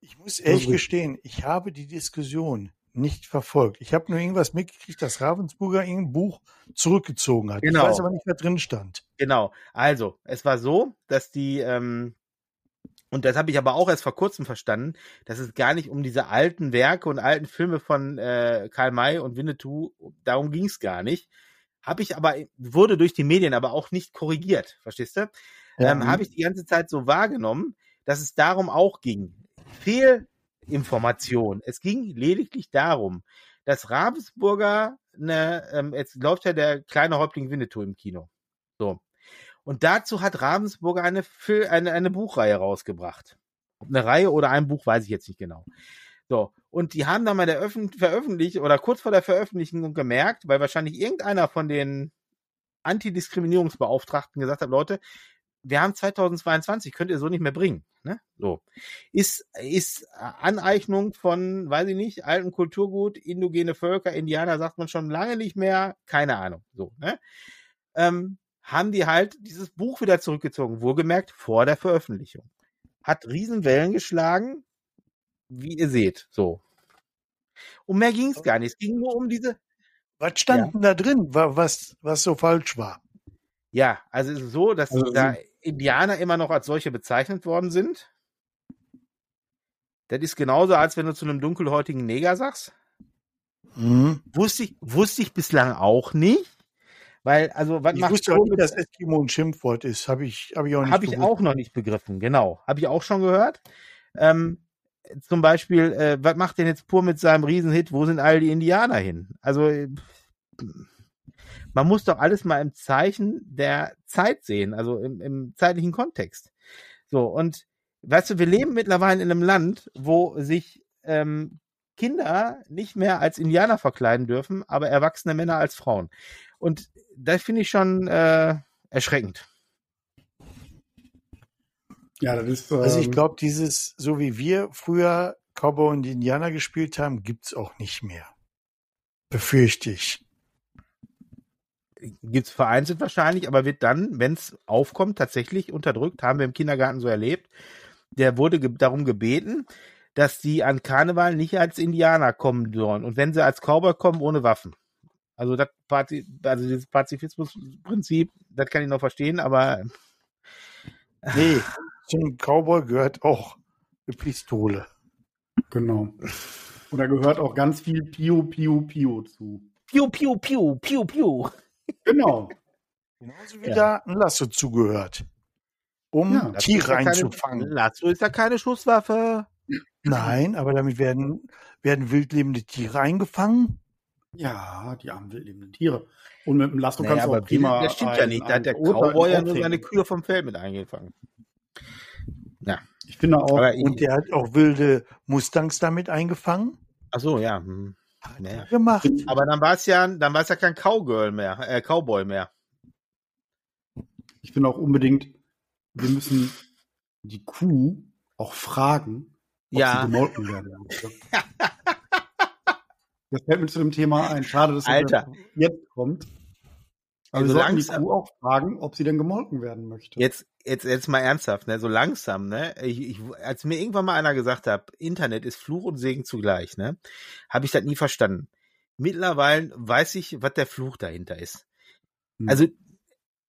S3: Ich muss ehrlich gestehen, ich habe die Diskussion nicht verfolgt. Ich habe nur irgendwas mitgekriegt, dass Ravensburger irgendein Buch zurückgezogen hat.
S1: Genau.
S3: Ich weiß aber nicht, was drin stand.
S1: Genau. Also, es war so, dass die, ähm, und das habe ich aber auch erst vor kurzem verstanden, dass es gar nicht um diese alten Werke und alten Filme von äh, Karl May und Winnetou, darum ging es gar nicht. Habe ich aber, wurde durch die Medien aber auch nicht korrigiert, verstehst du?
S3: Ja.
S1: ähm, habe ich die ganze Zeit so wahrgenommen, dass es darum auch ging. Fehlinformation. Es ging lediglich darum, dass Ravensburger, eine, ähm, jetzt läuft ja der kleine Häuptling Winnetou im Kino. So. Und dazu hat Ravensburger eine, eine, eine Buchreihe rausgebracht. Eine Reihe oder ein Buch, weiß ich jetzt nicht genau. So. Und die haben dann mal der Öffn veröffentlicht oder kurz vor der Veröffentlichung gemerkt, weil wahrscheinlich irgendeiner von den Antidiskriminierungsbeauftragten gesagt hat, Leute, wir haben 2022, könnt ihr so nicht mehr bringen. Ne? So. Ist, ist Aneignung von, weiß ich nicht, alten Kulturgut, indogene Völker, Indianer, sagt man schon lange nicht mehr, keine Ahnung. So, ne? Ähm, haben die halt dieses Buch wieder zurückgezogen, wohlgemerkt vor der Veröffentlichung. Hat Riesenwellen geschlagen, wie ihr seht, so. Um mehr ging es gar nicht. Es ging nur um diese,
S3: Was stand denn da drin, wa- was, was so falsch war?
S1: Ja, also es ist so, dass
S2: Also,
S1: da Indianer immer noch als solche bezeichnet worden sind. Das ist genauso, als wenn du zu einem dunkelhäutigen Neger sagst.
S3: Mhm.
S1: Wusste ich, wusste ich bislang auch nicht. Weil, also, was
S3: Ich
S1: macht
S3: wusste auch nicht, dass Eskimo ein Schimpfwort ist. Habe ich, hab ich auch nicht
S1: Habe ich auch noch nicht begriffen, genau. Habe ich auch schon gehört. Ähm, zum Beispiel, äh, was macht denn jetzt Pur mit seinem Riesenhit? Wo sind all die Indianer hin? Also, äh, man muss doch alles mal im Zeichen der Zeit sehen, also im, im zeitlichen Kontext. So, und weißt du, wir leben mittlerweile in einem Land, wo sich ähm, Kinder nicht mehr als Indianer verkleiden dürfen, aber erwachsene Männer als Frauen. Und das finde ich schon äh, erschreckend.
S2: Ja, das ist.
S3: Also ich
S2: ähm,
S3: glaube, dieses, so wie wir früher Cowboy und Indianer gespielt haben, gibt's auch nicht mehr. Befürchte ich.
S1: Gibt's vereinzelt wahrscheinlich, aber wird dann, wenn es aufkommt, tatsächlich unterdrückt, haben wir im Kindergarten so erlebt. Der wurde ge darum gebeten, dass die an Karneval nicht als Indianer kommen sollen und wenn sie als Cowboy kommen, ohne Waffen. Also das Pazi also dieses Pazifismusprinzip, das kann ich noch verstehen, aber <laughs>
S3: Nee, zum Cowboy gehört auch eine Pistole.
S2: Genau. Und da gehört auch ganz viel Pio, Pio, Pio zu.
S1: piu, piu, piu, piu, piu.
S2: Genau.
S3: Genauso wie
S1: Ja.
S3: da ein Lasso zugehört. Um
S2: Ja,
S3: Tiere
S1: ja keine-
S3: einzufangen.
S1: Lasso ist ja keine Schusswaffe.
S3: Nein, aber damit werden, werden wildlebende Tiere eingefangen.
S2: Ja, die armen wildlebenden Tiere. Und mit dem Lasso
S1: Naja,
S2: kannst du
S1: aber
S2: auch prima.
S1: das stimmt ja
S2: ein-
S1: nicht. Da hat der Cowboy ja nur seine Kühe vom Feld mit eingefangen.
S2: Ich finde auch,
S1: Aber
S3: Und der hat auch wilde Mustangs damit eingefangen.
S1: Ach so, ja. hm.
S3: Hat
S1: Nee.
S3: er gemacht.
S1: Aber dann war es ja, dann war es ja kein Cowgirl mehr, äh, Cowboy mehr.
S2: ich finde auch unbedingt, wir müssen die Kuh auch fragen, ob
S1: Ja.
S2: sie gemolken werden. <laughs> Das fällt mir zu dem Thema ein. Schade, dass das
S1: Alter.
S2: jetzt kommt. Aber
S1: Also
S2: wir sollten die
S1: langsam-
S2: Kuh auch fragen, ob sie denn gemolken werden möchte.
S1: Jetzt, jetzt, jetzt mal ernsthaft, ne? So langsam, ne? Ich, ich, als mir irgendwann mal einer gesagt hat, Internet ist Fluch und Segen zugleich, ne? Habe ich das nie verstanden. Mittlerweile weiß ich, was der Fluch dahinter ist.
S2: Hm.
S1: Also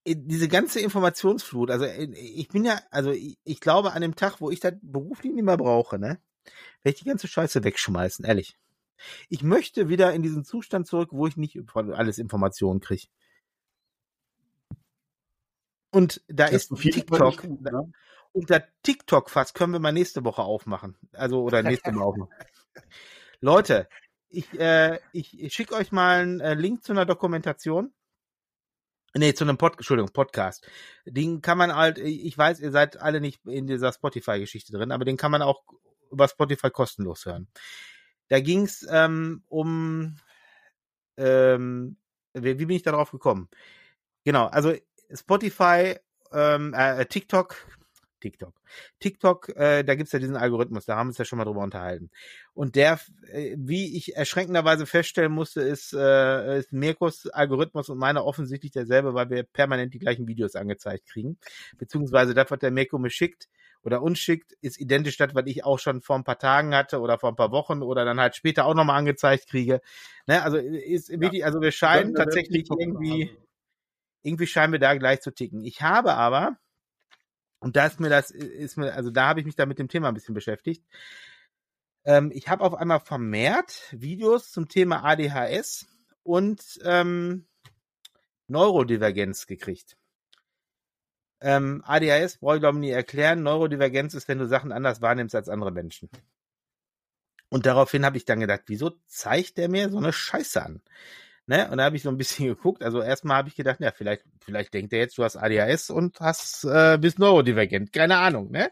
S1: äh, diese ganze Informationsflut, also äh, ich bin ja, also ich, ich glaube an dem Tag, wo ich das beruflich nicht mehr brauche, ne, werde ich die ganze Scheiße wegschmeißen, ehrlich. Ich möchte wieder in diesen Zustand zurück, wo ich nicht alles Informationen kriege. Und da
S2: Das
S1: ist TikTok,
S2: gut, ne?
S1: und das TikTok-Fass können wir mal nächste Woche aufmachen. Also, oder nächste Woche aufmachen. <laughs> Leute, ich, äh, ich, ich schicke euch mal einen äh, Link zu einer Dokumentation. Nee, zu einem Pod Entschuldigung, Podcast. Den kann man halt, ich weiß, ihr seid alle nicht in dieser Spotify-Geschichte drin, aber den kann man auch über Spotify kostenlos hören. Da ging's ähm, um, ähm, wie, wie bin ich da drauf gekommen? Genau, also Spotify, ähm, äh, TikTok, TikTok. TikTok, äh, da gibt's ja diesen Algorithmus, da haben wir uns ja schon mal drüber unterhalten. Und der, äh, wie ich erschreckenderweise feststellen musste, ist, äh, ist Mirkos Algorithmus und meiner offensichtlich derselbe, weil wir permanent die gleichen Videos angezeigt kriegen. Beziehungsweise das, was der Mirko mir schickt oder uns schickt, ist identisch das, was ich auch schon vor ein paar Tagen hatte oder vor ein paar Wochen oder dann halt später auch nochmal angezeigt kriege. Ne, also ist wirklich, also wir scheinen
S2: Ja,
S1: tatsächlich irgendwie, irgendwie scheinen wir da gleich zu ticken. Ich habe aber, und da ist mir das, ist mir, also da habe ich mich da mit dem Thema ein bisschen beschäftigt. Ähm, ich habe auf einmal vermehrt Videos zum Thema ADHS und ähm, Neurodivergenz gekriegt. Ähm, ADHS brauche ich glaube ich nie erklären. Neurodivergenz ist, wenn du Sachen anders wahrnimmst als andere Menschen. Und daraufhin habe ich dann gedacht, wieso zeigt der mir so eine Scheiße an? Ne? Und da habe ich so ein bisschen <laughs> geguckt. Also erstmal habe ich gedacht, ja, vielleicht, vielleicht denkt er jetzt, du hast ADHS und hast äh, bist neurodivergent. Keine Ahnung, ne?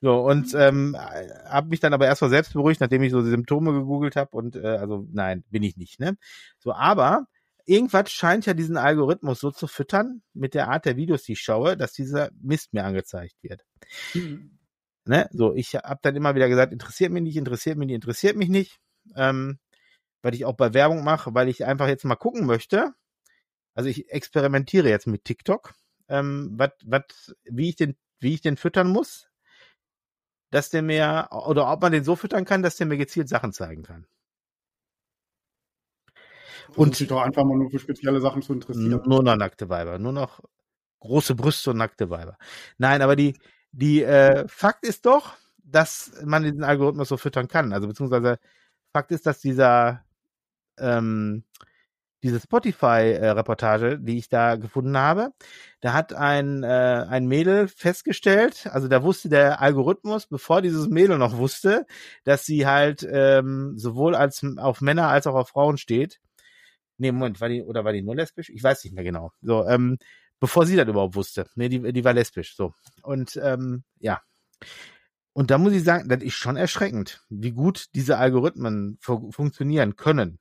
S1: So, und ähm, habe mich dann aber erstmal selbst beruhigt, nachdem ich so Symptome gegoogelt habe und äh, also nein, bin ich nicht, ne? So, aber irgendwas scheint ja diesen Algorithmus so zu füttern mit der Art der Videos, die ich schaue, dass dieser Mist mir angezeigt wird. Ne? So, ich habe dann immer wieder gesagt, interessiert mich nicht, interessiert mich nicht, interessiert mich nicht. Ähm, weil ich auch bei Werbung mache, weil ich einfach jetzt mal gucken möchte. Also ich experimentiere jetzt mit TikTok, ähm, wat, wat, wie ich den, wie ich den füttern muss, dass der mir oder ob man den so füttern kann, dass der mir gezielt Sachen zeigen kann.
S2: Und sich doch einfach mal nur für spezielle Sachen zu interessieren.
S1: Nur noch nackte Weiber, nur noch große Brüste und nackte Weiber. Nein, aber die, die äh, Fakt ist doch, dass man diesen Algorithmus so füttern kann. Also beziehungsweise Fakt ist, dass dieser ähm, diese Spotify-Reportage, die ich da gefunden habe, da hat ein, äh, ein Mädel festgestellt, also da wusste der Algorithmus, bevor dieses Mädel noch wusste, dass sie halt ähm, sowohl als auf Männer als auch auf Frauen steht. Nee, Moment, war die, oder war die nur lesbisch? Ich weiß nicht mehr genau. So, ähm, bevor sie das überhaupt wusste. Nee, die, die war lesbisch, so. Und ähm, ja. Und da muss ich sagen, das ist schon erschreckend, wie gut diese Algorithmen fu funktionieren können.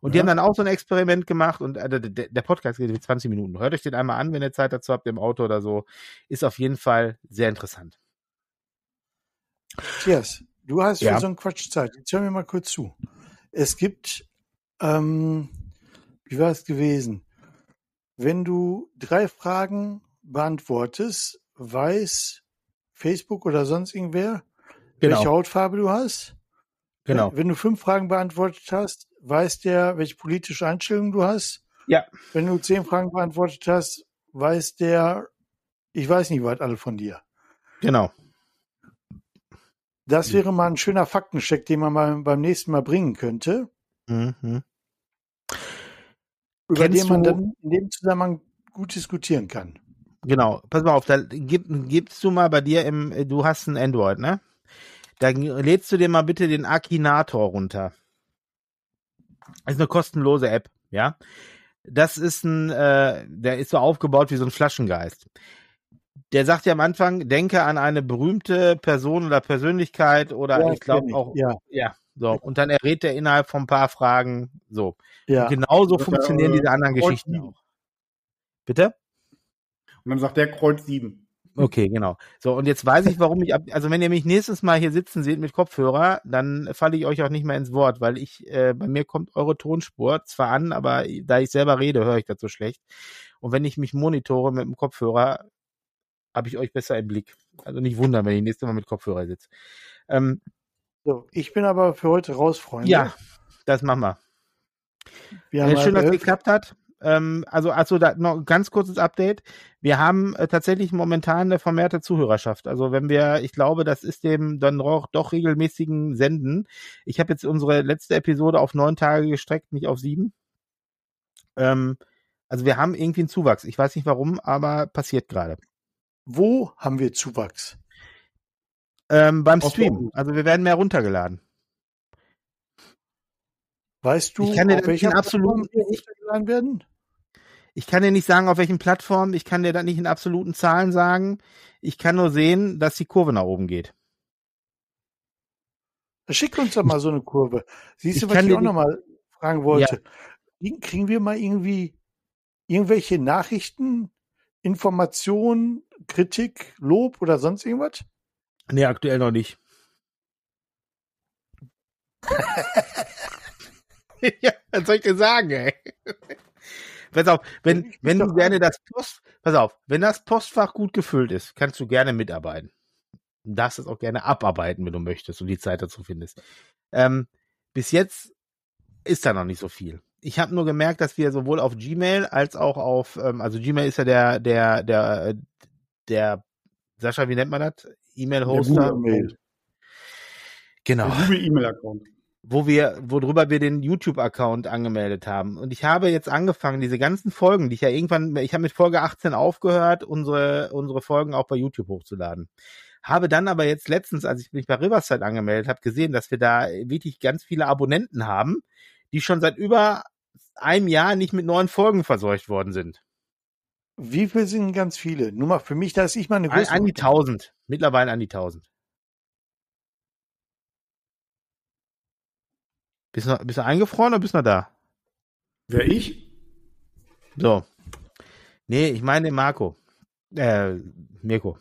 S1: Und die
S2: Ja.
S1: haben dann auch so ein Experiment gemacht und äh, der, der Podcast geht wie 20 Minuten. Hört euch den einmal an, wenn ihr Zeit dazu habt, im Auto oder so. Ist auf jeden Fall sehr interessant.
S3: Matthias, du hast
S1: Ja.
S3: für so einen Quatsch Zeit. Jetzt hör mir mal kurz zu. Es gibt, ähm, wie war es gewesen? Wenn du drei Fragen beantwortest, weiß Facebook oder sonst irgendwer, welche
S1: Genau,
S3: Hautfarbe du hast.
S1: genau.
S3: Wenn, wenn du fünf Fragen beantwortet hast, weiß der, welche politische Einstellung du hast.
S1: Ja.
S3: Wenn du zehn Fragen beantwortet hast, weiß der, ich weiß nicht was alle von dir.
S1: Genau.
S3: Das wäre mal ein schöner Faktencheck, den man mal beim nächsten Mal bringen könnte,
S1: Mhm.
S3: über
S1: Kennst
S3: den man dann in dem Zusammenhang gut diskutieren kann.
S1: Genau. Pass mal auf, da gib, gibst du mal bei dir im, du hast ein Android, ne? Dann lädst du dir mal bitte den Akinator runter. Ist eine kostenlose App, ja. Das ist ein, äh, der ist so aufgebaut wie so ein Flaschengeist. Der sagt ja am Anfang, denke an eine berühmte Person oder Persönlichkeit oder
S3: Ja,
S1: ich glaube auch,
S3: Ja,
S1: ja, so. Und dann errät er innerhalb von ein paar Fragen, so.
S3: ja.
S1: Genauso
S2: Das,
S1: funktionieren
S2: äh,
S1: diese anderen Geschichten auch. Bitte?
S2: Und dann sagt der Kreuz 7.
S1: Okay, genau. So, und jetzt weiß ich, warum ich ab, also wenn ihr mich nächstes Mal hier sitzen seht mit Kopfhörer, dann falle ich euch auch nicht mehr ins Wort, weil ich, äh, bei mir kommt eure Tonspur zwar an, aber da ich selber rede, höre ich das so schlecht. Und wenn ich mich monitore mit dem Kopfhörer, habe ich euch besser im Blick. Also nicht wundern, wenn ich nächstes Mal mit Kopfhörer sitze. Ähm,
S3: So, ich bin aber für heute raus, Freunde.
S1: ja, das machen wir.
S3: wir haben
S1: Äh, schön, dass es geklappt hat. Ähm, also, also da noch ein ganz kurzes Update. Wir haben äh, tatsächlich momentan eine vermehrte Zuhörerschaft. Also wenn wir, ich glaube, das ist dem dann doch, doch regelmäßigen Senden. Ich habe jetzt unsere letzte Episode auf neun Tage gestreckt, nicht auf sieben. Ähm, also wir haben irgendwie einen Zuwachs. Ich weiß nicht warum, aber passiert gerade.
S3: Wo haben wir Zuwachs?
S1: Ähm, beim
S2: Auf
S1: Stream. Also wir werden mehr runtergeladen.
S3: Weißt du,
S1: Ich kann dir in absoluten-
S3: Plattform runtergeladen werden?
S1: Ich kann dir nicht sagen, auf welchen Plattformen. Ich kann dir das nicht in absoluten Zahlen sagen. Ich kann nur sehen, dass die Kurve nach oben geht.
S3: Schick uns doch mal so eine Kurve. Siehst
S1: Ich
S3: du, was
S1: kann
S3: ich auch
S1: die-
S3: noch mal fragen wollte? Kriegen- Kriegen wir mal irgendwie irgendwelche Nachrichten, Informationen, Kritik, Lob oder sonst irgendwas?
S1: Nee, aktuell noch nicht. <laughs> <laughs> ja, was soll ich dir sagen, ey? Pass auf, wenn, wenn du gerne das Post, pass auf, wenn das Postfach gut gefüllt ist, kannst du gerne mitarbeiten. Du darfst es auch gerne abarbeiten, wenn du möchtest und die Zeit dazu findest. Ähm, bis jetzt ist da noch nicht so viel. Ich habe nur gemerkt, dass wir sowohl auf Gmail als auch auf, ähm, also Gmail ist ja der, der, der, der, Sascha, wie nennt man das? E-Mail-Hoster. Genau.
S2: Google E-Mail-Account.
S1: Wo wir, worüber wir den YouTube-Account angemeldet haben. Und ich habe jetzt angefangen, diese ganzen Folgen, die ich ja irgendwann, ich habe mit Folge 18 aufgehört, unsere, unsere Folgen auch bei YouTube hochzuladen. Habe dann aber jetzt letztens, als ich mich bei Riverside angemeldet habe, gesehen, dass wir da wirklich ganz viele Abonnenten haben, die schon seit über einem Jahr nicht mit neuen Folgen verseucht worden sind.
S3: Wie viel sind ganz viele? Nur mal für mich, dass ich mal eine
S1: An,
S3: größere.
S1: an die 1000. Mittlerweile an die 1000. Bist du, bist du eingefroren oder bist du noch da?
S2: Wer ich?
S1: So. Nee, ich meine Marco. Äh, Mirko.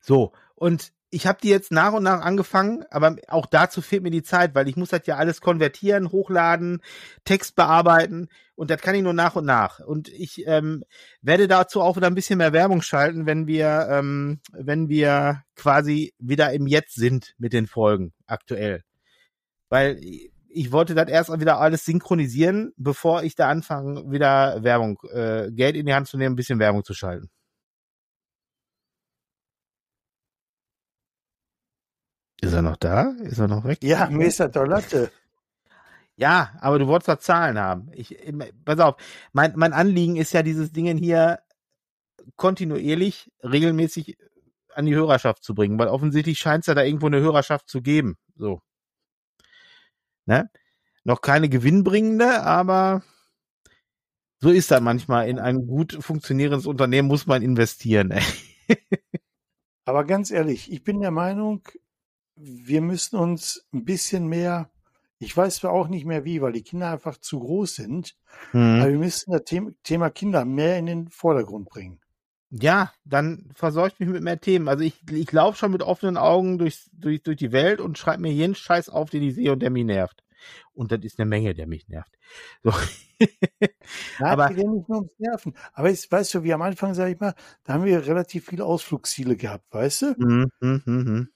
S1: So, und ich habe die jetzt nach und nach angefangen, aber auch dazu fehlt mir die Zeit, weil ich muss das ja alles konvertieren, hochladen, Text bearbeiten und das kann ich nur nach und nach. Und ich ähm, werde dazu auch wieder ein bisschen mehr Werbung schalten, wenn wir, ähm, wenn wir quasi wieder im Jetzt sind mit den Folgen aktuell. Weil ich wollte das erst mal wieder alles synchronisieren, bevor ich da anfange, wieder Werbung, äh, Geld in die Hand zu nehmen, ein bisschen Werbung zu schalten. Ist er noch da? Ist er noch weg?
S3: Ja, mir ist das doch Latte.
S1: Ja, aber du wolltest doch Zahlen haben. Ich, pass auf, mein, mein Anliegen ist ja dieses Dingen hier kontinuierlich, regelmäßig an die Hörerschaft zu bringen, weil offensichtlich scheint es ja da irgendwo eine Hörerschaft zu geben. So. Ne? Noch keine gewinnbringende, aber so ist das manchmal. In ein gut funktionierendes Unternehmen muss man investieren.
S3: Aber ganz ehrlich, ich bin der Meinung, wir müssen uns ein bisschen mehr, ich weiß zwar auch nicht mehr wie, weil die Kinder einfach zu groß sind,
S1: Hm.
S3: aber wir müssen das Thema Kinder mehr in den Vordergrund bringen.
S1: Ja, dann versorgt mich mit mehr Themen. Also ich, ich laufe schon mit offenen Augen durch, durch, durch die Welt und schreibe mir jeden Scheiß auf, den ich sehe und der mich nervt. Und das ist eine Menge, der mich nervt. <laughs> So.
S3: Na,
S1: Aber-
S3: werden nicht nur ums Nerven. Aber jetzt, weißt du, wie am Anfang, sag ich mal, da haben wir relativ viele Ausflugsziele gehabt, weißt du?
S1: Mhm, mhm, mhm.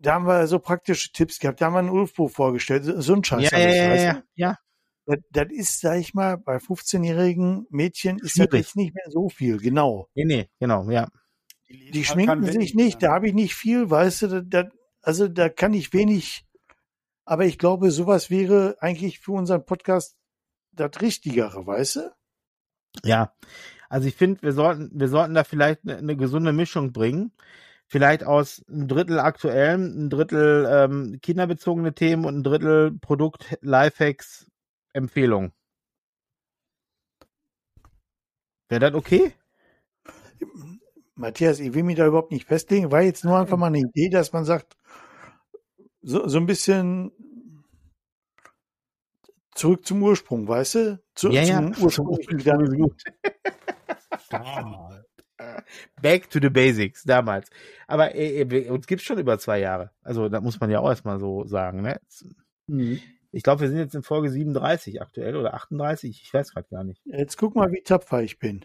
S3: Da, haben wir so praktische Tipps gehabt, da haben wir ein Ulfbuch vorgestellt, so ein Scheiß
S1: Ja, ja,
S3: alles,
S1: ja,
S3: weißt
S1: ja,
S3: du?
S1: ja.
S3: Das, das ist, sag ich mal, bei 15-jährigen Mädchen ist das
S1: Schwierig.
S3: jetzt nicht mehr so viel, genau.
S1: Nee, nee, genau, ja.
S3: Die schminken sich nicht, da habe ich nicht viel, weißt du, da, da, also da kann ich wenig, aber ich glaube, sowas wäre eigentlich für unseren Podcast das Richtigere, weißt du?
S1: Ja. Also ich finde, wir sollten, wir sollten da vielleicht eine, eine gesunde Mischung bringen. Vielleicht aus ein Drittel aktuellem, ein Drittel ähm, kinderbezogene Themen und ein Drittel Produkt, Lifehacks, Empfehlungen. Wäre das okay?
S3: Matthias, ich will mich da überhaupt nicht festlegen, war jetzt nur einfach mal eine Idee, dass man sagt, so, so ein bisschen zurück zum Ursprung, weißt du? Zu,
S1: Ja, ja.
S3: zum ursprünglichen Gedanken.
S1: gut. <laughs> Back to the basics, damals. Aber äh, äh, uns gibt's schon über zwei Jahre. Also da muss man ja auch erstmal so sagen. Ne?
S2: Mhm.
S1: Ich glaube, wir sind jetzt in Folge 37 aktuell oder 38. Ich weiß gerade gar nicht.
S3: Jetzt guck mal, wie tapfer ich bin.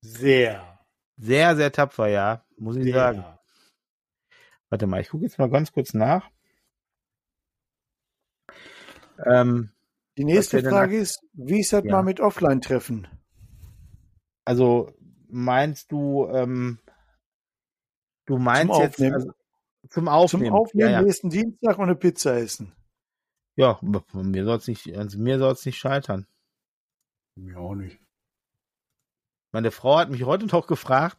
S2: Sehr.
S1: Sehr, sehr tapfer, ja. Muss ich
S2: sehr.
S1: sagen. Warte mal, ich gucke jetzt mal ganz kurz nach. Ähm,
S3: Die nächste Frage ist, wie ist das
S1: Ja.
S3: mal mit Offline-Treffen?
S1: also meinst du, ähm, du meinst jetzt
S3: Aufnehmen.
S1: also, zum Aufnehmen?
S3: Zum Aufnehmen
S1: ja, ja.
S3: nächsten Dienstag und eine Pizza essen.
S1: Ja, von mir soll es nicht, also mir soll es nicht scheitern.
S2: Mir auch nicht.
S1: Meine Frau hat mich heute noch gefragt,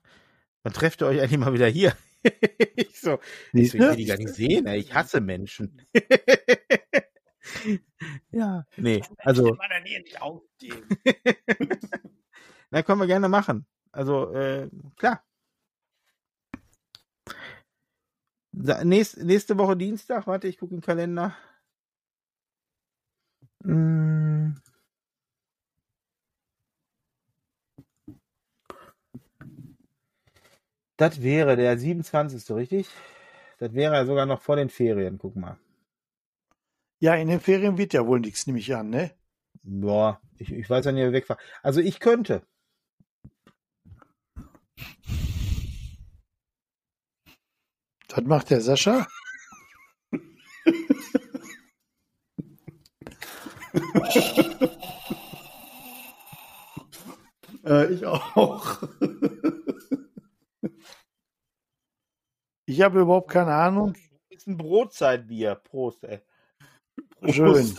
S1: wann trefft ihr euch eigentlich mal wieder hier? <laughs> ich so, ich, will die gar nicht sehen, ey. ich hasse Menschen. <laughs> ja, nee, also,
S2: aufstehen. <laughs>
S1: na, können wir gerne machen. Also, äh, klar. Sa- Nächst, nächste Woche Dienstag, warte, ich gucke im Kalender. Mm. Das wäre der 27. richtig? Das wäre ja sogar noch vor den Ferien, guck mal.
S3: Ja, in den Ferien wird ja wohl nichts, nehme ich an, ne?
S1: Boah, ich, ich weiß ja nicht, wer wegfahrt. Also ich könnte.
S3: Was macht der Sascha? <laughs>
S2: Äh, ich auch.
S3: Ich habe überhaupt keine Ahnung.
S1: Ist ein Brotzeitbier. Prost, ey.
S3: Schön.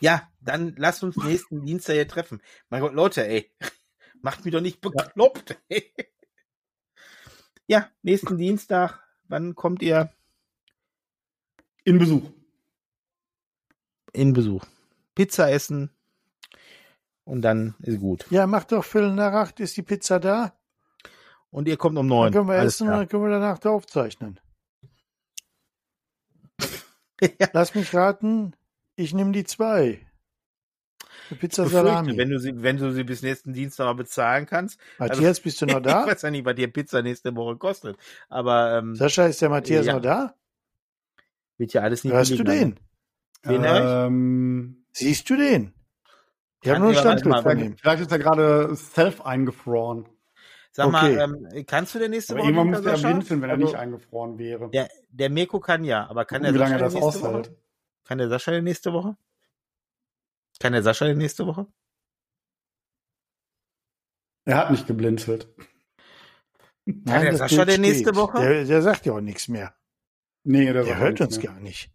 S1: Ja, dann lasst uns nächsten Dienstag hier treffen. Mein Gott, Leute, ey. <laughs> Macht mich doch nicht bekloppt, ey. <laughs> Ja, nächsten Dienstag. Wann kommt ihr
S2: In Besuch.
S1: in Besuch? Pizza essen. Und dann ist gut.
S3: Ja, mach doch Viertel nach acht, ist die Pizza da?
S1: Und ihr kommt um
S3: Dann
S1: neun.
S3: können wir
S1: Alles
S3: essen und
S1: klar.
S3: dann können wir danach da aufzeichnen. <laughs>
S1: Ja.
S3: Lass mich raten, ich nehme die zwei. Die Pizza
S1: Befürchte,
S3: Salami.
S1: wenn du sie, wenn du sie bis nächsten Dienstag mal bezahlen kannst.
S3: Matthias, bist du noch <laughs>
S1: Ich
S3: da?
S1: weiß ja nicht, was die Pizza nächste Woche kostet. Aber ähm,
S3: Sascha, ist der Matthias
S1: Ja.
S3: noch da?
S1: Wird ja alles nicht
S3: Hörst du den?
S1: Wen hör
S2: Ähm,
S3: Siehst du den? Ich habe
S1: Kann
S3: nur ein
S1: ich aber
S3: Standbild von ihm.
S2: vielleicht ist er gerade self eingefroren.
S1: Sag
S3: Okay.
S1: mal, ähm, kannst du denn nächste
S2: Aber
S1: Woche
S2: irgendwann müsste er blinzeln, wenn er
S1: Also,
S2: nicht eingefroren wäre.
S1: Der, der Mirko kann ja, aber kann
S2: Gucken,
S1: der
S2: wie lange
S1: Sascha
S2: er das
S1: nächste Woche?
S2: aushält.
S1: Kann der Sascha denn nächste Woche? Kann der Sascha denn nächste Woche?
S2: Er hat nicht geblinzelt.
S3: Nein,
S1: der
S3: das
S1: Sascha denn nächste. Woche?
S3: Der, der sagt ja auch nichts mehr.
S2: Nee, der,
S3: Der hört uns
S2: mehr.
S3: gar nicht.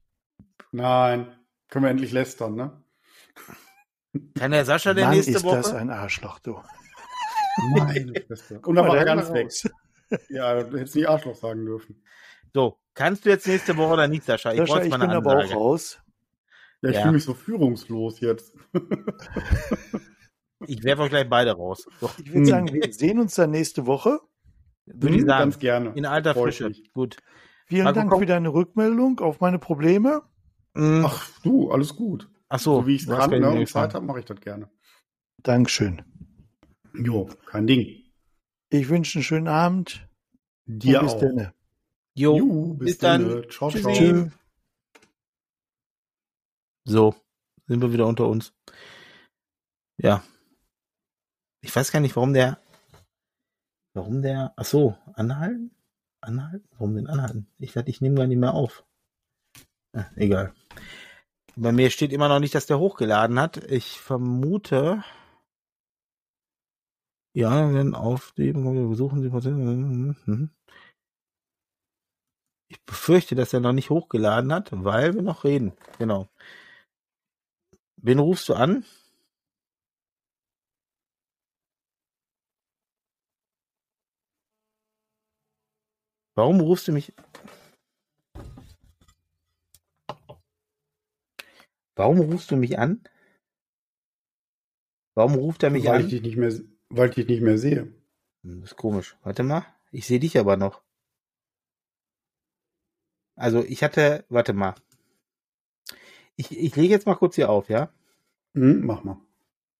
S2: Nein. Können wir endlich lästern, ne?
S1: Kann der Sascha denn
S3: Mann,
S1: nächste
S3: ist
S1: Woche?
S3: das ein Arschloch, du.
S2: Nein. <laughs> Und dann war er
S3: der
S2: ganz weg. Ja, du hättest nicht Arschloch sagen dürfen.
S1: So, kannst du jetzt nächste Woche oder nicht, Sascha? Ich
S3: Sascha, ich
S1: mal
S3: bin
S1: eine
S3: aber auch
S1: Ansage.
S3: raus.
S2: Ja, ich
S1: Ja.
S2: fühle mich so führungslos jetzt. <laughs>
S1: Ich werfe euch gleich beide raus. So,
S3: Ich würde
S2: Hm.
S3: sagen, <laughs> wir sehen uns dann nächste Woche.
S1: würde ich
S2: Hm,
S1: sagen.
S2: Ganz gerne.
S1: In alter Frische. Gut.
S3: Vielen
S1: Marco,
S3: Dank
S1: komm.
S3: für deine Rückmeldung auf meine Probleme.
S1: Mm,
S2: Ach du, alles gut.
S1: Ach so,
S2: So wie ich es
S1: keine
S2: ne, und. Zeit habe, mache ich das gerne.
S3: Dankeschön.
S2: Jo, kein Ding.
S3: Ich wünsche einen schönen Abend.
S2: Dir
S3: bis
S2: auch.
S3: dann.
S1: Jo,
S2: Jo, bis,
S1: bis dann.
S2: dann. Ciao, ciao.
S3: Tschüss.
S1: So, sind wir wieder unter uns. Ja. Ich weiß gar nicht, warum der. Warum der. Ach so, anhalten? Anhalten? Warum denn anhalten? Ich dachte, ich nehme gar nicht mehr auf. Ah, egal. Bei mir steht immer noch nicht, dass der hochgeladen hat. Ich vermute. Ja, wenn auf dem besuchen Sie Mhm. Ich befürchte, dass er noch nicht hochgeladen hat, weil wir noch reden. Genau. Wen rufst du an? Warum rufst du mich? Warum rufst du mich an? Warum ruft er mich
S2: Weil ich
S1: an?
S2: dich nicht mehr, weil ich dich nicht mehr sehe.
S1: Hm, Das ist komisch. Warte mal. Ich sehe dich aber noch. Also ich hatte, warte mal. Ich, ich lege jetzt mal kurz hier auf, ja?
S2: Hm, mach mal.